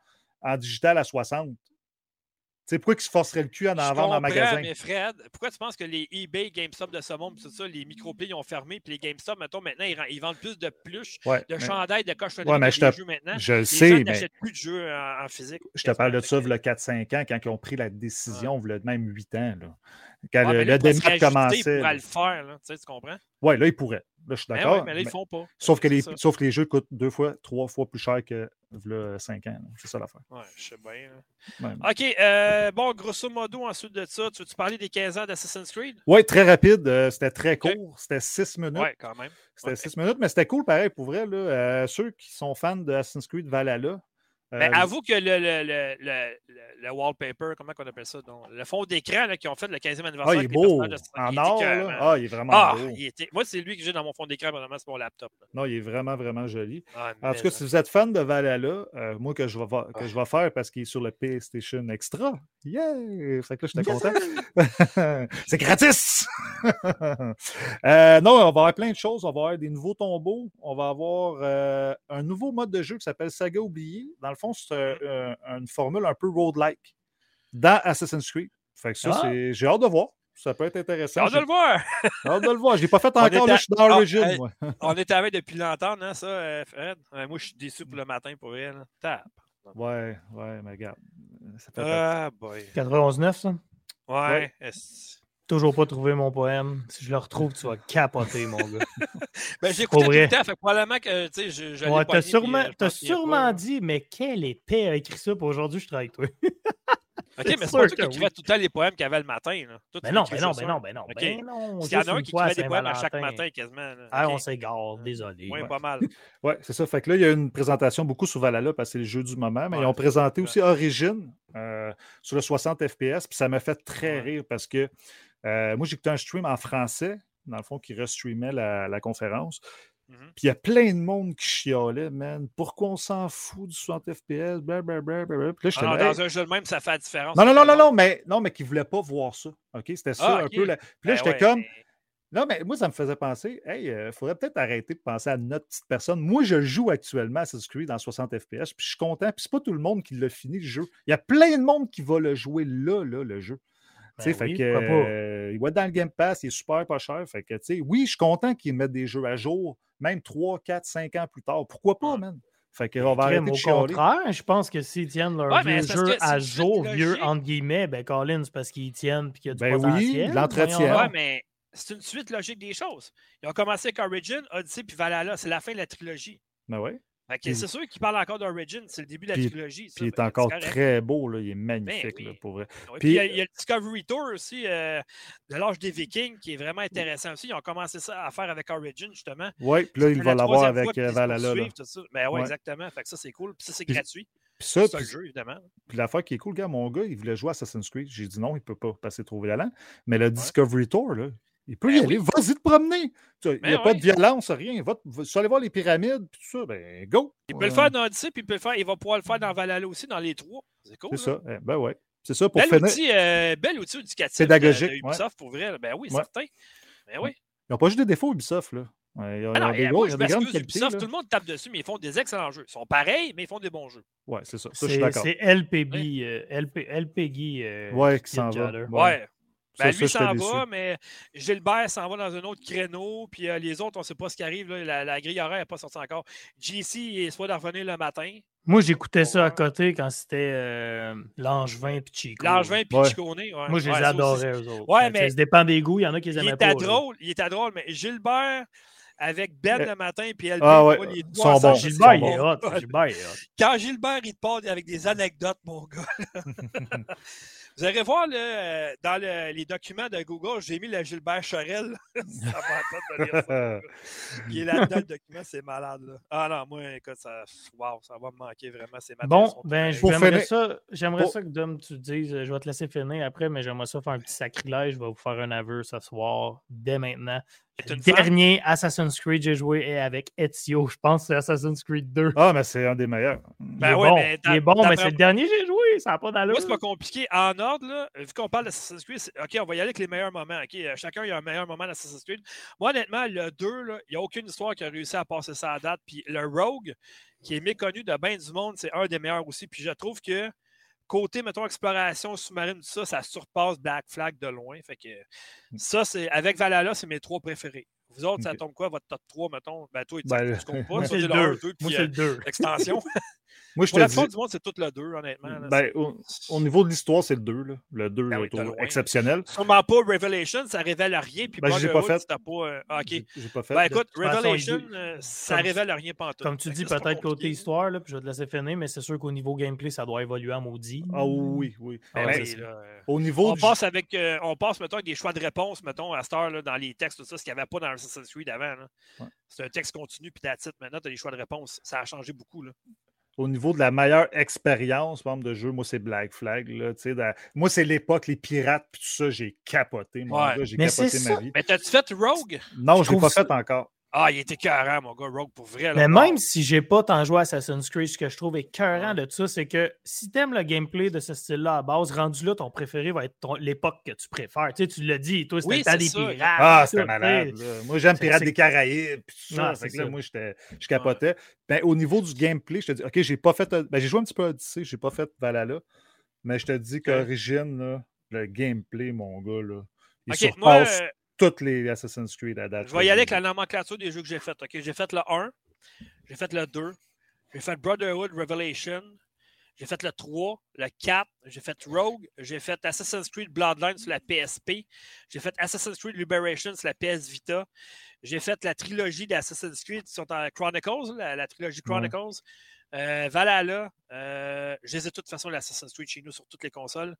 en digital à 60$? Tu sais, pourquoi ils se forceraient le cul à en vendre en magasin? mais Fred, pourquoi tu penses que les eBay, GameStop de ce monde, tout ça, les micro-plis, ils ont fermé, puis les GameStop, mettons, maintenant, ils, vendent plus de pluches, Ouais, de mais chandails, de cochonneries Ouais, mais je te- jeux maintenant. je le Les gens sais, mais n'achètent plus de jeux en, en physique. je te parle de ça, Quasiment. le 4-5 ans, quand ils ont pris la décision, v'là même 8 ans. Là. Quand Ouais, le, le réajuster, commençait. Là. le faire, là, tu, sais, tu comprends? Ouais, là, ils pourraient. Là, je suis Ben d'accord. ouais, mais là, ils mais- font pas. Sauf que, les, ça. sauf que les jeux coûtent deux fois, trois fois plus cher que le 5 ans. C'est ça l'affaire. Ouais, je sais bien. Ouais. OK, euh, bon, grosso modo, ensuite de ça, tu veux-tu parler des 15 ans d'Assassin's Creed? Ouais, très rapide. euh, c'était très court. C'était 6 minutes. Ouais, quand même. C'était ok. 6 minutes, mais c'était cool pareil pour vrai. Là, Euh, ceux qui sont fans de Assassin's Creed Valhalla. Mais euh, avoue que le, le, le, le, wallpaper, comment on appelle ça? donc, le fond d'écran qu'ils ont fait le 15e anniversaire. ah, il est les beau. En or. Ah, il est vraiment Ah, beau. il était... Moi, c'est lui que j'ai dans mon fond d'écran, vraiment, c'est mon laptop. là. Non, il est vraiment, vraiment joli. Ah, En tout cas, si vous êtes fan de Valhalla, euh, moi que je vais, va- que Ah. je vais faire parce qu'il est sur le PlayStation Extra. Yeah! Fait que là, j'étais content. C'est gratis! Euh, non, on va avoir plein de choses. On va avoir des nouveaux tombeaux. On va avoir euh, un nouveau mode de jeu qui s'appelle Saga Oublié. Dans le fond, c'est euh, une formule un peu road-like dans Assassin's Creed. Fait que ça, Ah. c'est- j'ai hâte de voir. Ça peut être intéressant. J'ai hâte de le voir! J'ai hâte de le voir. Je l'ai pas fait On encore. est Là, à- je suis dans Origin, moi. On est avec depuis longtemps, hein, ça, euh, Fred? Ouais, moi, je suis déçu pour le matin, pour elle. Tape. Ouais, ouais, mais regarde. Ça fait Ah, boy. 91.9, ça? Ouais. est-ce- Toujours pas trouvé mon poème. Si je le retrouve, tu vas capoter, mon gars. Ben, j'ai écouté tout le temps, fait que probablement que, tu sais, je, je l'ai Ouais, t'as sûrement, euh, sûrement pas- dit, mais quel épais a écrit ça pour aujourd'hui, je travaille avec toi. OK, mais c'est pas toi qui que écrivais oui. tout le temps les poèmes qu'il y avait le matin. Là. Toi, Ben non, ben non, ben non, ben non, OK. ben non. Qu'il y en a un qui écrivait des poèmes à chaque matin, quasiment. là. Ah, on s'égare, désolé. Ouais, Ouais. pas mal. Ouais, c'est ça. Fait que là, il y a une présentation beaucoup sur Valhalla parce que c'est le jeu du moment, mais Ouais, ils ont présenté aussi Origin euh, sur le 60 FPS, puis ça m'a fait très Ouais. rire parce que euh, moi, j'ai écouté un stream en français, dans le fond, qui restreamait la, la conférence. Mhm. Puis il y a plein de monde qui chialait, man. Pourquoi on s'en fout du 60 FPS? Blablabla. Puis là, Ah dans hey. un jeu de même, ça fait la différence. Non, non, non, non, non, mais, non, mais qui ne voulaient pas voir ça. OK? C'était ça Ah, un peu. la- Puis là, Ben j'étais ouais, comme. mais- Non, mais moi, ça me faisait penser, hey, il faudrait peut-être arrêter de penser à notre petite personne. Moi, je joue actuellement à Assassin's Creed dans 60 FPS, puis je suis content. Puis c'est pas tout le monde qui l'a fini, le jeu. Il y a plein de monde qui va le jouer là, là, le jeu. Ben fait oui, que, euh, il va être dans le Game Pass, il est super pas cher. Fait que, tu sais, oui, je suis content qu'ils mettent des jeux à jour, même 3, 4, 5 ans plus tard. Pourquoi pas, Ouais. man? Fait que, on va arrêter de au contraire, je pense que s'ils tiennent leur Ouais, vieux jeu à jour, vieux entre guillemets, ben Colin, c'est parce qu'ils tiennent et qu'il y a du Ben oui, potentiel. de l'entretien. Ouais, mais c'est une suite logique des choses. Ils ont commencé avec Origin, Odyssey, puis Valhalla. C'est la fin de la trilogie. Ben ouais. Puis- c'est sûr qu'ils parlent encore d'Origin. C'est le début de la Puis- trilogie. ça, Puis il est encore très beau, là. il est magnifique, oui. là, pour vrai. Ouais, Puis- il y, a, il y a le Discovery Tour aussi euh, de l'âge des Vikings qui est vraiment intéressant aussi. Ils ont commencé ça à faire avec Origin, justement. Oui, puis là, il va la l'avoir avec fois euh, Valhalla. là. poursuivent, tout ça. Ben ouais, Ouais. exactement. Fait que ça, c'est cool. Puis ça, c'est gratuit. Puis ça, C'est puis- jeu, évidemment. Puis l'affaire qui est cool, gars, mon gars, il voulait jouer à Assassin's Creed. J'ai dit non, il peut pas passer trop violent. Mais le Discovery Tour, là, il peut y Ben aller. Vas-y te promener. Tu sais, Il n'y a Ben pas oui. de violence, rien. Va, va- tu vas aller voir les pyramides, puis tout ça. Ben, go. Il peut le Euh, faire dans Odyssey, puis il, peut le faire, il va pouvoir le faire dans Valhalla aussi, dans les trois. C'est cool. C'est là. ça. Eh, Ben ouais. C'est ça pour Bel finir. outil, euh, bel outil éducatif Pédagogique, de, de Ubisoft, pour vrai. Ben oui, Ouais. certain. Ben oui. Ils n'ont pas juste des défauts, Ubisoft. Là. Ouais, Il y a, Ah y a des, moi, y a des qualités. Ubisoft, là. tout le monde tape dessus, mais ils font des excellents jeux. Ils sont pareils, mais ils font des bons jeux. Ouais, c'est ça. Ça, je suis C'est d'accord. c'est LPB, euh, LP, LPG. euh, Ouais, qui s'en va. Ouais. Ben, ça, lui s'en va, mais Gilbert s'en va dans un autre créneau. Puis euh, les autres, on ne sait pas ce qui arrive. là. La, la grille horaire n'est pas sortie encore. JC il est soit de revenir le matin. Moi, j'écoutais ça à côté quand c'était euh, Langevin et Chico. L'Angevin puis Ouais. Chicone. ouais. Moi, je les Ouais, ça aussi, adorais, eux autres. Ouais, mais- Ça dépend des goûts. Il y en a qui les Il aimaient pas. drôle, il était drôle, mais Gilbert avec Ben le matin puis LP, ah ouais, les ils trois sont bons. il est hot. Gilbert, il est hot. Quand Gilbert, il te parle avec des anecdotes, mon gars. Vous allez voir là, euh, dans le- les documents de Google, j'ai mis le Gilbert Chorel. ça de lire ça. Il est là-dedans, le document, c'est malade. Là. Ah non, moi, écoute, ça, wow, ça va me manquer vraiment. Ces Bon, ben, j'aimerais ça, j'aimerais ça que Dom, tu dises, euh, je vais te laisser finir après, mais j'aimerais ça faire un petit sacrilège. Je vais vous faire un aveu ce soir, dès maintenant. Dernier Assassin's Creed que j'ai joué est avec Ezio. Je pense que c'est Assassin's Creed 2. Ah, mais c'est un des meilleurs. Ben il est ouais, bon, mais il est bon, mais c'est le dernier que j'ai joué. Ça n'a pas d'allure. Moi, c'est pas compliqué. En ordre, là, vu qu'on parle d'Assassin's Creed, OK, on va y aller avec les meilleurs moments. OK, euh, chacun il y a un meilleur moment d'Assassin's Creed. Moi, honnêtement, le 2, là, il n'y a aucune histoire qui a réussi à passer ça à date. Puis le Rogue, qui est méconnu de bien du monde, c'est un des meilleurs aussi. Puis je trouve que côté, mettons, exploration sous-marine, tout ça, ça surpasse Black Flag de loin. Fait que ça, c'est avec Valhalla, c'est mes trois préférés. Vous autres, ça tombe quoi, votre top 3, mettons? Ben, toi, tu Ben, tu comptes pas. C'est le c'est le 1, 2. 2, Moi, puis c'est euh, le 2. l'extension. Moi, je Pour te la dis. plupart du monde, c'est tout le 2, honnêtement. là. Ben, au, au niveau de l'histoire, c'est le 2. Là. Le 2 Ben oui, est exceptionnel. Sûrement pas Revelation, ça révèle rien. Puis Ben, pas fait. pas. euh, ah, ok. J'ai j'ai pas fait. Ben écoute, façon, Revelation, il- euh, ça comme- révèle rien pas Comme tu dis, peut-être côté histoire, là, puis je vais te laisser finir, mais c'est sûr qu'au niveau gameplay, ça doit évoluer en maudit. Ah oui, oui. Ben Ben, oui, là, euh, au niveau on du- passe avec, euh, on passe mettons avec des choix de réponse, mettons à cette heure là, dans les textes tout ça, ce qu'il n'y avait pas dans Assassin's Creed avant. C'est un texte continu puis la titre. Maintenant, tu as des choix de réponse. Ça a changé beaucoup là. Au niveau de la meilleure expérience, par exemple, de jeu, moi, c'est Black Flag. Là, tu sais, dans- Moi, c'est l'époque, les pirates, puis tout ça, j'ai capoté, mon Ouais. gars, j'ai Mais capoté ma ça. vie. Mais t'as-tu fait Rogue? Non, je ne l'ai pas ça- fait encore. Ah, il était carré, mon gars, Rogue pour vrai. là. Mais Bon. même si j'ai pas tant joué à Assassin's Creed, ce que je trouve écœurant de ça, c'est que si t'aimes le gameplay de ce style-là à base, rendu là, ton préféré va être l'époque que tu préfères. Tu sais, tu l'as dit, toi, c'était Oui, le temps c'est des ça. pirates. Ah, tout, c'était malade. là. Moi, j'aime Pirates des Caraïbes, puis tout ça. Fait c'est que là, ça. moi, j'étais- je capotais. Ben, au niveau du gameplay, je te dis, OK, j'ai pas fait. Ben, j'ai joué un petit peu à Odyssey, j'ai pas fait Valhalla, mais je te dis qu'Origine, le gameplay, mon gars, là, il Ok, surpasse moi, euh, toutes les Assassin's Creed à date. Je vais y aller avec la nomenclature des jeux que j'ai fait. ok? J'ai fait le 1, j'ai fait le 2, j'ai fait Brotherhood Revelation, j'ai fait le 3, le 4, j'ai fait Rogue, j'ai fait Assassin's Creed Bloodline sur la PSP, j'ai fait Assassin's Creed Liberation sur la PS Vita, j'ai fait la trilogie d'Assassin's Creed qui sont en Chronicles, la, la trilogie Ouais. Chronicles. Euh, Valhalla, euh, je les ai de toute façon l'Assassin's Creed chez nous sur toutes les consoles.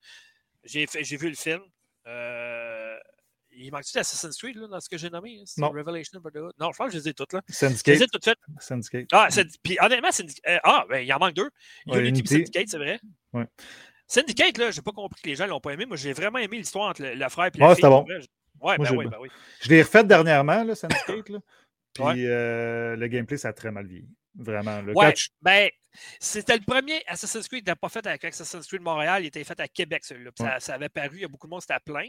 J'ai j'ai vu le film. Euh, il manque-tu d'Assassin's Creed là, dans ce que j'ai nommé? hein? Non. Revelation, Brotherhood? Non, je pense que je les ai toutes là. Je les Syndicate. ai toutes faites. Syndicate. Ah, puis honnêtement, euh, ah, ben, il en manque deux. Ouais, Unity Unity. Syndicate, c'est vrai. Ouais. Syndicate, là, j'ai pas compris que les gens l'ont pas aimé. Moi, j'ai vraiment aimé l'histoire entre le, le frère et la c'était fille. bon. vrai. Ouais, Moi, ben oui, ben oui. Je l'ai refait dernièrement, là, Syndicate. Là. Puis Ouais. euh, le gameplay, ça a très mal vieilli. Vraiment. Ouais, ben, c'était le premier Assassin's Creed qui n'était pas fait avec Assassin's Creed Montréal, il était fait à Québec, celui-là. Ouais. Ça, ça avait paru, il y a beaucoup de monde, c'était plein.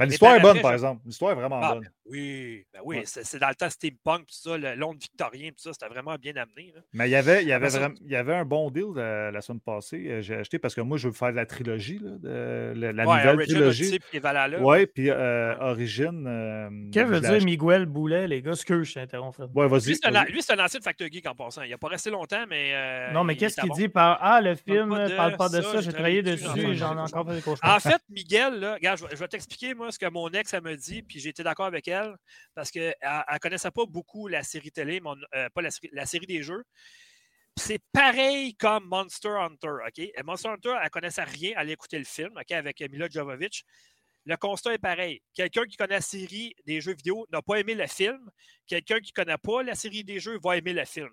Mais l'histoire est bonne, par exemple. L'histoire est vraiment Ah, bonne. ben oui, ben oui, Ouais. c'est dans le temps steampunk, tout ça, le Londres victorien, tout ça, c'était vraiment bien amené. là. Mais il y avait, il y avait, vraiment- il y avait un bon deal euh, la semaine passée. euh, J'ai acheté parce que moi, je veux faire la trilogie, là, de- la, la ouais, nouvelle Origin, trilogie. Puis. Oui, puis euh, Ouais. Origine. euh, Qu'est-ce que veut dire. Miguel Boulet, les gars? Ce que je t'interromps. Ouais, vas-y. Lui, c'est un, vas-y. lui, c'est un ancien de Factor Geek en passant. Il n'a pas resté longtemps, mais. euh, non, mais qu'est-ce qu'il dit par Ah, le film, de parle pas de ça, j'ai travaillé dessus, j'en et fais j'en ai encore fait des cauchemars. En fait, Miguel, là, regarde, je vais t'expliquer, moi, ce que mon ex, elle me dit, puis j'ai d'accord avec elle, parce qu'elle ne connaissait pas beaucoup la série télé, euh, pas la série, des jeux. C'est pareil comme Monster Hunter, OK? Et Monster Hunter, elle ne connaissait rien, elle écoutait le film, OK, avec Mila Jovovich. Le constat est pareil. Quelqu'un qui connaît la série des jeux vidéo n'a pas aimé le film. Quelqu'un qui ne connaît pas la série des jeux va aimer le film.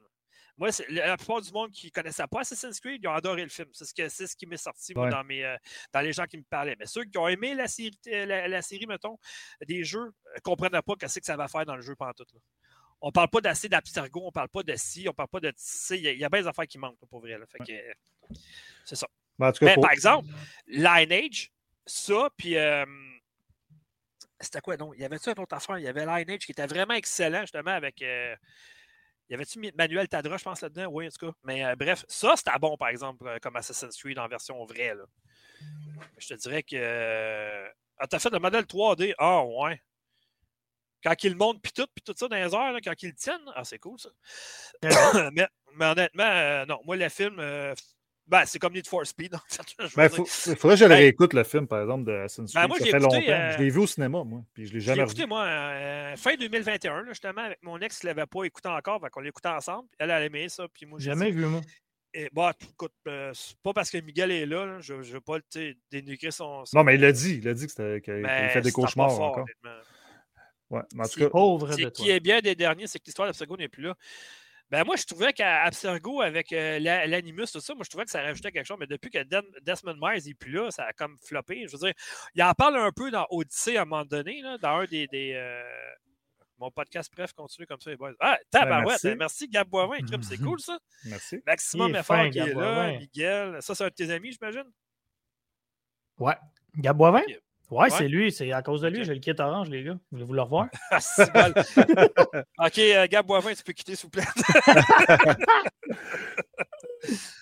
Moi, la plupart du monde qui ne connaissait pas Assassin's Creed, ils ont adoré le film. C'est ce, que, c'est ce qui m'est sorti moi, Ouais. dans, mes, euh, dans les gens qui me parlaient. Mais ceux qui ont aimé la série, euh, la, la série mettons, des jeux, ne comprenaient pas ce que ça va faire dans le jeu pantoute. Là. On parle pas d'assez d'abstergo, on parle pas de ci, on parle pas de. Il y, a- il y a bien des affaires qui manquent, là, pour vrai. là. Fait que, euh, c'est ça. Ben, en tout cas, Mais par exemple, Lineage, ça, puis. euh, c'était quoi, non? Il y avait-tu une autre affaire? Il y avait Lineage qui était vraiment excellent, justement, avec. euh, y avait-tu Manuel Tadra, je pense, là-dedans? Oui, en tout cas. Mais euh, bref, ça, c'était bon, par exemple, euh, comme Assassin's Creed en version vraie. Là. Je te dirais que. euh, Ah, t'as fait le modèle 3D? Ah, ouais. Quand il monte, puis tout, puis tout ça dans les airs, là, quand il le tienne, ah, c'est cool, ça. mais, mais honnêtement, euh, non, moi, le film, euh, ben, c'est comme Need for Speed. ben, il faudrait que je le Ben- réécoute, le film, par exemple, de Assassin's Ben, Creed. moi, ça fait écouté, longtemps. euh, Je l'ai vu au cinéma, moi. Puis je l'ai jamais écouté, revu. moi, euh, fin 2021, là, justement, avec mon ex qui ne l'avait pas écouté encore. Fait qu'on l'écoutait ensemble. Elle, elle aimait ça. Puis moi, Jamais dit, vu, moi. Et, bah, écoute, euh, c'est pas parce que Miguel est là, là, je ne veux pas dénigrer son, son- Non, mais il l'a dit. Il a dit qu'il mais qu'il fait des cauchemars fort, encore. Ouais, mais en tout C'est cas, Pauvre de toi. qui est bien des derniers, c'est que l'histoire d'Abstergo n'est plus là. Ben moi, je trouvais qu'à Abstergo, avec euh, la- l'Animus, tout ça, moi, je trouvais que ça rajoutait quelque chose, mais depuis que Desmond Myers n'est plus là, ça a comme floppé. Je veux dire, il en parle un peu dans Odyssey à un moment donné, là, dans un des. des, euh, Mon podcast, bref, continue comme ça, les boys. Ah, tabarouette, merci. merci. merci Gab Boivin. C'est cool, ça. merci. Maximum Effort fin, qui est là. Boivin. Miguel. Ça, c'est un de tes amis, j'imagine? Ouais. Gab Boivin? Ouais, Ouais. c'est lui. C'est à cause de lui, Ok. j'ai le kit orange, les gars. Voulez-vous le revoir? Ah, c'est mal. OK, euh, Gab Boivin, tu peux quitter, s'il vous plaît.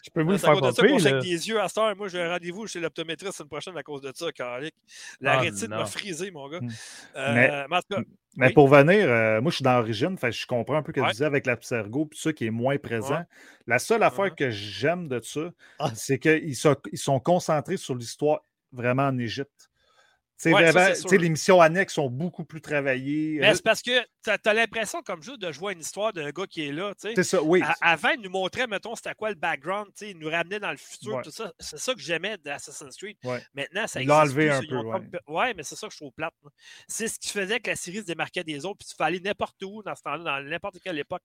Je peux vous le C'est à faire cause de ça qu'on popper, chèque là. des yeux à cette heure. Moi, j'ai un rendez-vous chez l'optométriste une prochaine à cause de ça, Calique. La Ah, rétine non. m'a frisé, mon gars. Hmm. Euh, Mais- mais en tout cas, Mais Oui. pour venir, euh, moi, je suis dans l'origine, je comprends un peu ce que Ouais. tu disais avec la Psergo, puis ça qui est moins présent. Ouais. La seule affaire Mhm. que j'aime de ça, Ah. c'est qu'ils sont, ils sont concentrés sur l'histoire vraiment en Égypte. Ouais, les missions annexes sont beaucoup plus travaillées. mais c'est parce que tu as, l'impression, comme juste, de jouer une histoire d'un gars qui est là. C'est ça, oui. À- avant, il nous montrait, mettons, c'était quoi le background, il nous ramenait dans le futur, Ouais. tout ça. C'est ça que j'aimais d'Assassin's Creed. Ouais. Maintenant, ça existe plus, un peu, ouais. comme- mais c'est ça que je trouve plate. C'est ce qui faisait que la série se démarquait des autres, puis tu fallait aller n'importe où dans ce temps-là, dans n'importe quelle époque.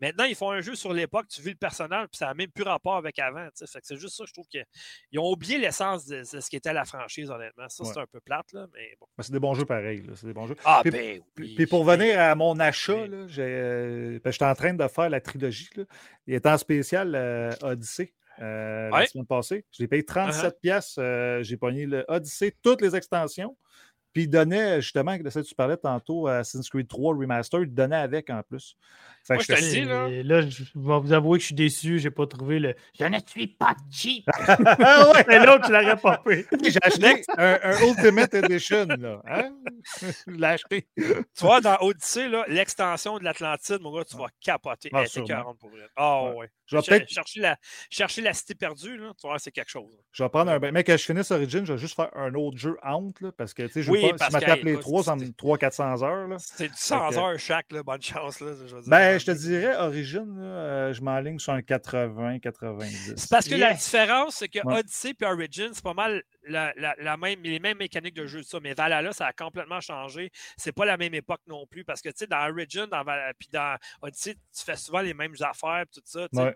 Maintenant, ils font un jeu sur l'époque, tu vis le personnage, puis ça n'a même plus rapport avec avant. c'est juste ça, je trouve qu'ils ont oublié l'essence de, de ce qui était la franchise, honnêtement. Ça, c'est un peu plate, là, mais bon. Mais c'est des bons jeux pareils. C'est des bons jeux. Ah, Puis- ben oui. puis pour venir à mon achat, Oui. euh, ben, j'étais en train de faire la trilogie. Là. Il était en spécial euh, Odyssey euh, la semaine passée. Je l'ai payé 37 Uh-huh. pièces. j'ai pogné le Odyssey, toutes les extensions. Puis il donnait, justement, de ça que tu parlais tantôt, à Assassin's Creed 3 Remastered, il donnait avec en plus. Fait Moi, que je te le dis, là. Et là, je vais vous avouer que je suis déçu, j'ai pas trouvé le. Je ne suis pas cheap. Ah ouais! Mais l'autre, je l'aurais pas fait. J'ai acheté un, un Ultimate Edition. Là. Hein? Je l'ai acheté. Tu vois, dans Odyssey, là, l'extension de l'Atlantide, mon gars, tu vas capoter. Ah, sûrement. 40 pour vrai. Ah, Ouais. ouais. Je vais peut-être Chercher la, chercher la cité perdue, là, tu vois, c'est quelque chose. Je vais prendre un. bain. Mais que je finisse Origin, je vais juste faire un autre jeu entre, là, parce que tu sais, je Oui, Si je que, m'attape les trois, ça me c'est- 300-400 heures. Là. C'est du 100 que- heures chaque, là, bonne chance. Là, je veux dire. Ben, je te dirais, Origin, là, euh, je m'enligne sur un 80-90. C'est parce que la différence, c'est que Ouais. Odyssey et Origin, c'est pas mal la, la- la même, les mêmes mécaniques de jeu, ça. Mais Valhalla, ça a complètement changé. C'est pas la même époque non plus. Parce que, tu sais, dans Origin, dans, puis dans Odyssey, tu fais souvent les mêmes affaires, tout ça. Ouais.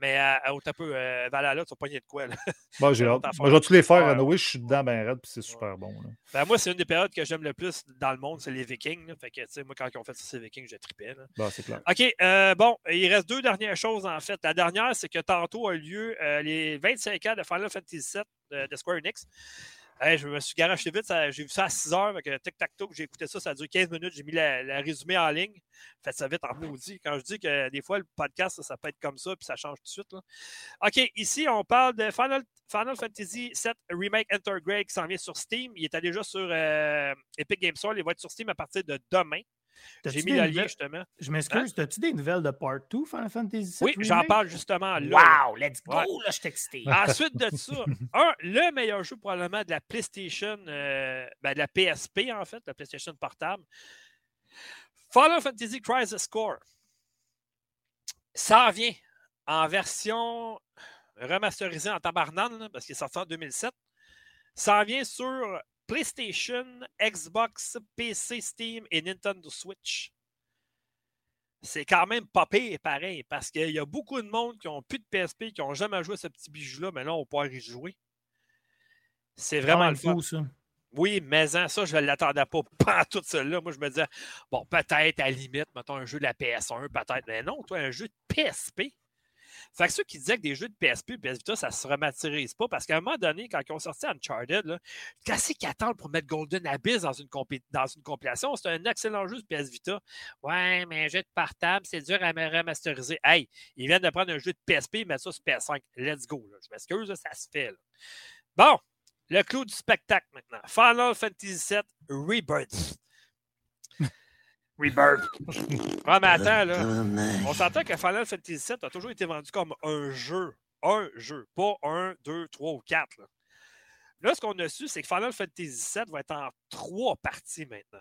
Mais à, au peu, euh, Valhalla, tu vas pogner de quoi, là? Bon, j'ai c'est hâte. Moi, je vais tous les faire. Ouais. Noé, je suis dedans, ben raide, puis c'est super bon. là. Ben, moi, c'est une des périodes que j'aime le plus dans le monde, c'est les Vikings. là. Fait que, tu sais, moi, quand ils ont fait ça, ces Vikings, je tripais. là. Bon, c'est clair. OK, euh, bon, il reste deux dernières choses, en fait. La dernière, c'est que tantôt a lieu euh, les 25 ans de Final Fantasy VII de, Square Enix. Je me suis garoché vite, j'ai vu ça à 6 heures, avec tic-tac-toe, j'ai écouté ça, ça a duré 15 minutes, j'ai mis la, résumé en ligne. Faites ça vite en maudit. Quand je dis que des fois, le podcast, ça, peut être comme ça, puis ça change tout de suite. OK, ici, on parle de Final, Fantasy VII Remake Intergrade qui s'en vient sur Steam. Il était déjà sur euh, Epic Games Store, il va être sur Steam à partir de demain. J'ai mis le lien, nouvelles- justement. Je m'excuse, as-tu des nouvelles de Part 2 Final Fantasy VII? Oui, j'en parle justement là. Wow, let's go, Ouais. là, je suis excité. Ensuite de ça, un, le meilleur jeu probablement de la PlayStation, euh, ben, de la PSP en fait, la PlayStation portable. Final Fantasy Crisis Core. Ça vient en version remasterisée en tabarnane, là, parce qu'il est sorti en 2007. Ça vient sur PlayStation, Xbox, PC, Steam et Nintendo Switch. C'est quand même pas pire pareil, parce qu'il y a beaucoup de monde qui n'ont plus de PSP, qui n'ont jamais joué à ce petit bijou-là, mais là, on va pouvoir y jouer. C'est vraiment le fou, ça. Oui, mais en ça, je ne l'attendais pas. Pas tout cela. Moi, je me disais, bon, peut-être à la limite, mettons un jeu de la PS1, peut-être. Mais non, toi, un jeu de PSP. Fait que ceux qui disaient que des jeux de PSP et PS Vita, ça se rematérise pas, parce qu'à un moment donné, quand ils ont sorti Uncharted, qu'est-ce qu'ils pour mettre Golden Abyss dans une, dans une compilation? C'est un excellent jeu de PS Vita. Ouais, mais un jeu de portable, c'est dur à remasteriser. Hey, ils viennent de prendre un jeu de PSP et mettre ça sur PS5. Let's go. là. Je m'excuse, ça se fait. Bon, le clou du spectacle maintenant. Final Fantasy VII Rebirth. Rebirth. Ah, mais attends, là. On s'entend que Final Fantasy VII a toujours été vendu comme un jeu. Un jeu. Pas un, deux, trois ou quatre. Là, Là, ce qu'on a su, c'est que Final Fantasy VII va être en trois parties maintenant.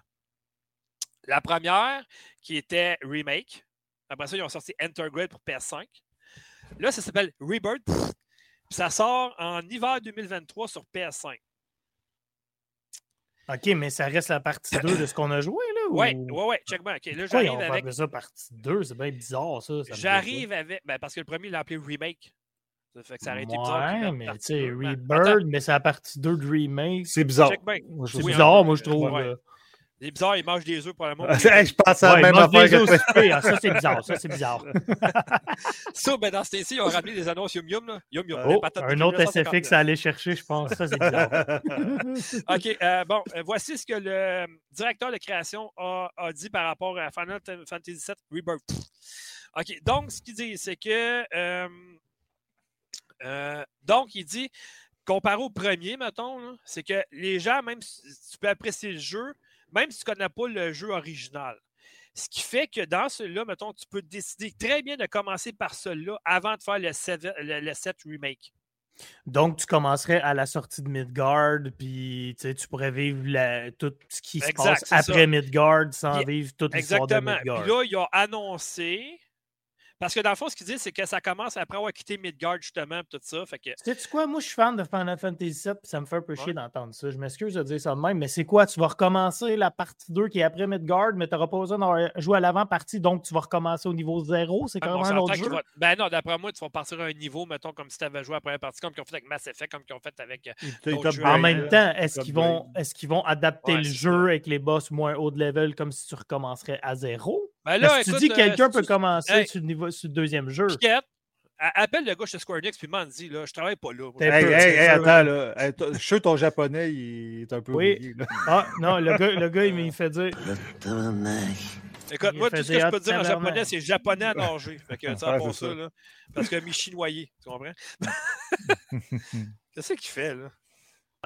La première, qui était Remake. Après ça, ils ont sorti Intergrade pour PS5. Là, ça s'appelle Rebirth. Puis ça sort en hiver 2023 sur PS5. OK, mais ça reste la partie 2 de ce qu'on a joué, là? Ouais, ou- ouais, ouais, check. OK, là, j'arrive avec. ça partie 2? C'est bien bizarre, ça. J'arrive avec. Ben, parce que le premier, il l'a appelé Remake. Ça fait que ça aurait été bizarre. Ouais, mais tu sais. Ben, Rebirth, mais c'est la partie 2 de Remake. C'est bizarre. C'est Oui, bizarre, hein, moi, je trouve. ouais. là. C'est bizarre, il mange des œufs pour l'amour. Hey, je pense à la Ouais, même il mange affaire des que hein, Ça, c'est bizarre. Ça, c'est bizarre. Ça, ben, dans ce temps-ci, ils ont ramené des annonces Yum Yum. Là. Yum Yum. Oh, un autre 1959. SFX à aller chercher, je pense. Ça, c'est bizarre. OK, euh, bon, euh, voici ce que le directeur de création a, a dit par rapport à Final Fantasy VII Rebirth. OK, donc, ce qu'il dit, c'est que. euh, euh, donc, il dit, comparé au premier, mettons, c'est que les gens, même si tu peux apprécier le jeu, même si tu ne connais pas le jeu original. Ce qui fait que dans celui-là, mettons, tu peux décider très bien de commencer par celui-là avant de faire le 7, le, le 7 remake. Donc, tu commencerais à la sortie de Midgard, puis tu pourrais vivre la- tout ce qui se passe après ça. Midgard sans Puis- vivre toute l'histoire de Exactement. Midgard. Puis là, ils ont annoncé. Parce que dans le fond, ce qu'ils disent, c'est que ça commence après avoir quitté Midgard, justement, tout ça. Fait que. Sais-tu quoi? Moi, je suis fan de Final Fantasy VII, puis ça me fait un peu Ouais. chier d'entendre ça. Je m'excuse de dire ça de même, mais c'est quoi? Tu vas recommencer la partie 2 qui est après Midgard, mais tu n'auras pas besoin d'avoir joué à l'avant-partie, donc tu vas recommencer au niveau 0. C'est Ah, quand même un autre jeu? Ben non, d'après moi, tu vas partir à un niveau, mettons, comme si tu avais joué à la première partie, comme qu'ils ont fait avec Mass Effect, comme qu'ils ont fait avec. euh, jeux. En même là. temps, est-ce qu'ils vont, est qu'ils vont adapter Ouais, le jeu ça. avec les boss moins haut de level comme si tu recommencerais à zéro? Ben là, que tu dis que quelqu'un euh, peut si- commencer Hey. sur, le niveau, sur le deuxième jeu. Piquette, appelle le gars chez Square Enix, puis m'en dit, là, je travaille pas là. Hey, peu, hey, c'est hey, sûr. attends, là. Je suis sûr que ton japonais, il est un peu Oui. là. Ah, non, le gars, le gars il me fait dire Écoute, Il moi, tout ce que je hot peux dire en japonais, c'est japonais à nager. Fait que, ça Ouais, pour c'est ça, ça. là. Parce que Michi noyé, tu comprends? Qu'est-ce qu'il fait, là?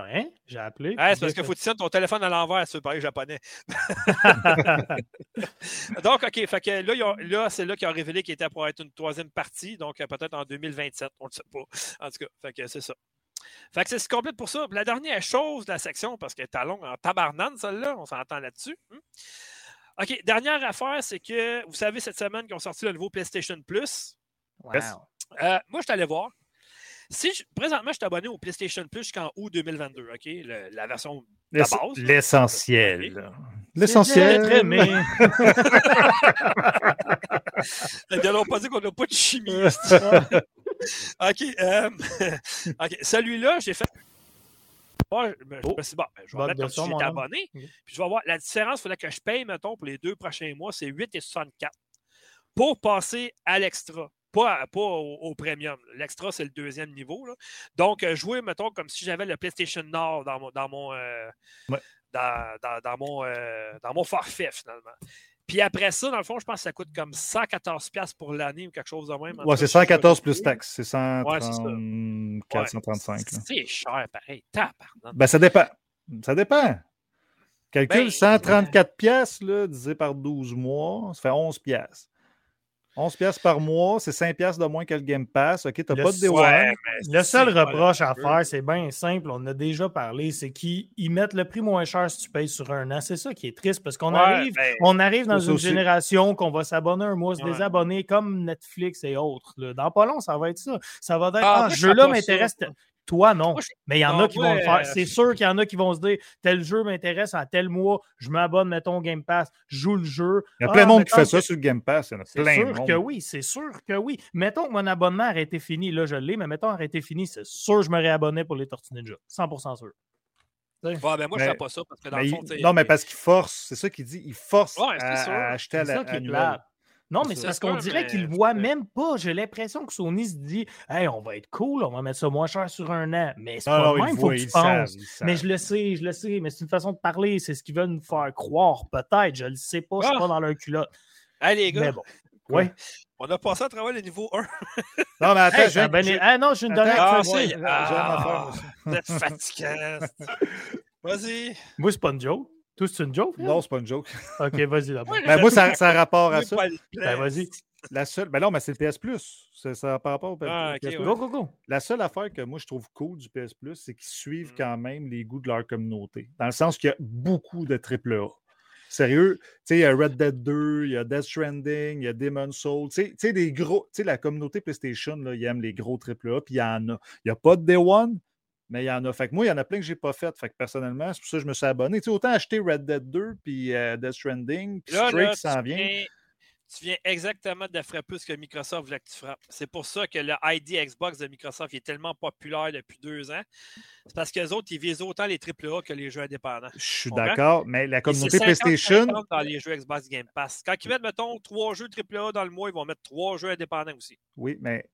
Hein? J'ai appelé. C'est parce a faut que tu tiennes ton téléphone à l'envers si tu veux parler japonais. Donc, OK, fait que là, ils ont- là c'est là qu'ils ont révélé qu'il était pour être une troisième partie, donc euh, peut-être en 2027, on ne sait pas. En tout cas, fait que c'est ça. Fait que c'est ce complète pour ça. La dernière chose de la section, parce qu'elle est longue en tabarnane, celle-là, on s'entend là-dessus. Hmm? OK, dernière affaire, c'est que vous savez, cette semaine qu'ils ont sorti le nouveau PlayStation Plus. Wow. Euh, moi, je suis allé voir. Si je- présentement, je suis abonné au PlayStation Plus jusqu'en août 2022, OK? Le- la version de base. L'essentiel. Ok. L'essentiel. Très. Ils n'ont pas dit qu'on n'a pas de chimie. OK. euh, OK. Celui-là, j'ai fait. Moi, je me je me suis dit, bon, ben, je vais mettre comme si j'étais abonné. Puis je vais voir. La différence, il faudrait que je paye, mettons, pour les deux prochains mois, c'est 8,64 pour passer à l'extra. Pas, pas au, au premium. L'extra, c'est le deuxième niveau. là. Donc, euh, jouer, mettons, comme si j'avais le PlayStation Nord dans mon, dans mon, euh, Ouais. dans, dans- dans mon, euh, dans mon forfait, finalement. Puis après ça, dans le fond, je pense que ça coûte comme 114$ pour l'année ou quelque chose de même. Ouais, c'est je sais pas. 114 plus taxes. C'est Ouais, c'est ça. 134, Ouais. 135. là. C'est cher, pareil. Ben, ça dépend. Ça dépend. Calcule Ben, 134 pièces là, divisé par 12 mois, ça fait 11 pièces. 11 pièces par mois, c'est 5 pièces de moins que le Game Pass. OK, t'as Le pas de Day Ouais, Le seul reproche à faire, c'est bien simple, on a déjà parlé, c'est qu'ils ils mettent le prix moins cher si tu payes sur un an. C'est ça qui est triste parce qu'on Ouais, arrive, ben, on arrive dans une aussi. génération qu'on va s'abonner un mois, se Ouais. désabonner comme Netflix et autres. là. Dans pas long, ça va être ça. Ça va être Ah, Ah, ce je jeu-là m'intéresse. Toi, non. Moi, je- Mais il y en Non, a qui vont le faire. euh, C'est sûr qu'il y en a qui vont se dire tel jeu m'intéresse en tel mois, je m'abonne, mettons, au Game Pass, je joue le jeu. Il y a Ah, plein de monde qui fait ça sur le Game Pass. Il y en a C'est plein de sûr monde. que oui, c'est sûr que oui. Mettons que mon abonnement aurait été fini, là je l'ai, mais mettons aurait été fini, c'est sûr que je me réabonnais pour les Tortues Ninja. 100% sûr. Ouais, ben moi, je fais pas ça parce que dans Mais le fond, non, mais parce qu'il force. C'est ça qu'il dit. Il force Ouais, à, à acheter à C'est la Non, mais c'est parce qu'on dirait qu'ils le voient même pas. J'ai l'impression que Sony se dit Hey, on va être cool, on va mettre ça moins cher sur un an. Mais c'est pas le même, le faut que tu penses. Mais je le sais, je le sais, mais c'est une façon de parler. C'est ce qu'ils veulent nous faire croire. Peut-être, je le sais pas, je suis Ah! pas dans leur culotte. Hey, les gars, Mais bon. Ouais. on a passé à travers le niveau 1. Non, mais attends, Hey, je ça a viens- bien- je- Ah non, j'ai une dernière Ah, j'ai j'ai Ah, fatigant. Vas-y. Moi, c'est pas une joke. Toi, c'est une joke? Non, c'est pas une joke. Ok, vas-y. Ouais, Ben, moi, ça, ça a rapport à ça. Ben, vas-y. La seule. Ben non, mais c'est le PS Plus. C'est ça par rapport au PS, Ah, ok, PS Plus. ouais. Go, go, go. La seule affaire que moi je trouve cool du PS Plus, c'est qu'ils suivent Mm. quand même les goûts de leur communauté. Dans le sens qu'il y a beaucoup de AAA. Sérieux, tu sais, il y a Red Dead 2, il y a Death Stranding, il y a Demon's Soul. Tu sais, des gros. Tu sais, la communauté PlayStation, là, ils aiment les gros AAA, puis il y en a. Il n'y a pas de Day One, mais il y en a. Fait que moi, il y en a plein que je n'ai pas fait. Fait que personnellement, c'est pour ça que je me suis abonné. Tu sais, autant acheter Red Dead 2, puis euh, Death Stranding, puis Stray qui s'en vient tu viens exactement de frapper ce que Microsoft voulait que tu frappes. C'est pour ça que le ID Xbox de Microsoft est tellement populaire depuis deux ans. C'est parce qu'eux autres, ils visent autant les AAA que les jeux indépendants. Je suis d'accord, mais la communauté PlayStation. dans les jeux Xbox Game Pass. Quand ils mettent, mettons, trois jeux AAA dans le mois, ils vont mettre trois jeux indépendants aussi. Oui, mais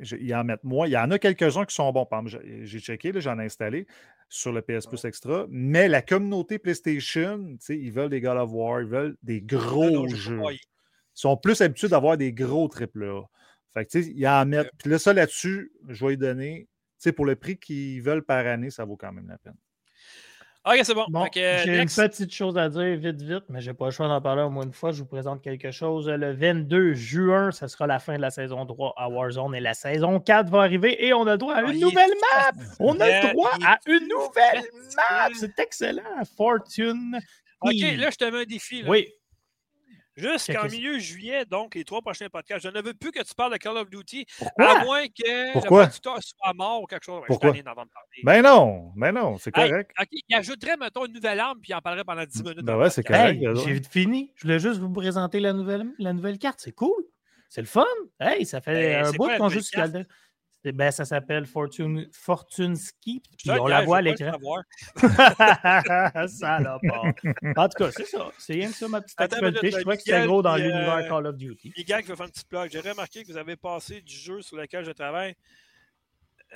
ils en mettent moins. Il y en a quelques-uns qui sont bons. J'ai checké, j'en ai installé sur le PS Plus Extra. Mais la communauté PlayStation, ils veulent des God of War, ils veulent des gros jeux sont plus habitués d'avoir des gros AAA. Fait que, tu sais, il y en mettre. Puis là, ça là-dessus, je vais lui donner. Tu sais, pour le prix qu'ils veulent par année, ça vaut quand même la peine. OK, c'est bon. j'ai une petite chose à dire vite, vite, mais je n'ai pas le choix d'en parler au moins une fois. Je vous présente quelque chose. Le 22 juin, ce sera la fin de la saison 3 à Warzone et la saison 4 va arriver et on a le droit à une nouvelle map. On a le droit à une nouvelle map. C'est excellent. Fortune. OK, là, je te mets un défi. Oui. Jusqu'en milieu juillet, donc, les trois prochains podcasts. Je ne veux plus que tu parles de Call of Duty, à moins que Pourquoi? le producteur soit mort ou quelque chose. Pourquoi? Ben non, ben non, c'est correct. il ajouterait, mettons, une nouvelle arme, puis il en parlerait pendant 10 minutes. Ben ouais, c'est correct. J'ai fini. Je voulais juste vous présenter la nouvelle, la nouvelle carte. C'est cool. C'est le fun. Hey, ça fait ben, un bout qu'on joue sur ben, ça s'appelle Fortune, Fortune Ski. Puis on la voit à l'écran. ça l'a pas. En tout cas, c'est ça. C'est rien que ça, ma petite actualité. Je trouvais que c'était gros dans l'univers euh, Call of Duty. Miguel qui veut faire une petite plug. J'ai remarqué que vous avez passé du jeu sur lequel je travaille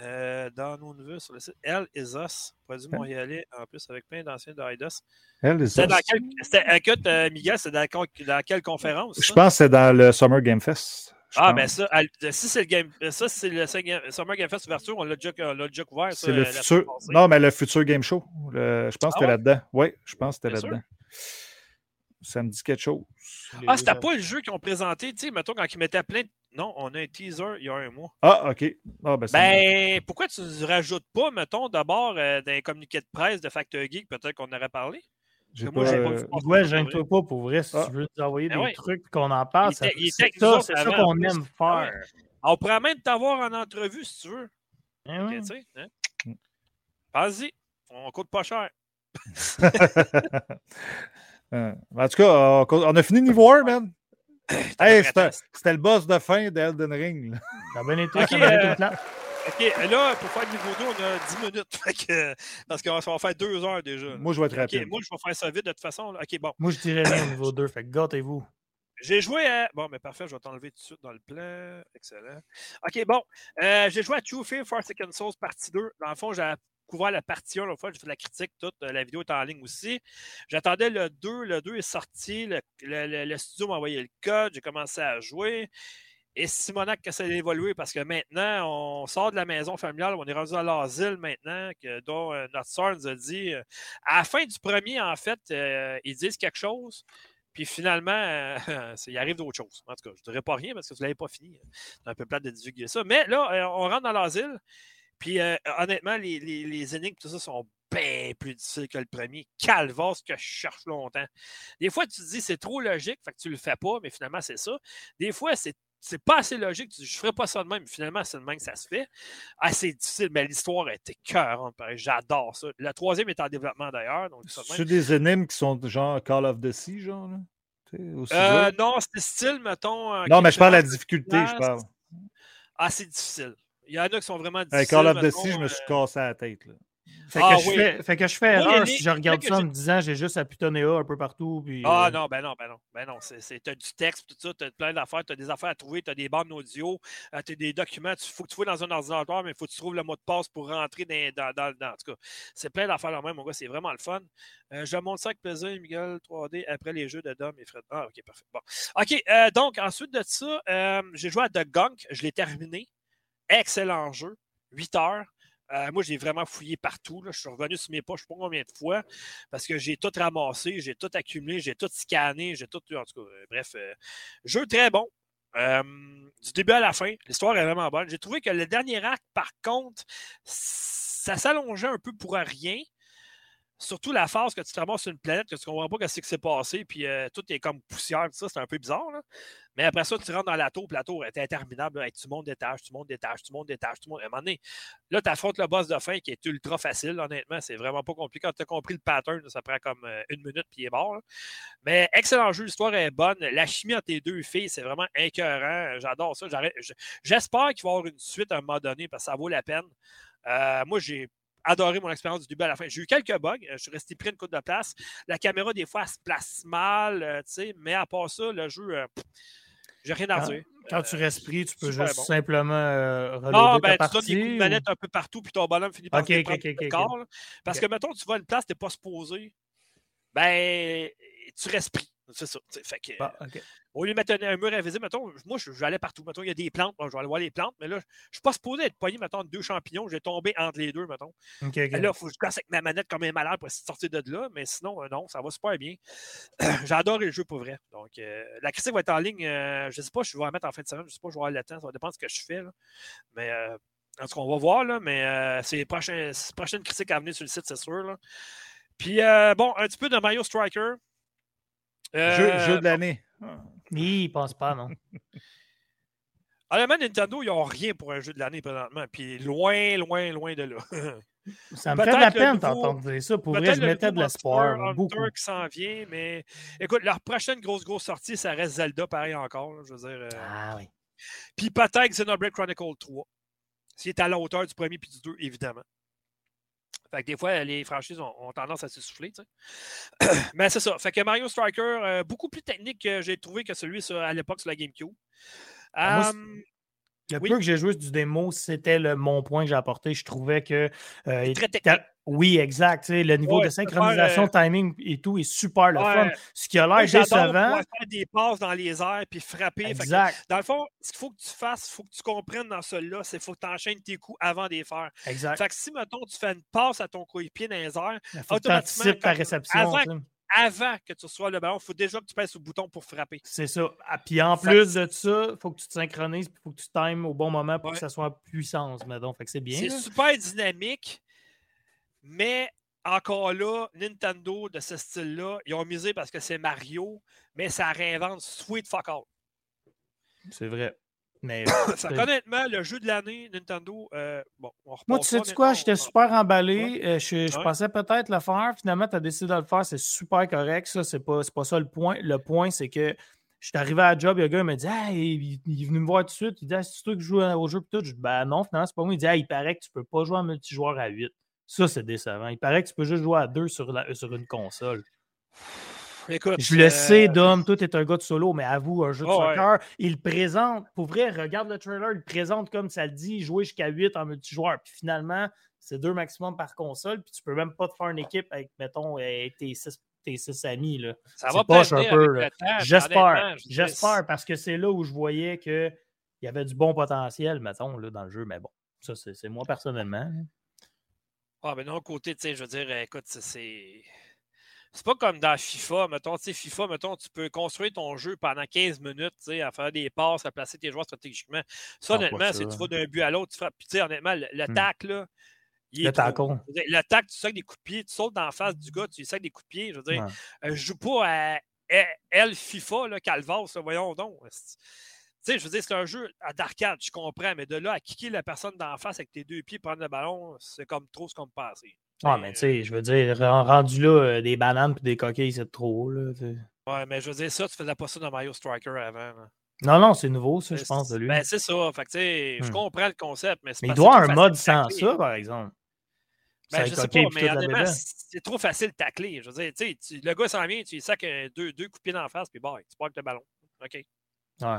euh, dans nos neveux sur le site Elle is Us, produit montréalais, en plus avec plein d'anciens de IDOS. Elle is Us. Quel, écoute, euh, Miguel, c'est dans, dans, quelle conférence? Je pense que c'est dans le Summer Game Fest. Ah, mais ben ça, si c'est le game, ça, c'est le Summer Game Fest ouverture, on l'a déjà, déjà, couvert. C'est le futur. Non, mais le futur Game Show. je pense que c'était ah là-dedans. Oui, je pense que c'était là-dedans. Ça me dit quelque chose. Ah, c'était pas le jeu qu'ils ont présenté, tu sais, mettons, quand ils mettaient plein de... Non, on a un teaser il y a un mois. Ah, OK. Ah, ben, ben pourquoi tu ne rajoutes pas, mettons, d'abord, euh, dans les communiqués de presse de Factor Geek, peut-être qu'on aurait parlé? Moi, j'ai pas. Ouais, gêne-toi pas pour vrai. Si ah. tu veux nous envoyer ben des trucs qu'on en parle, c'est ça, qu'on aime ben faire. On pourrait même t'avoir en entrevue si tu veux. Ben okay, hein? mm. Vas-y, on coûte pas cher. Euh, en tout cas, on a fini niveau 1, man. hey, c'était le boss de fin d'Elden Ring. Ça a bien été, ça a bien OK, là, pour faire le niveau 2, on a 10 minutes. parce qu'on va faire 2 heures déjà. Moi, je vais être rapide. OK, moi, je vais faire ça vite de toute façon. OK, bon. Moi, je dirais rien au niveau 2. Fait que gâtez-vous. J'ai joué à. Bon, mais parfait, je vais t'enlever tout de suite dans le plan. Excellent. OK, bon. Euh, j'ai joué à True Fear Second Souls partie 2. Dans le fond, j'ai couvert la partie 1 l'autre fois, j'ai fait la critique toute. Euh, la vidéo est en ligne aussi. J'attendais le 2. Le 2 est sorti. Le, le studio m'a envoyé le code. J'ai commencé à jouer. Et Simonac que ça a évolué parce que maintenant, on sort de la maison familiale, on est rendu à l'asile maintenant, dont euh, notre soeur nous a dit. Euh, à la fin du premier, en fait, euh, ils disent quelque chose, puis finalement, il arrive d'autres choses. En tout cas, je ne dirais pas rien parce que vous ne l'avez pas fini. C'est un peu plate de divulguer ça. Mais là, on rentre dans l'asile, puis honnêtement, les, énigmes, tout ça, sont bien plus difficiles que le premier. Calvasse que je cherche longtemps. Des fois, tu te dis c'est trop logique, fait que tu le fais pas, mais finalement, c'est ça. Des fois, c'est c'est pas assez logique. Je ferais pas ça de même. Finalement, c'est de même que ça se fait. Assez difficile, mais l'histoire a été cœur. J'adore ça. Le troisième est en développement d'ailleurs. C'est des énigmes qui sont genre Call of the Sea, genre? Là? Euh, non, c'est style, mettons. Euh, non, mais je parle de la difficulté, je parle. Assez difficile. Il y en a qui sont vraiment difficiles. Call of the Sea, je me suis euh, cassé la tête. Là. Fait, que ah je fais, fait, que je fais, erreur si je regarde ça en me disant j'ai juste à putonner A un peu partout. Puis, ah euh, non, ben non, ben non. Ben non. Tu as du texte, tout ça, tu as plein d'affaires, tu as des affaires à trouver, tu as des bandes audio, euh, tu as des documents, il faut que tu trouves dans un ordinateur, mais il faut que tu trouves le mot de passe pour rentrer dans. dans, dans, en tout cas, c'est plein d'affaires là même, mon gars, c'est vraiment le fun. Euh, je montre ça avec plaisir, Miguel 3D, après les jeux de Dom et Fred. Ah, ok, parfait. Bon. OK, donc ensuite de ça, j'ai joué à The Gunk, je l'ai terminé. Excellent jeu. 8 heures. Euh, moi, j'ai vraiment fouillé partout. Je suis revenu sur mes poches, je sais pas combien de fois, parce que j'ai tout ramassé, j'ai tout accumulé, j'ai tout scanné, j'ai tout. En tout cas, euh, bref, euh, jeu très bon. du début à la fin, l'histoire est vraiment bonne. J'ai trouvé que le dernier acte, par contre, ça s'allongeait un peu pour rien. Surtout la phase que tu te ramasses sur une planète, que tu comprends pas ce qui s'est passé, puis tout est comme poussière, tout ça, c'est un peu bizarre. Là. Mais après ça, tu rentres dans la tour, puis la tour est interminable. Là, tu montes d'étage, tu montes d'étage, tu montes d'étage, tu montes. À un moment donné, là, tu affrontes le boss de fin qui est ultra facile, honnêtement. C'est vraiment pas compliqué. Quand tu as compris le pattern, ça prend comme euh, une minute, puis il est mort. Mais excellent jeu, l'histoire est bonne. La chimie entre tes deux filles, c'est vraiment écœurant. J'adore ça. J'espère qu'il va y avoir une suite à un moment donné, parce que ça vaut la peine. Euh, moi, j'ai adoré mon expérience du début à la fin. J'ai eu quelques bugs. Je suis resté pris une coupe de place. La caméra, des fois, elle se place mal, euh, tu sais, mais à part ça, le jeu, j'ai rien à Quand- dire. Quand tu Euh, restes pris, tu peux juste bon. simplement euh, non, ta ben, tu donnes des coups de ou- manette un peu partout, puis ton bonhomme finit par Ok, se ok, déprendre ok, le ok, corps, là. Parce que, mettons, tu vas à une place, tu n'es pas supposé, ben, tu restes pris. C'est ça. Fait que. Au lieu de mettre un, un mur invisible, mettons, moi, je- j'allais partout. Mettons, il y a des plantes, bon, je vais aller voir les plantes, mais là, je ne suis pas supposé être poigné, mettons, de deux champignons. J'ai tombé entre les deux, mettons. Ok, ok. Et Là, il faut que je casse avec ma manette comme un malade pour sortir de là, mais sinon, euh, non, ça va super bien. J'ai adoré le jeu pour vrai. Donc, euh, la critique va être en ligne. euh, je ne sais pas, je vais la mettre en fin de semaine. Je ne sais pas, je vais avoir le temps. Ça va dépendre de ce que je fais. là. Mais euh, en tout cas, on va voir. Là, mais c'est les prochaines, prochaines critiques à venir sur le site, c'est sûr. là. Puis, bon, un petit peu de Mario Striker. Jeu, jeu de l'année. Il pense pas, non. Honnêtement, Nintendo, ils n'ont rien pour un jeu de l'année présentement. Puis, loin, loin, loin de là. Ça me fait de la peine d'entendre dire ça. Pour vrai, je mettais de l'espoir. Beaucoup. qui s'en vient, mais écoute, leur prochaine grosse, grosse sortie, ça reste Zelda, pareil encore. là, je veux dire. euh, Ah oui. Puis peut-être Xenoblade Chronicle 3. S'il est à la hauteur du premier puis du 2, évidemment. Fait que des fois, les franchises ont, ont tendance à se souffler. tu sais. Mais c'est ça. Fait que Mario Striker, euh, beaucoup plus technique que j'ai trouvé que celui sur- à l'époque sur la GameCube. Ah, moi, Le Oui. peu que j'ai joué du démo, c'était le, mon point que j'ai apporté. Je trouvais que. euh, il- très technique. Oui, exact. Le niveau Ouais, de synchronisation, faire, timing et tout est super le Ouais. fun. Ce qui a l'air j'adore décevant. faire des passes dans les airs puis frapper. Que Exact. Dans le fond, ce qu'il faut que tu fasses, il faut que tu comprennes dans celui-là, c'est qu'il faut que tu enchaînes tes coups avant de les faire. Exact. Fait que si, mettons, tu fais une passe à ton coéquipier dans les airs, Il faut que tu automatiquement, quand- réception. avant- tu sais. Avant que tu reçoives le ballon, il faut déjà que tu pèses sur le bouton pour frapper. C'est ça. Ah, Puis en plus de ça, il faut que tu te synchronises il faut que tu times au bon moment pour Ouais. que ça soit en puissance. Donc, fait que c'est bien. C'est super dynamique, mais encore là, Nintendo de ce style-là, ils ont misé parce que c'est Mario, mais ça réinvente sweet fuck all. C'est vrai. Mais Fait qu'honnêtement, le jeu de l'année, Nintendo, euh, bon, on Moi, tu sais quoi, honnêtement, j'étais super emballé. euh, je je Ouais. pensais peut-être le faire. Finalement, tu as décidé de le faire. C'est super correct. Ça, c'est pas, c'est pas ça le point. Le point, c'est que je suis arrivé à la job. Il y a un gars il m'a dit Hey, il, il est venu me voir tout de suite. Il dit ah, C'est toi qui joues au jeu. Puis tout? Je dis Ben non, finalement, c'est pas moi. Il dit Ah, il paraît que tu peux pas jouer en multijoueur à 8. Ça, c'est décevant. Il paraît que tu peux juste jouer à 2 sur, la- sur une console. Écoute, Je le euh, sais, Dom, toi, t'es un gars de solo, mais avoue, un jeu de Oh, ouais. soccer, il présente, pour vrai, regarde le trailer, il présente comme ça le dit, jouer jusqu'à 8 en multijoueur. Puis finalement, c'est deux maximum par console, puis tu peux même pas te faire une équipe avec, mettons, euh, tes six, tes six amis. Là. Ça va pas un peu. J'espère, j'espère, parce que c'est là où je voyais qu'il y avait du bon potentiel, mettons, là, dans le jeu. Mais bon, ça, c'est moi personnellement. Ah, mais d'un autre côté, tu sais, je veux dire, euh, écoute, c'est- c'est. Pas comme dans FIFA, mettons, tu sais, FIFA, mettons, tu peux construire ton jeu pendant 15 minutes, tu sais, à faire des passes, à placer tes joueurs stratégiquement. Ça, Ah, honnêtement, c'est tu vas d'un but à l'autre, tu frappes. Puis, tu sais, honnêtement, le, le Hmm. tac, là, il Le tac, tu sacs des coups de pied, tu sautes dans la face du gars, tu sacs des coups de pied. Je veux dire, Ouais. euh, je joue pas à elle, elle, FIFA, là, Calvas, là, voyons donc. Tu sais, je veux dire, c'est un jeu à d'arcade, je comprends, mais de là à kicker la personne d'en face avec tes deux pieds, prendre le ballon, c'est comme trop ce qu'on me passait. Ah, mais tu sais, je veux dire, ren- rendu là, euh, des bananes puis des coquilles, c'est trop. Là. Ouais, mais je veux dire, ça, tu faisais pas ça dans Mario Striker avant. là. non, non, c'est nouveau, ça, je pense, de lui. Ben, c'est ça. Fait que, tu sais, je Hmm. comprends le concept, mais c'est mais il doit un mode sans ça, par exemple. Ben, je sais pas, mais c'est trop facile de tacler. Je veux dire, tu le gars s'en vient, tu lui sacs euh, deux, deux coups de pied dans la face, puis bah, tu parles le ballon. OK? Ouais.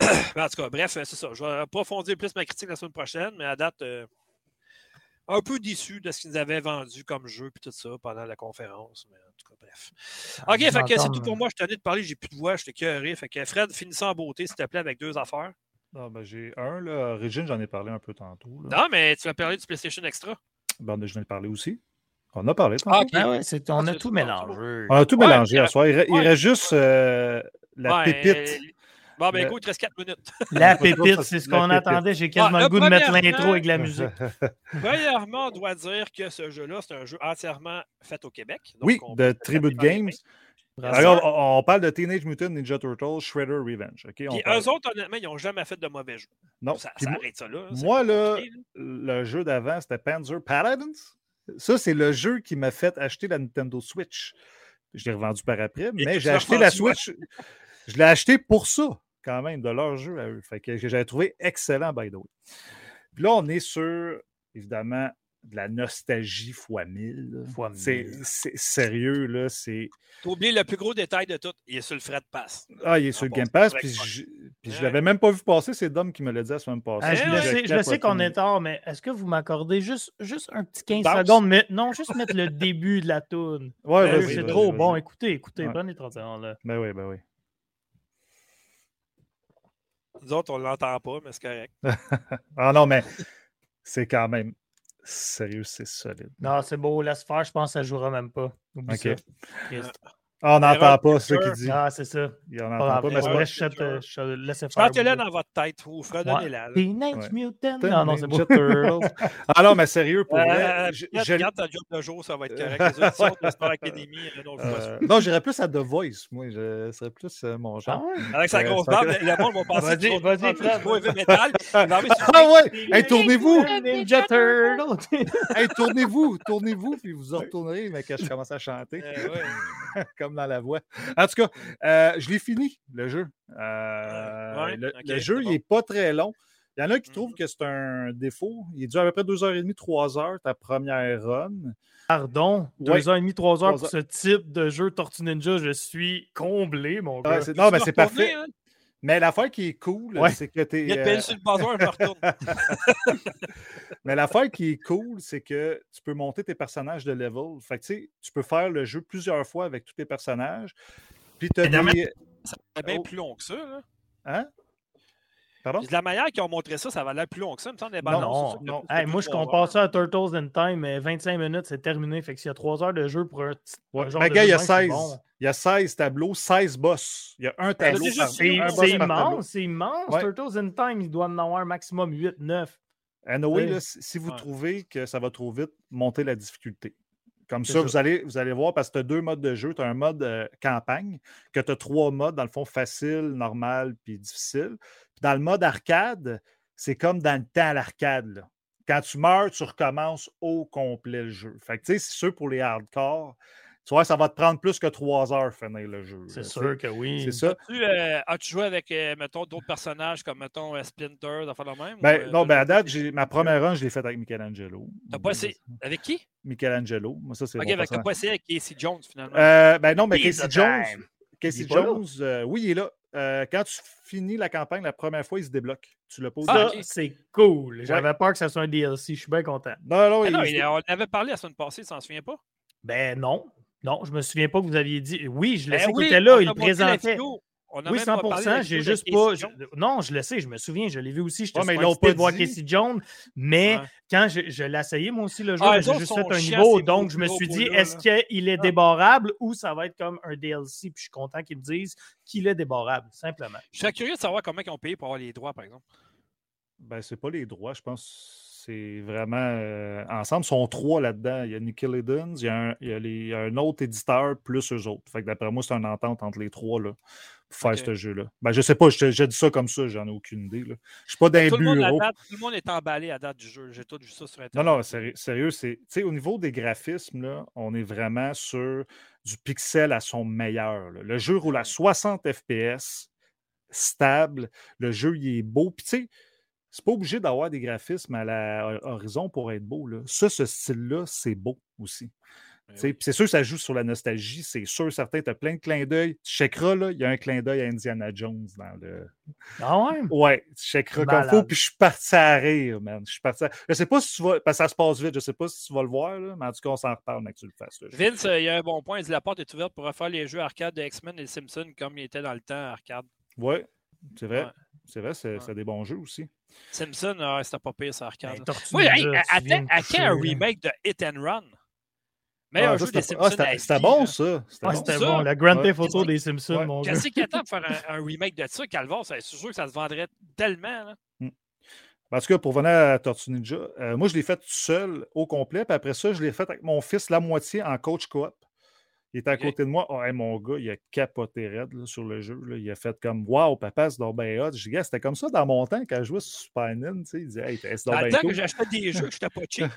En tout cas, bref, c'est ça. Je vais approfondir plus ma critique la semaine prochaine, mais à date, euh, un peu déçu de ce qu'ils nous avaient vendu comme jeu puis tout ça pendant la conférence. Mais en tout cas, bref. Ah, OK, fait que c'est tout pour moi. Je tenais de parler, j'ai plus de voix, j'étais cœuré. Fait que Fred, finissons en beauté, s'il te plaît, avec deux affaires. Ah, ben, j'ai un, là. Régine, j'en ai parlé un peu tantôt. Là. Non, mais tu vas parler du PlayStation Extra. Ben, je viens de parler aussi. On a parlé tantôt. Ah. Ah ouais, c'est- on Ah, a tout mélangé. On a tout Ouais, mélangé à soir. Il, ouais. reste juste euh, la Ouais, pépite. euh, Bon, ben écoute, il te reste 4 minutes. La pépite, c'est ce qu'on attendait. J'ai quasiment Ah, le goût de mettre l'intro avec la musique. Premièrement, on doit dire que ce jeu-là, c'est un jeu entièrement fait au Québec. Donc, Oui, de Tribute Games. Alors, on, on parle de Teenage Mutant Ninja Turtles Shredder Revenge. ok? On Puis parle- eux autres, honnêtement, ils n'ont jamais fait de mauvais jeux. non. Ça, moi- arrête ça là. moi, là, le jeu d'avant, c'était Panzer Paladins. Ça, c'est le jeu qui m'a fait acheter la Nintendo Switch. Je l'ai revendu par après, mais j'ai acheté la. Switch. Je l'ai acheté pour ça, quand même, de leur jeu à eux. Fait que j'avais trouvé excellent, by the way. Puis là, on est sur, évidemment, de la nostalgie fois 1000. là. Fois C'est 1000. c'est sérieux, là. C'est. T'as oublié le plus gros détail de tout. Il est sur le frais de passe. Ah, il est sur Ah le bon, Game c'est Pass, puis je, puis je l'avais même pas vu passer. C'est Dom qui me l'a dit la semaine passée. Ah, je, Eh le sais, je le sais qu'on est tard, mais est-ce que vous m'accordez juste, juste un petit 15 Bounce. secondes? Mais non, juste mettre le début de la tune. Ouais, Ben vas-y, oui, c'est vas-y, trop vas-y. bon. Écoutez, écoutez, Ouais. prenez 30 secondes. Là. Ben oui, ben oui. Nous autres, on ne l'entend pas, mais c'est correct. Ah non, mais c'est quand même. Sérieux, c'est solide. Non, c'est beau, laisse faire, je pense que ça jouera même pas. Oublie Ok. ça. Ah, on n'entend pas ce qu'il dit. Ah, c'est ça. Il en Pas entend grave. pas, mais c'est pas- je euh, laisse faire. Chantez-le dans votre tête ou fredonnez-la. là. Teenage. Mutant. Non, non, c'est. Turtles. Ah non, mais sérieux, pour Euh, vrai. je- Regarde ta job de jour, ça va être correct. Les auditions de Star Academy, un autre fois. euh, non, j'irais plus à The Voice. Moi, je serais plus euh, mon Ah genre. Avec sa euh, grosse barbe, le monde va penser que vas-y, Fred. Ah ouais! Tournez-vous! Ninja Turtle. Hey, tournez-vous! Tournez-vous, puis vous en retournerez, mais quand je commence à chanter? Comme dans la voix. En tout cas, euh, je l'ai fini, le jeu. Euh, Ouais, le, ok, le jeu, bon. il n'est pas très long. Il y en a qui Mhm. trouvent que c'est un défaut. Il dure à peu près 2h30, 3h, ta première run. Pardon, Ouais. 2h30, 3h Trois pour ce type de jeu Tortue Ninja, je suis comblé, mon Ah, gars. non, mais c'est parfait. hein? Mais l'affaire qui est cool, Ouais. c'est que tu Il y a de payer sur le buzzer, je me retourne. Mais l'affaire qui est cool, c'est que tu peux monter tes personnages de level. Fait que tu sais, tu peux faire le jeu plusieurs fois avec tous tes personnages. Puis tu as des. C'est bien Oh. plus long que ça. Là. Hein? Pardon? De la manière qu'ils ont montré ça, ça va l'air plus long que ça. Il me semble, les Non, non. Hey, moi, je compare heures. ça à Turtles in Time, mais 25 minutes, c'est terminé. Fait que s'il y a 3 heures de jeu pour un, petit- Ouais. un genre Ben, de gars, il y a de même, c'est 16. bon. Il y a 16 tableaux, 16 boss. Il y a un tableau. c'est un immense, c'est immense. Ouais. Turtles in Time, il doit en avoir maximum 8, 9. Anyway, Oui. là, si vous Ouais. trouvez que ça va trop vite, montez la difficulté. Comme ça. Vous, allez, vous allez voir, parce que tu as deux modes de jeu. Tu as un mode euh, campagne, que tu as trois modes, dans le fond, facile, normal, puis difficile. Dans le mode arcade, c'est comme dans le temps à l'arcade. Quand tu meurs, tu recommences au complet le jeu. Fait que, tu sais, c'est sûr pour les hardcore. Tu vois, ça va te prendre plus que trois heures finir le jeu. C'est sûr que oui. C'est ça. Tu, euh, As-tu joué avec, euh, mettons, d'autres personnages comme, mettons, euh, Splinter, d'en faire le même? Ben, ou, non, ben à date, ma première run, je l'ai faite avec Michelangelo. T'as pas essayé? Avec qui? Michelangelo. Moi, ça, c'est Ok, ben, t'as pas essayé avec Casey Jones, finalement. Euh, ben non, mais Casey Jones. Casey. Jones euh, oui, il est là. Euh, quand tu finis la campagne la première fois, il se débloque. Tu pas au Ah, c'est cool. J'avais peur que ça soit un DLC. Je suis bien content. Non, non, Ah il, non, il- il- on avait parlé la semaine passée, tu t'en souviens pas? Ben non. Non, je me souviens pas que vous aviez dit. Oui, je le Ben sais qu'il était là, il le présentait. On a Oui, même pas parlé de la 100%. J'ai juste pas. Je- Non, je le sais, je me souviens, je l'ai vu aussi. J'étais Ouais, mais ils l'ont pas de voir dit. Casey Jones. Mais Ouais. quand je, je l'ai essayé, moi aussi, le jeu, Ah, j'ai juste fait un niveau. Donc, je me suis dit, est-ce qu'il est Ah. débarrable ou ça va être comme un DLC? Puis je suis content qu'ils me disent qu'il est débarrable, simplement. Je serais curieux de savoir comment ils ont payé pour avoir les droits, par exemple. Ben, c'est pas les droits, je pense. C'est vraiment. euh, ensemble, ils sont trois là-dedans. Il y a Nickelodeon, il y a, un, il y a les- il y a un autre éditeur plus eux autres. Fait que d'après moi, c'est une entente entre les trois là, pour faire ce jeu-là. Ben, je sais pas, j'ai dit ça comme ça, j'en ai aucune idée. Là. Je suis pas dans Tout le, monde à bureau. date, tout le monde est emballé à date du jeu. J'ai tout vu ça sur Non, Internet. non, sérieux, sérieux c'est. Au niveau des graphismes, là, on est vraiment sur du pixel à son meilleur. là. Le jeu roule à 60 FPS, stable. Le jeu, il est beau. Puis, tu sais, c'est pas obligé d'avoir des graphismes à la horizon pour être beau. Là. Ça, ce style-là, c'est beau aussi. Ben c'est sûr que ça joue sur la nostalgie, c'est sûr, certain. Tu as plein de clins d'œil. Tu checkeras, là, il y a un clin d'œil à Indiana Jones dans le. Ah ouais? Ouais, tu checkeras comme faut, puis je suis parti à rire, man. Je suis parti à... Je sais pas si tu vas. Parce que ça se passe vite, je sais pas si tu vas le voir, là, mais en tout cas, on s'en reparle, mais que tu le fasses. là. Vince, euh, il y a un bon point. Il dit la porte est ouverte pour refaire les jeux arcade de X-Men et Simpson comme il était dans le temps arcade. Ouais, c'est vrai. Ouais. C'est vrai, c'est Ouais. c'est des bons jeux aussi. Simpson, ah, c'était pas pire, ça arcade. Ben, Tortue Oui, hey, attends, à quand un remake de Hit and Run? Meilleur Ah, jeu des c'était Simpsons. ah, c'était- bon, ça. C'était Ouais, bon. La Grand Ouais. Theft Auto des Simpsons, Ouais. mon gars. Qu'est-ce qu'il attend pour faire un, un remake de ça, Calvar? C'est sûr que ça se vendrait tellement. Là. En tout cas, pour venir à Tortue Ninja, euh, moi, je l'ai fait tout seul au complet. Puis après ça, je l'ai fait avec mon fils la moitié en coach coop. Il était à côté de moi. Oh, hey, mon gars, il a capoté raide là, sur le jeu. là. Il a fait comme Waouh, papa, c'est donc bien hot. Je dis, Gars, c'était comme ça dans mon temps quand je jouais sur Super Nintendo. tu sais. Il disait, Hey, c'est Dans donc bien cool. que j'achetais des jeux que j'étais pas cheap.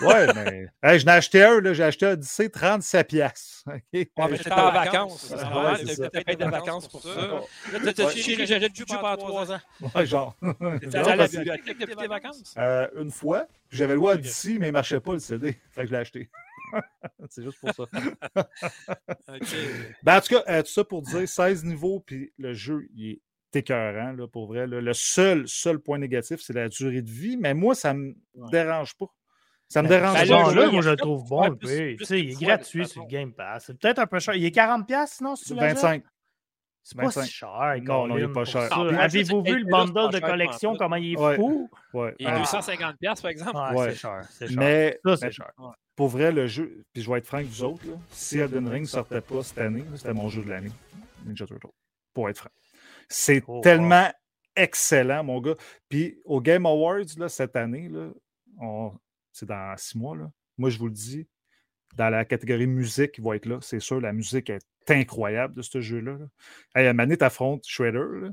Ouais, mais hey, je n'ai acheté un, là, j'ai acheté un DC 37 piastres. OK? Ouais, mais J'étais en vacances. vacances. C'est normal, c'est t'as- ça. t'as payé des vacances pour ça. Là, dit, j'ai le jeu pendant trois ans? Ouais, genre. Allé à la bibliothèque depuis tes vacances? Euh, une fois, j'avais le droit à DC, mais il ne marchait pas le CD. Fait que je l'ai acheté. c'est juste pour ça. Ben, en tout cas, euh, tout ça pour dire 16 niveaux, puis le jeu, il est écœurant, là, pour vrai. là. Le seul, seul point négatif, c'est la durée de vie, mais moi, ça me Ouais. dérange pas. Ça me Ben, dérange ben, là, pas. joueur, moi, je le trouve bon. plus- il est gratuit sur le. Game Pass. C'est peut-être un peu cher. Il est 40$, sinon, si tu l'achètes? 25. C'est pas 25. si cher. Non, non, il est Colin, pas cher. Ah, Avez-vous vu le bundle de collection, comment il est Ouais. fou? Ouais. Il est Ah. 250$, piastres, par exemple. Ouais, Ouais. c'est cher. Mais, Ça, c'est cher. Pour vrai, le jeu, puis je vais être franc avec vous autres, là, si Elden Ring sortait pas cette année, c'était mon jeu de l'année, Ninja Turtle. Pour être franc. C'est Oh, wow. tellement excellent, mon gars. Puis au Game Awards, là, cette année, c'est dans six mois, là, moi je vous le dis, dans la catégorie musique, il va être là. C'est sûr, la musique est incroyable de ce jeu-là. Là. Hey, à donné, t'affrontes Shredder, là,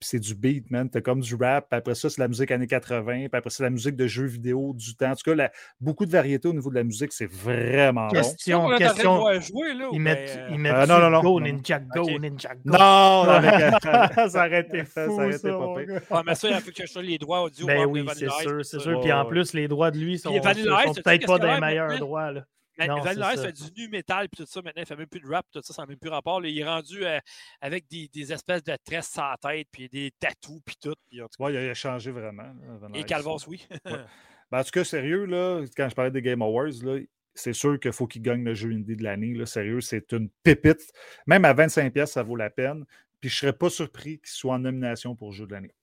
c'est du beat, man. T'as comme du rap, puis après ça, c'est la musique années 80, puis après c'est la musique de jeux vidéo du temps. En tout cas, la- beaucoup de variété au niveau de la musique, c'est vraiment bon. Question, On est en train de question. voir jouer, là, ou Ils mettent, euh, ils mettent Euh, non, non, non, Go, non. Ninja Go. Ninja Go. Non, avec, ça aurait été Ça fou, aurait ça, été pas. Ah, mais ça, il faut que je les droits audio. Ben oui, c'est sûr, c'est sûr. Puis en plus, les droits de lui sont, peut-être pas a des meilleurs droits. Là. Mais Non, Ice ça. fait du nu métal puis tout ça. Maintenant, il fait même plus de rap, tout ça, ça n'a même plus rapport. là. il est rendu euh, avec des, des espèces de tresses sur la tête, puis des tatous, puis tout. Puis, en tout cas, Ouais, il a changé vraiment. là, Van et Ice. Calvas, oui. Ben, en tout cas, sérieux, là, quand je parlais des Game Awards, là, c'est sûr qu'il faut qu'il gagne le jeu indie de l'année. là. Sérieux, c'est une pépite. Même à 25$, pièces, ça vaut la peine. Puis je ne serais pas surpris qu'il soit en nomination pour jeu de l'année.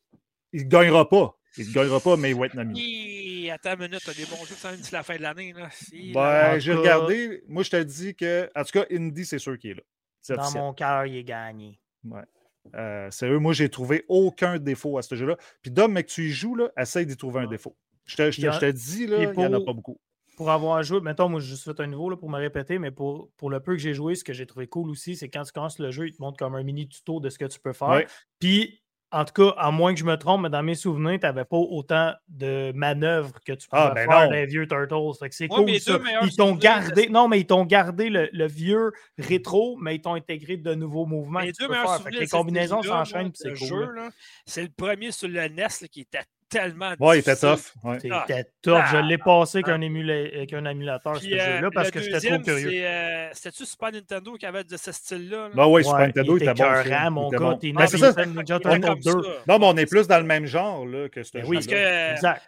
Il ne gagnera pas. Il ne gagnera pas, mais il va être nominé. Hi, attends une minute, t'as des bons jeux quand même d'ici la fin de l'année. là. Si, Ben, j'ai regardé. Moi, je te dis que, en tout cas, Indie, c'est sûr qu'il est là. C'est Dans officiel. mon cœur, il est gagné. Euh, sérieux, moi, j'ai trouvé aucun défaut à ce jeu-là. Puis, Dom, mais que tu y joues, là, essaye d'y trouver un défaut. Je te, je te- je te dis, là, et il n'y en a pas beaucoup. Pour avoir joué, mettons, moi, j'ai juste fait un niveau là, pour me répéter, mais pour, pour le peu que j'ai joué, ce que j'ai trouvé cool aussi, c'est quand tu commences le jeu, il te montre comme un mini tuto de ce que tu peux faire. Ouais. Puis, en tout cas, à moins que je me trompe, mais dans mes souvenirs, tu n'avais pas autant de manœuvres que tu pouvais Ah, ben faire non. dans les vieux Turtles. Fait que c'est cool ça. Ils t'ont gardé. Non, mais ils t'ont gardé le, le vieux rétro, mais ils t'ont intégré de nouveaux mouvements. Tu deux peux meilleurs les combinaisons s'enchaînent, c'est cool. jeu, là. là, C'est le premier sur le NES là, qui était tellement. Ouais, il était tough. ouais. C'était top. Je l'ai passé avec ah. un, émula- avec un émulateur, ce Puis, euh, jeu-là, parce que j'étais trop curieux. c'est, euh, C'était-tu Super Nintendo qui avait de ce style-là? là? Non, oui, Super Ouais, Nintendo, il était bon. ça. mon Il était gars. bon. T'es Ben, c'est ça. Ninja Ninja C'était Turtle comme 2. ça. Non, mais on est plus dans le même genre là, que ce Ben oui. Parce que. Exact.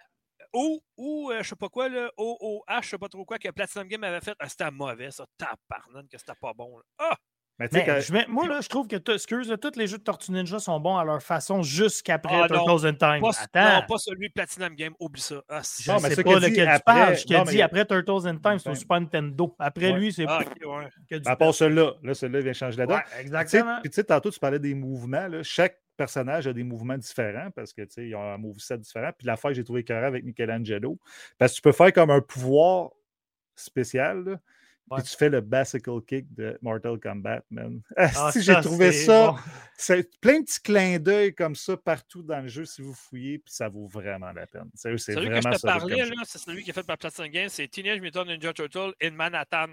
Ou, ou euh, je sais pas quoi, là, OOH, je sais pas trop quoi, que Platinum Game avait fait. Ah, c'était mauvais, ça. Tabarnane, que c'était pas bon. là. Ah! Mais tu sais, Mais quand- je mets- moi, là, je trouve que, excuse, là, tous les jeux de Tortue Ninja sont bons à leur façon jusqu'après Ah. Turtles in Time. Pas, Attends, non, pas celui Platinum Game, oublie ça. Ah, si. je Non, ne sais pas lequel tu après- parles. Je t'ai mais- dit après Turtles in Time, c'est au Super Nintendo. Après Ouais. lui, c'est Ah, ok, ouais. à part celui-là, là, celui-là, il vient changer la donne. Ouais, tu exactement. Puis tu sais, tantôt, tu parlais des mouvements. là. Chaque personnage a des mouvements différents parce que tu sais, ils ont un moveset différent. Puis l'affaire que j'ai trouvé carré avec Michelangelo, parce que tu peux faire comme un pouvoir spécial. là. Puis tu fais le bicycle kick de Mortal Kombat, man. Ah, si j'ai trouvé ça, bon. c'est plein de petits clins d'œil comme ça partout dans le jeu si vous fouillez, puis ça vaut vraiment la peine. Sérieux, c'est Celui que vraiment je te parlais, là, c'est celui qui est fait par Platinum Game, c'est Teenage Mutant Ninja Turtle in Manhattan.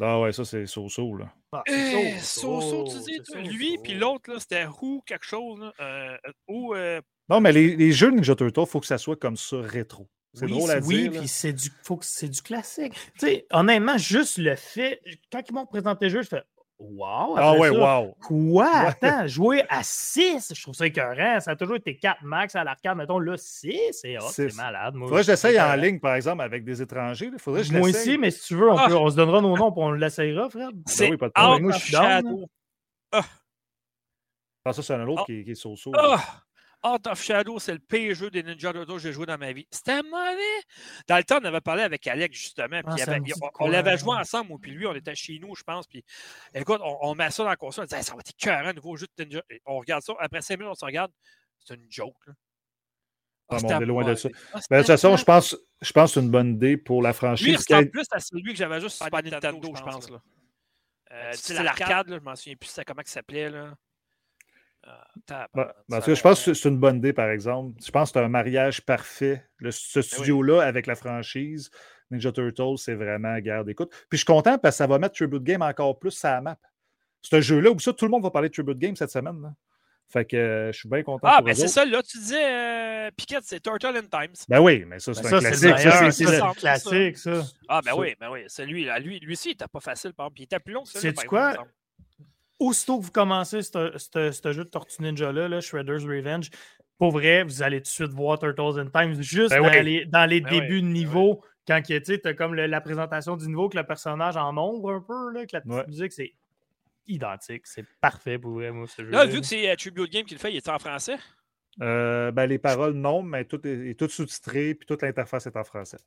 Ah ouais, ça c'est so-so, là. Ah, Eh, So-so, so, tu dis, c'est toi? so, lui, puis l'autre, là, c'était Who quelque chose, là. Euh, ou euh, Non, mais les, les jeux Ninja Turtle, il faut que ça soit comme ça, rétro. C'est oui, drôle à c'est- oui, dire. là. puis c'est du, faut que c'est du classique. Tu sais, honnêtement, juste le fait, quand ils m'ont présenté le jeu, je fais Wow! Ah ouais, ça, wow. Quoi? Attends, jouer à 6, je trouve ça écœurant. Ça a toujours été 4 max à l'arcade. Mettons, là, 6, c'est Six. malade. Moi, Faudrait que je l'essaye en ligne, par exemple, avec des étrangers. Il faudrait que je Moi aussi, mais si tu veux, on, Ah! peut- on se donnera nos noms et on l'essayera, Fred. c'est oui, pas de problème. Moi, je suis down. Ah, ça, c'est un autre Ah. qui, qui est so-so. Ah! Art of Shadow, c'est le pire jeu des Ninja Turtles que j'ai joué dans ma vie. C'était mauvais. Dans le temps, on avait parlé avec Alex, justement. Ah, puis ça avait- on l'avait joué ensemble, moi, puis lui, on était chez nous, je pense. Puis écoute, on, on met ça dans la console, on dit Hey, ça va être écœurant, un nouveau jeu de Ninja. Et on regarde ça, après 5 minutes, on se regarde. C'est une joke. Là. Ah, mais on c'était est loin de ça. Ah, Ben, de toute façon, je pense, je pense que c'est une bonne idée pour la Lui, il franchise. ressemble plus à celui que j'avais juste sur Super Nintendo, je pense. Là. Euh, C'est c'est l'arcade, là, je m'en souviens plus comment il s'appelait. Là. Cas, je pense que c'est une bonne idée, par exemple. Je pense que c'est un mariage parfait. Le- ce studio-là avec la franchise Ninja Turtles, c'est vraiment garde écoute. Puis je suis content parce que ça va mettre Tribute Game encore plus sur la map. C'est un jeu-là où ça, tout le monde va parler de Tribute Game cette semaine. là. Fait que euh, je suis bien content. Ah, ben c'est ça, là, tu disais, euh, Piquette, c'est Turtle in Times. Ben oui, mais ça, c'est Ben, un ça, c'est classique. Ça, c'est- c'est c'est- le ça. classique, ça. Ah, ben Ça. oui, ben oui. Celui, là, lui, lui aussi, il était pas facile, par exemple. puis Il était plus long exemple, quoi? Aussitôt que vous commencez ce jeu de Tortue Ninja-là, là, Shredder's Revenge, pour vrai, vous allez tout de suite voir Turtles in Time juste Ben dans, oui. les, dans les Ben débuts oui, de ben niveau. Quand tu as comme le- la présentation du niveau, que le personnage en ombre un peu, là, que la petite Ouais. musique, c'est identique. C'est parfait pour vrai, moi, ce jeu. Là, vu que c'est euh, Tribute Game qui le fait, il est en français? Euh, ben, les paroles, non, mais tout est, est tout sous-titré, puis toute l'interface est en français.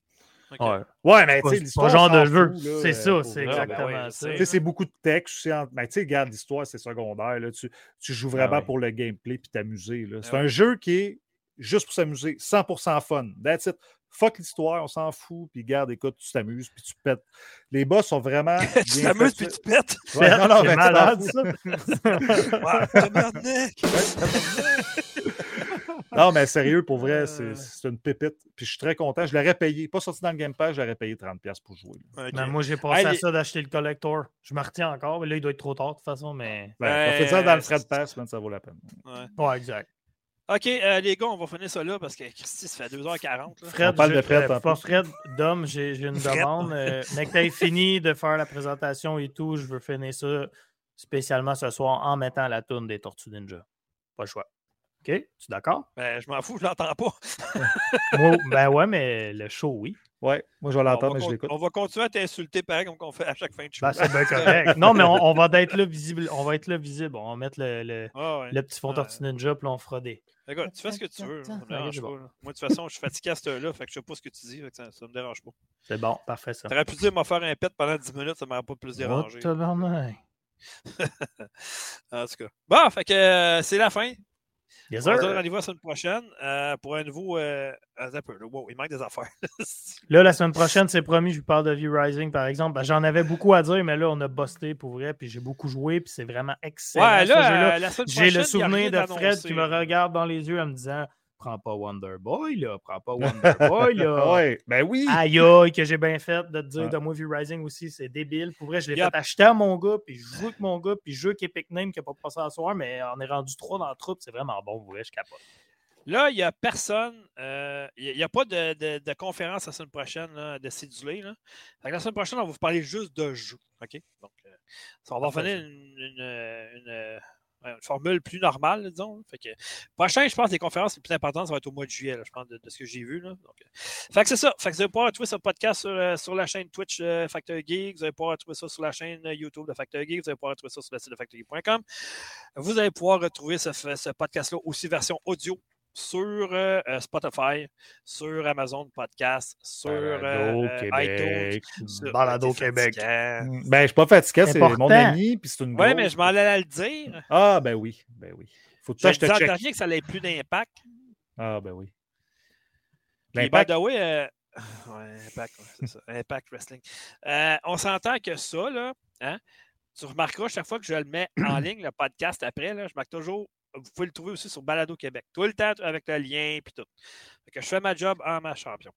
Ouais. Ouais, mais C'est tu sais, c'est l'histoire. pas genre de jeu. C'est ça, c'est. Ah, ben exactement ouais, ça. sais. Tu sais, c'est beaucoup de texte. aussi en- Mais tu sais, regarde, l'histoire, c'est secondaire. Là. Tu, tu joues vraiment Ah ouais. pour le gameplay puis t'amuser. là. C'est Ah ouais. un jeu qui est juste pour s'amuser, 100% fun. That's it. Fuck l'histoire, on s'en fout. Puis garde, écoute, tu t'amuses, puis tu pètes. Les boss sont vraiment. tu t'amuses puis tu pètes? Ouais, non, non, c'est mais malade, ça. Ouais. Non, mais sérieux, pour vrai, Euh. c'est une pépite. Puis je suis très content. Je l'aurais payé. Pas sorti dans le Game Pass, j'aurais payé 30$ pour jouer. là. Ok. Ben, moi, j'ai pensé Hey, à ça d'acheter le collector. Je me retiens encore, mais là, il doit être trop tard de toute façon, mais. Ben, Ben, faites ça dans le euh, frais de pass, man, ça vaut la peine. Ouais. Ouais, exact. Ok, euh, les gars, on va finir ça là parce que Christy, ça fait 2h40. là. Fred, On parle de Fred euh. Pas Fred, Dom, j'ai une Fred. demande. euh, mais que tu aies fini de faire la présentation et tout, je veux finir ça spécialement ce soir en mettant la tourne des Tortues Ninja. Pas le choix. OK? Tu es d'accord? Ben, je m'en fous, je l'entends pas. Moi, ben ouais, mais le show, oui. Ouais, moi je vais l'entendre, mais je l'écoute. on va continuer à t'insulter pareil comme on fait à chaque fin de show. Ben, c'est bien correct. Non, mais on, on va être là visible. On va être là visible. On va mettre le, le, Ah ouais. le petit fond Ouais. Tortue Ninja, puis on fera des. Écoute, tu fais ce que tu veux. Ça me dérange pas. Moi, de toute façon, je suis fatigué à cette heure-là, fait que je sais pas ce que tu dis, fait que ça, ça me dérange pas. C'est bon, parfait ça. T'aurais pu dire m'en faire un pet pendant 10 minutes, ça m'aurait pas plus dérangé. Oh. En tout cas. Bon, fait que euh, c'est la fin. Yes, On se donne rendez-vous la semaine prochaine euh, pour un nouveau. Euh... un peu, là. Wow, il manque des affaires. Là, la semaine prochaine, c'est promis, je vous parle de V-Rising, par exemple. Ben, J'en avais beaucoup à dire, mais là, on a busté pour vrai, puis j'ai beaucoup joué, puis c'est vraiment excellent. ouais, là, J'ai le souvenir de Fred qui me regarde dans les yeux en me disant Prends pas Wonder Boy, là, prends pas Wonder Boy, là. Ouais, ben oui. Aïe aïe, que j'ai bien fait de te dire de moi V-Rising aussi, c'est débile. Pour vrai, je l'ai Yep. fait acheter à mon gars, puis je joue avec mon gars, puis je joue avec Epic Name qui n'a pas passé à soir, mais on est rendu trois dans le troupe, c'est vraiment bon, pour vrai, je capote. Là, il n'y a personne. euh, Il n'y a pas de, de- de conférence la semaine prochaine là, de cédulé. Là. La semaine prochaine, on va vous parler juste de jeux. OK? Donc, euh, ça, on va revenir une, une, une, une formule plus normale, disons. Fait que, prochain, je pense, les conférences les plus importantes, ça va être au mois de juillet, je pense, de, ce que j'ai vu. Là. Donc, euh, fait que c'est ça. Fait que vous allez pouvoir retrouver ce podcast sur, euh, sur la chaîne Twitch euh, Factor Geek. Vous allez pouvoir retrouver ça sur la chaîne euh, YouTube de Factor Geek. Vous allez pouvoir retrouver ça sur le site de factorgeek.com. Vous allez pouvoir retrouver ce podcast-là aussi version audio sur euh, euh, Spotify, sur Amazon Podcast, sur Balado euh, euh, iTunes. sur- Balado Québec. fatigant. Ben, je suis pas fatigué, c'est mon ami, puis c'est une Ouais, grosse, mais je m'en allais à le dire. Ah, ben oui, ben oui. Faut que Je te disais check. dernier que ça n'avait plus d'impact. Ah, ben oui. L'impact, by the way, euh, ouais, Impact, ouais, c'est ça. Impact Wrestling. Euh, on s'entend que ça, là, hein, tu remarqueras chaque fois que je le mets en ligne, le podcast après, là, je marque toujours. Vous pouvez le trouver aussi sur Balado Québec. Tout le temps avec le lien puis tout. Fait que je fais ma job en ma champion.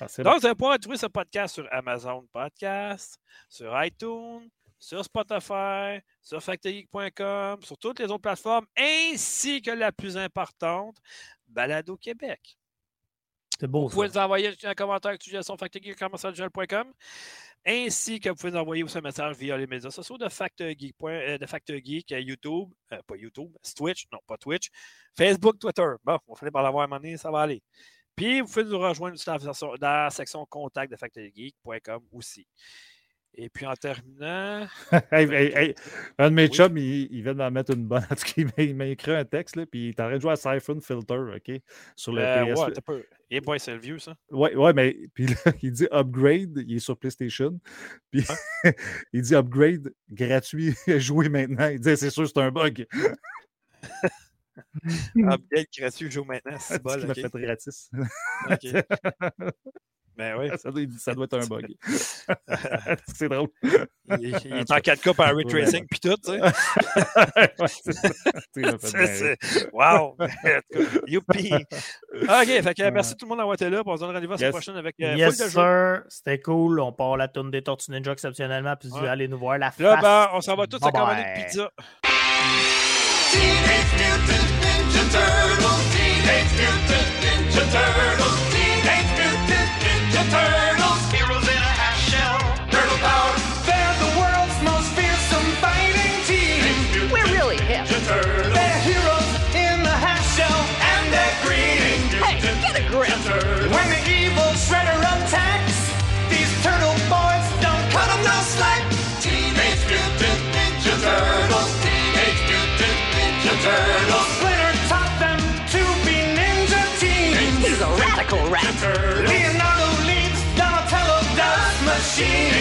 Ah, Donc, bon. vous allez pouvoir trouver ce podcast sur Amazon Podcast, sur iTunes, sur Spotify, sur factorygeek.com, sur toutes les autres plateformes, ainsi que la plus importante, Balado Québec. C'est beau, Vous pouvez ça. nous envoyer un commentaire avec suggestion factorgeek.com ainsi que vous pouvez nous envoyer aussi un message via les médias sociaux de Factor Geek, euh, de euh, YouTube, euh, pas YouTube, Twitch, non pas Twitch, Facebook, Twitter. Bon, on finit par l'avoir à un moment donné, ça va aller. Puis vous pouvez nous rejoindre dans la, section- contact de factorgeek.com aussi. Et puis en terminant. Hey, hey, hey, Un de mes Oui. chums, il, il vient d'en mettre une bonne. En tout cas, il m'a- écrit un texte, là, puis il train de jouer à Siphon Filter, OK? Sur le euh, PS. ouais, t'as peu. Et boy, c'est le vieux, ça. Ouais, ouais, mais puis là, il dit upgrade, il est sur PlayStation. Puis il dit upgrade gratuit, jouer maintenant. Il dit c'est sûr, c'est un bug. Update gratuit, joue maintenant. C'est bon, qu'il m'a ok. fait gratis. ok. Ben oui. ça, doit, ça être un bug. c'est drôle. Il, il est en 4K par ray Ouais. tracing puis tout, tu sais. Ouais, c'est Wow! Youpi! OK, fait que, merci tout le monde d'avoir été là. On se donne rendez-vous la Yes. prochaine avec euh, yes, de sir. C'était cool. On part la tourne des Tortues Ninja exceptionnellement. Puis Ouais. allez nous voir la Là, face. ben, on s'en va tous à commander une pizza. Teenage Mutant Ninja Turtles. Teenage Mutant Ninja Turtles. Teenage Turtles. Heroes in a half shell. Turtle power. They're the world's most fearsome fighting team. We're really hip. Turtles. They're heroes in the half shell. And they're green. Hey, get a grip. When the evil shredder attacks, these turtle boys don't cut 'em no slack. Teenage Mutant Ninja Turtles. Teenage Mutant Ninja Turtles. Splinter taught them to be ninja teams. He's a radical rat machine.